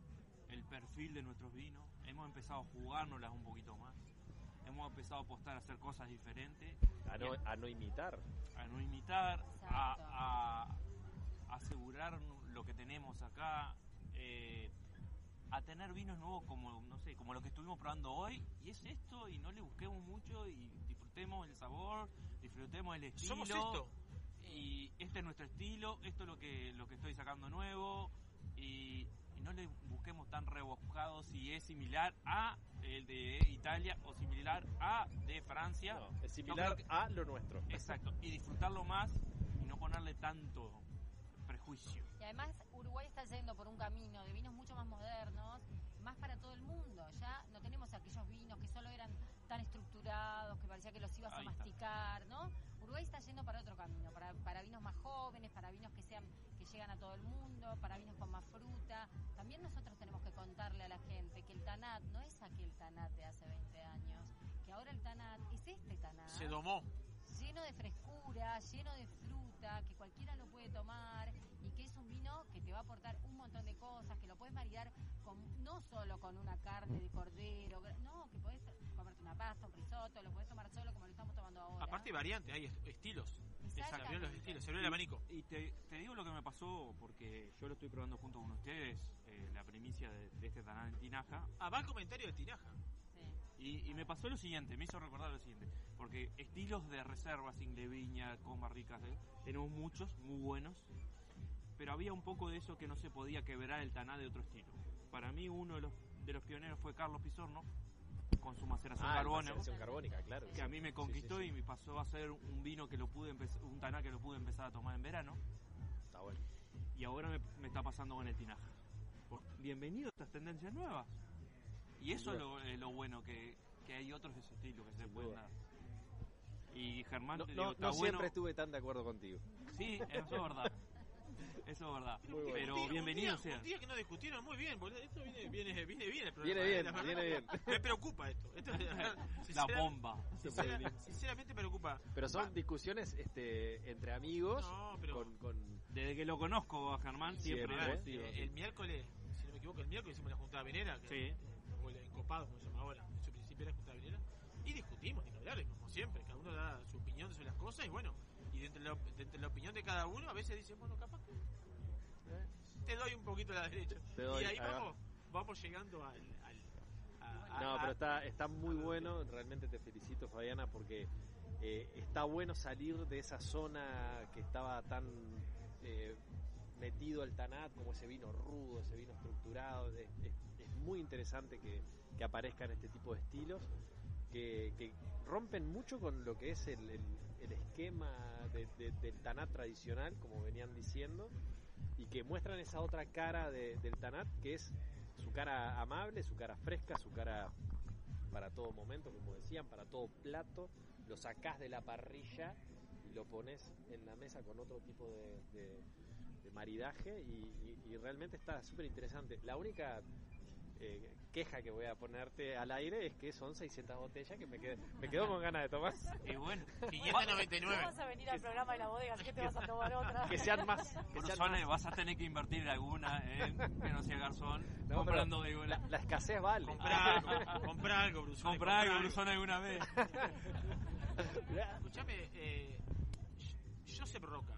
el perfil de nuestros vinos, hemos empezado a jugárnoslas un poquito más, hemos empezado a apostar a hacer cosas diferentes,
A no, a no imitar.
a no imitar, a, a- asegurar lo que tenemos acá, eh, a tener vinos nuevos como, no sé, como lo que estuvimos probando hoy, y es esto, y no le busquemos mucho, y disfrutemos el sabor, disfrutemos el estilo.
Somos esto.
Y este es nuestro estilo, esto es lo que, lo que estoy sacando nuevo, y, y no le busquemos tan rebuscado si es similar a el de Italia o similar a de Francia.
No, es similar
que-
a lo nuestro.
Exacto, y disfrutarlo más y no ponerle tanto prejuicio.
Y además Uruguay está yendo por un camino de vinos mucho más modernos, más para todo el mundo. Ya no tenemos aquellos vinos que solo eran tan estructurados, que parecía que los ibas a
está.
masticar, ¿no? Uruguay está yendo para otro camino, para, para vinos más jóvenes, para vinos que sean llegan a todo el mundo, para vinos con más fruta. También nosotros tenemos que contarle a la gente que el Tanat no es aquel Tanat de hace 20 años, que ahora el Tanat es este Tanat
Se domó.
lleno de frescura, lleno de fruta, que cualquiera lo puede tomar y que es un vino que te va a aportar un montón de cosas, que lo puedes maridar con, no solo con una carne de cordero, no, que podés una pasta, un risotto, lo podés tomar solo como lo estamos tomando ahora.
Aparte hay variantes, hay est- estilos. Se
Exactamente.
los estilos, se abrió el abanico.
Y te, te digo lo que me pasó, porque yo lo estoy probando junto con ustedes, eh, la primicia de, de este Tanán en Tinaja.
Ah, va el comentario de Tinaja.
Y, y me pasó lo siguiente, me hizo recordar lo siguiente, porque estilos de reserva, sin viña, con barricas, ¿eh? tenemos muchos, muy buenos, pero había un poco de eso que no se podía quebrar el taná de otro estilo. Para mí uno de los, de los pioneros fue Carlos Pizorno, con su maceración
Ah,
carbónica,
maceración carbónica, claro.
que a mí me conquistó
sí, sí.
y me pasó a ser un vino que lo pude empezar, un taná que lo pude empezar a tomar en verano.
Está bueno.
Y ahora me, me está pasando con el tinaja. Bienvenido a estas tendencias nuevas. Y eso es lo, es lo bueno, que, que hay otros de ese estilo que se pueden
duda.
dar. Y Germán,
No,
digo,
no
bueno.
siempre estuve tan de acuerdo contigo.
Sí, eso es verdad. (laughs) Eso es verdad.
Bueno.
Pero
Un día-
bienvenido
un día,
sea.
Un día que no discutieron muy bien, boludo. Esto viene, viene, viene bien el programa.
Viene
eh,
bien, viene bien.
Me preocupa esto. esto (laughs)
La bomba.
sincera- sinceramente me preocupa.
Pero son discusiones este, entre amigos
No, pero-
con, con-
Desde que lo conozco a Germán siempre,
Siempre, ¿eh?
Eh, el miércoles, si no me equivoco, el miércoles hicimos la juntada venera, que
Sí.
o el encopado, como se llama ahora, en su principio era juntada venera, y discutimos, ni que hablar, como siempre, cada uno da su opinión sobre las cosas, y bueno, y dentro de la, dentro de la opinión de cada uno, a veces dice, bueno, capaz que te doy un poquito a la derecha.
Te doy,
y ahí
ahí va.
vamos, vamos llegando al... al- a- a-
No,
a-
pero está, está muy bueno, realmente te felicito Fabiana porque eh, está bueno salir de esa zona que estaba tan eh, metido al tanat, como ese vino rudo, ese vino estructurado, es, es- es muy interesante que, que aparezcan este tipo de estilos que, que rompen mucho con lo que es el, el- el esquema de- de- del tanat tradicional, como venían diciendo, y que muestran esa otra cara de- del tanat que es su cara amable, su cara fresca, su cara para todo momento, como decían, para todo plato, lo sacás de la parrilla y lo pones en la mesa con otro tipo de, de- de maridaje y, y- y realmente está súper interesante. La única eh, queja que voy a ponerte al aire es que son 600 botellas que me, quedé, me quedo con ganas de tomar.
Y bueno, (laughs)
599.
vas a venir al programa de la bodega, así que te vas a tomar otra.
que sean más. (laughs) Que sean
Brusone,
más.
vas a tener que invertir en alguna, ¿eh? que no sea garzón, (laughs)
No,
comprando digo,
la, la escasez vale.
Comprá algo, comprá algo, Brusone,
Comprá algo, Brusone, alguna vez.
Escuchame, eh, Josep Roca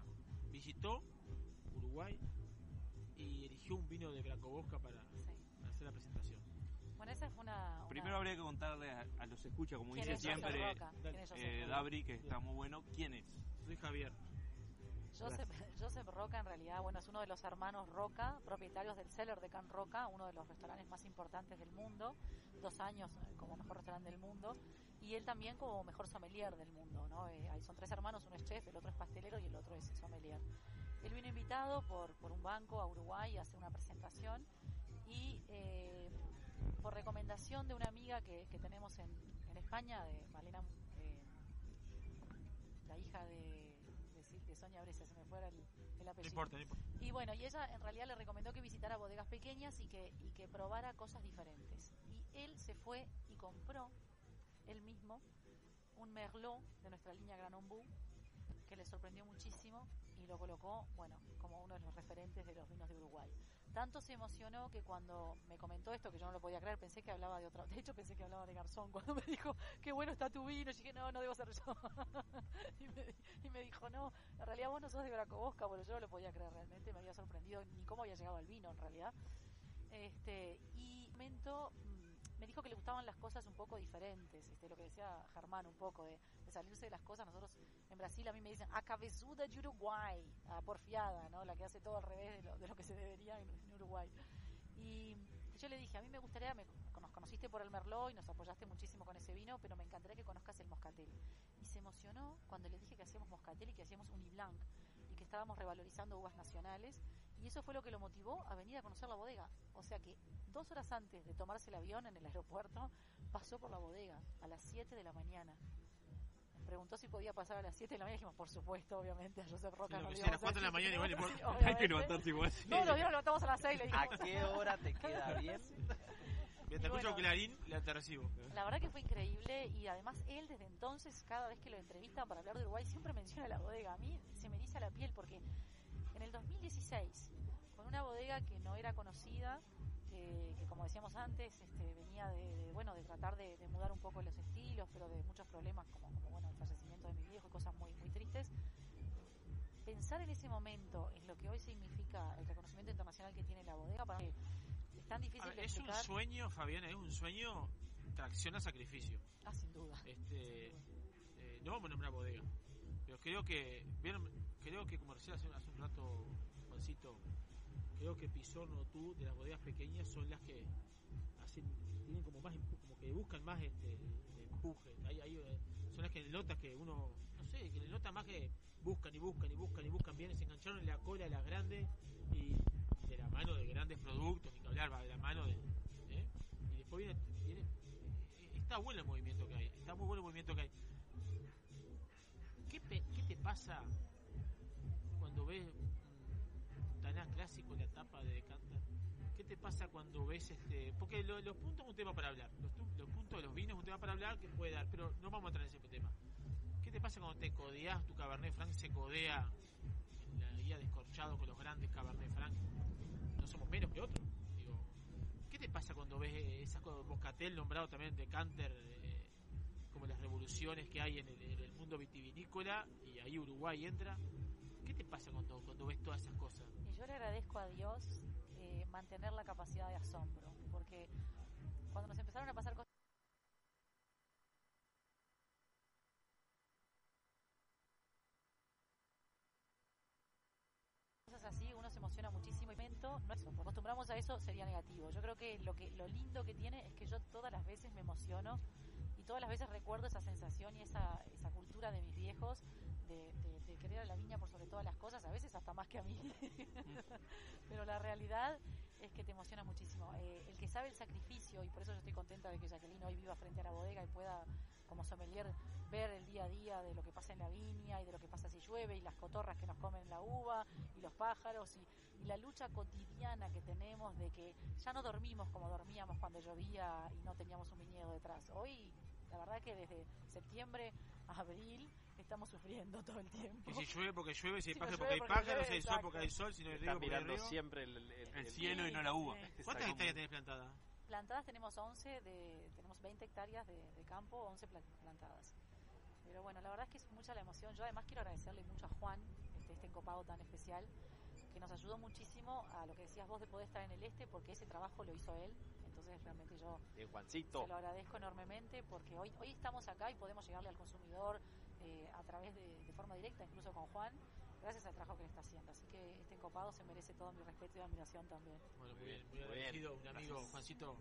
visitó Uruguay y eligió un vino de Bracobosca para, para
esa fue una... una-
Primero habría que contarle a, a los escucha, como
¿Quién
dice
es
siempre eh? Dabri, que está muy bueno. ¿Quién es?
Soy Javier.
Joseph, Joseph Roca en realidad, bueno, es uno de los hermanos Roca, propietarios del Cellar de Can Roca, uno de los restaurantes más importantes del mundo, dos años eh, como mejor restaurante del mundo, y él también como mejor sommelier del mundo, ¿no? Eh, ahí son tres hermanos, uno es chef, el otro es pastelero y el otro es sommelier. Él vino invitado por, por un banco a Uruguay a hacer una presentación y eh, por recomendación de una amiga que, que tenemos en, en España, de Malena, eh, la hija de, de, de Sonia Brescia, se me fuera el, el
No
apellido.
importa, no importa.
Y bueno, y ella en realidad le recomendó que visitara bodegas pequeñas y que, y que probara cosas diferentes. Y él se fue y compró él mismo un Merlot de nuestra línea Gran Ombú, que le sorprendió muchísimo y lo colocó, bueno, como uno de los referentes de los vinos de Uruguay. Tanto se emocionó que cuando me comentó esto, que yo no lo podía creer, pensé que hablaba de otra. De hecho, pensé que hablaba de Garzón (laughs) cuando me dijo, qué bueno está tu vino. Y dije, no, no debo ser yo. (laughs) y, me, y, me, dijo, no, en realidad vos no sos de Bracobosca, pero yo no lo podía creer realmente. Me había sorprendido ni cómo había llegado el vino, en realidad. Este, y momento me dijo que le gustaban las cosas un poco diferentes, este, lo que decía Germán un poco, de, de, salirse de las cosas. Nosotros en Brasil a mí me dicen a cabezuda de Uruguay, a porfiada, ¿no? la que hace todo al revés de lo, de lo que se debería en, en Uruguay. Y yo le dije, a mí me gustaría, me, nos conociste por el Merlot y nos apoyaste muchísimo con ese vino, pero me encantaría que conozcas el Moscatel. Y se emocionó cuando le dije que hacíamos Moscatel y que hacíamos Uniblanc y que estábamos revalorizando uvas nacionales. Y eso fue lo que lo motivó a venir a conocer la bodega. O sea que dos horas antes de tomarse el avión en el aeropuerto, pasó por la bodega a las 7 de la mañana. Me preguntó si podía pasar a las 7 de la mañana. Dijimos, por supuesto, obviamente, a Josep Roca. (laughs)
Sí,
no
lo a las
íbamos
4 de la mañana igual
no,
importa.
sí,
Hay que levantarse igual.
No, los días nos levantamos a las 6. Le dijimos.
¿A qué hora te queda (laughs) bien?
Y
escucho
bueno.
Clarín, le te recibo.
La verdad que fue increíble y además él desde entonces, cada vez que lo entrevistan para hablar de Uruguay, siempre menciona la bodega. A mí se me eriza la piel porque en el 2016, con una bodega que no era conocida, que, que como decíamos antes, este, venía de, de, bueno de tratar de, de mudar un poco los estilos, pero de muchos problemas como, como bueno el fallecimiento de mi viejo y cosas muy muy tristes. Pensar en ese momento en lo que hoy significa el reconocimiento internacional que tiene la bodega para mí es tan difícil
ver,
de
es un sueño, Fabiana, es un sueño tracción a sacrificio.
Ah, sin duda.
Este, eh, no vamos a nombrar bodega, pero creo que, vieron, creo que como decía hace, hace un rato, Juancito, creo que Pizorno tú de las bodegas pequeñas son las que hacen, tienen como más, como que buscan más este empuje. Hay, hay, eh, son las que notas que uno, no sé, que nota más que buscan y buscan y buscan y buscan bien, se engancharon en la cola de las grandes y de la mano de grandes productos, ni que hablar, va de la mano de, ¿eh? y después viene, viene eh, está bueno el movimiento que hay, está muy bueno el movimiento que hay. ¿Qué, qué te pasa cuando ves un Taná clásico la tapa de Decanter? ¿Qué te pasa cuando ves este.? Porque lo- los puntos es un tema para hablar. Los, los puntos de los vinos es un tema para hablar que puede dar, pero no vamos a entrar en ese tema. ¿Qué te pasa cuando te codeas, tu Cabernet Franc se codea en la guía descorchado con los grandes Cabernet Franc? No somos menos que otros. Digo, ¿qué te pasa cuando ves eh, esas cosas? Moscatel nombrado también de Canter, eh, como las revoluciones que hay en el, en el mundo vitivinícola y ahí Uruguay entra? ¿Qué te pasa cuando, ves todas esas cosas?
Y yo le agradezco a Dios eh, mantener la capacidad de asombro, porque cuando nos empezaron a pasar cosas así, uno se emociona muchísimo y mento, no es, nos acostumbramos a eso sería negativo. Yo creo que lo que lo lindo que tiene es que yo todas las veces me emociono y todas las veces recuerdo esa sensación y esa, esa cultura de mis viejos de, de- de querer a la viña por sobre todas las cosas, a veces hasta más que a mí. (laughs) Pero la realidad es que te emociona muchísimo. Eh, el que sabe el sacrificio, y por eso yo estoy contenta de que Jacqueline hoy viva frente a la bodega y pueda, como sommelier, ver el día a día de lo que pasa en la viña y de lo que pasa si llueve y las cotorras que nos comen la uva y los pájaros y, y la lucha cotidiana que tenemos de que ya no dormimos como dormíamos cuando llovía y no teníamos un viñedo detrás. Hoy, la verdad que desde septiembre a abril estamos sufriendo todo el tiempo.
Y si llueve porque llueve, si (laughs) hay
Si no
pájaro
llueve
porque hay pájaros, si hay sol porque hay sol, si no hay porque riego.
siempre el, el-
El
el-
cielo y no la uva.
Sí.
¿Cuántas hectáreas tenés plantadas?
Plantadas tenemos 11, de, tenemos 20 hectáreas de, de campo, 11 pla- plantadas. Pero bueno, la verdad es que es mucha la emoción. Yo además quiero agradecerle mucho a Juan, este, este encopado tan especial, que nos ayudó muchísimo a lo que decías vos de poder estar en el este, porque ese trabajo lo hizo él. Entonces realmente yo
Bien, Juancito.
se lo agradezco enormemente porque hoy, hoy estamos acá y podemos llegarle al consumidor eh, a través de, de forma directa, incluso con Juan, gracias al trabajo que le está haciendo. Así que este encopado se merece todo mi respeto y admiración también.
Bueno, muy
Muy
bien, muy
muy
agradecido,
bien.
un amigo,
Gracias.
Juancito.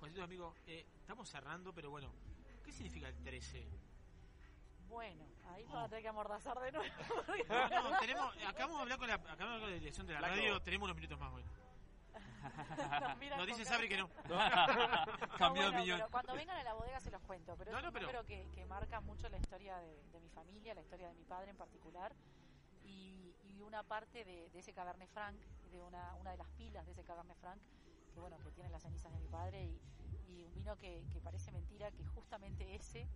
Juancito, amigo, eh, estamos cerrando, pero bueno, ¿qué significa el 13?
Bueno, ahí va a tener que amordazar de nuevo.
No, no, tenemos, acabamos de hablar con la, acabamos de hablar con la dirección de la radio, tenemos unos minutos más, bueno. (laughs)
Con
dice Sabri que no. (laughs)
Cambió de
No,
opinión.
pero cuando vengan a la bodega se los cuento, pero
No,
es
no,
un
pero-
número que, que marca mucho la historia de, de mi familia, la historia de mi padre en particular, y, y una parte de, de ese Cabernet Franc, de una, una de las pilas de ese Cabernet Franc, que bueno, que tiene las cenizas de mi padre, y, y un vino que, que parece mentira, que justamente ese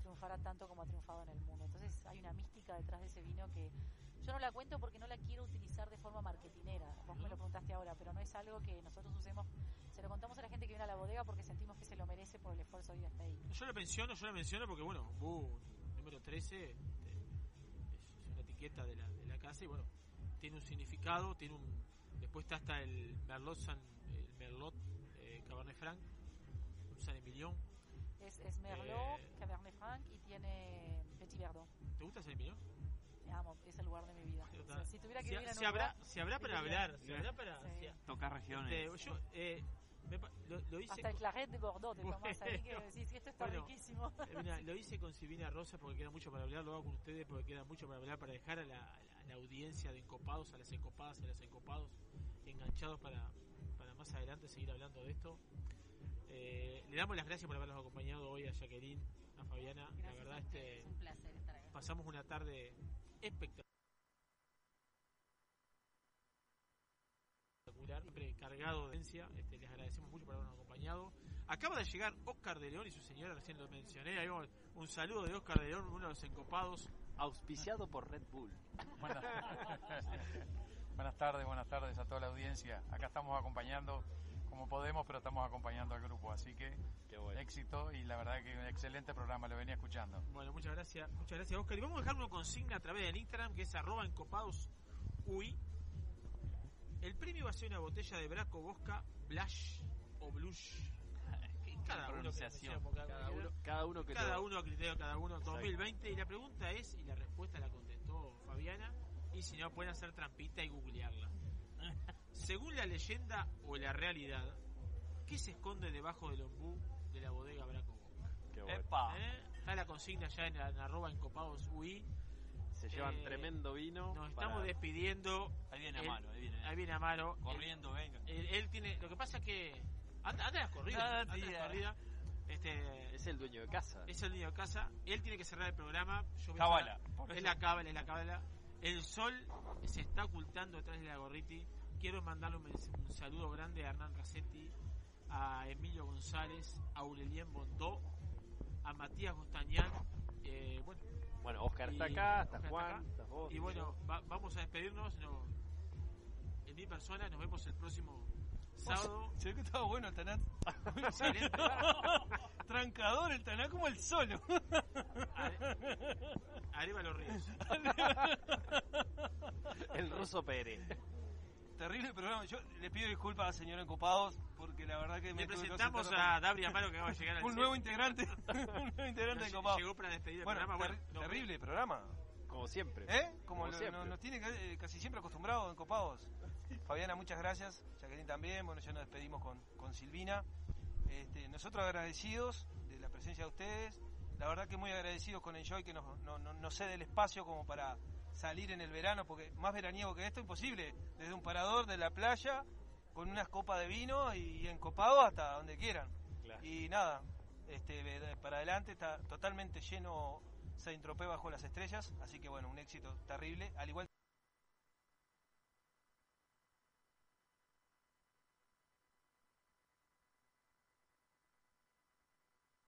triunfara tanto como ha triunfado en el mundo. Entonces hay una mística detrás de ese vino que yo no la cuento porque no la quiero utilizar de forma marketinera. Vos me lo preguntaste ahora, pero no es algo que nosotros usemos. Se lo contamos a la gente que viene a la bodega porque sentimos que se lo merece por el esfuerzo de ir hasta ahí.
Yo lo menciono, yo lo menciono porque, bueno, Bu, número 13, este, es una etiqueta de la, de la casa y, bueno, tiene un significado, tiene un... Después está hasta el Merlot, San, el Merlot eh, Cabernet Franc, un San Emilion.
Es, es Merlot,
Eh,
Cabernet Franc y tiene Petit Verdot.
¿Te gusta San Emilion?
Te amo, es el lugar de mi vida. O sea, si tuviera que
Si-
vivir en
si
un
habrá-
lugar,
si habrá para hablar, si habrá para-
Sí.
si-
Tocar regiones.
Este, yo, eh, me lo, lo hice
Hasta el claret de Bordeaux te tomás ahí que (laughs) decís, "Sí, esto está
Bueno,
riquísimo.
eh, mira, lo hice con Silvina Rosa porque queda mucho para hablar, lo hago con ustedes porque queda mucho para hablar, para dejar a la, a la- a la audiencia de encopados, a las encopadas y a los encopados enganchados para, para más adelante seguir hablando de esto. Eh, le damos las gracias por habernos acompañado hoy a Jacqueline, a Fabiana. la verdad,
a
este,
ustedes, un placer estar acá.
pasamos una tarde espectacular. Siempre cargado de esencia, este, les agradecemos mucho por habernos acompañado. Acaba de llegar Oscar de León y su señora, recién lo mencioné. Ahí vamos, un saludo de Oscar de León, uno de los encopados.
Auspiciado por Red Bull.
Buenas, (laughs) buenas tardes, buenas tardes a toda la audiencia. Acá estamos acompañando como podemos, pero estamos acompañando al grupo, así que éxito y la verdad que un excelente programa, lo venía escuchando.
Bueno, muchas gracias, muchas gracias Oscar. Y vamos a dejar una consigna a través del Instagram que es arroba encopadosui. El premio va a ser una botella de Braco Bosca Blush o Blush. (laughs) Cada uno, que cada,
Cada
uno,
uno- cada uno que
cada
lo-
uno a criterio cada uno
Exacto.
2020 y la pregunta es y la respuesta la contestó Fabiana y si no pueden hacer trampita y googlearla (laughs) según la leyenda o la realidad ¿qué se esconde debajo del ombú de la bodega Braco?
Qué bueno.
Epa.
¿Eh? está la consigna ya en, en arroba encopados UI
Se llevan
Eh,
tremendo vino.
nos
para-
estamos despidiendo
Ahí viene Amaro, ahí viene.
ahí viene Amaro
Corriendo, venga.
él, él tiene lo que pasa es que anda, anda las corridas
Ah,
anda las corridas este
Es el dueño de casa.
es el niño de casa. Él tiene que cerrar el programa. Yo voy a
Cábala,
Es la cábala, es la cábala. El sol se está ocultando detrás de la gorriti. Quiero mandarle un, saludo grande a Hernán Racetti, a Emilio González, a Aurelien Bondó, a Matías Gostañán. eh, bueno,
Bueno, Oscar está acá, está
Oscar
Juan,
acá.
estás vos.
Y bueno, va- vamos a despedirnos. no, en mi persona, nos vemos el próximo sábado.
Se ve que estaba bueno el Tanat. (laughs) (laughs) Trancador el Tanat como el solo.
Arriba los ríos. (laughs)
El ruso Pérez.
Terrible programa. Yo le pido disculpas a señor Encopados porque la verdad que me
Le presentamos a Dabri Amaro que acaba de llegar (laughs) al
Un nuevo integrante. (laughs) un nuevo (laughs) integrante de
Llegó
Encopados.
para despedir el
bueno,
programa, bueno,
terri-
no-
terrible programa.
Como siempre.
¿Eh? Como,
Como
lo-
siempre.
no- nos tiene eh, casi siempre acostumbrados en Copados. Fabiana, muchas gracias. Jacqueline también. Bueno, ya nos despedimos con, con Silvina. Este, nosotros agradecidos de la presencia de ustedes. La verdad que muy agradecidos con Enjoy que nos, no, no- nos cede el espacio como para salir en el verano, porque más veraniego que esto imposible. Desde un parador de la playa con unas copas de vino y encopado hasta donde quieran. Y nada, este, para adelante está totalmente lleno Saint Tropez bajo las estrellas, así que bueno, un éxito terrible, al igual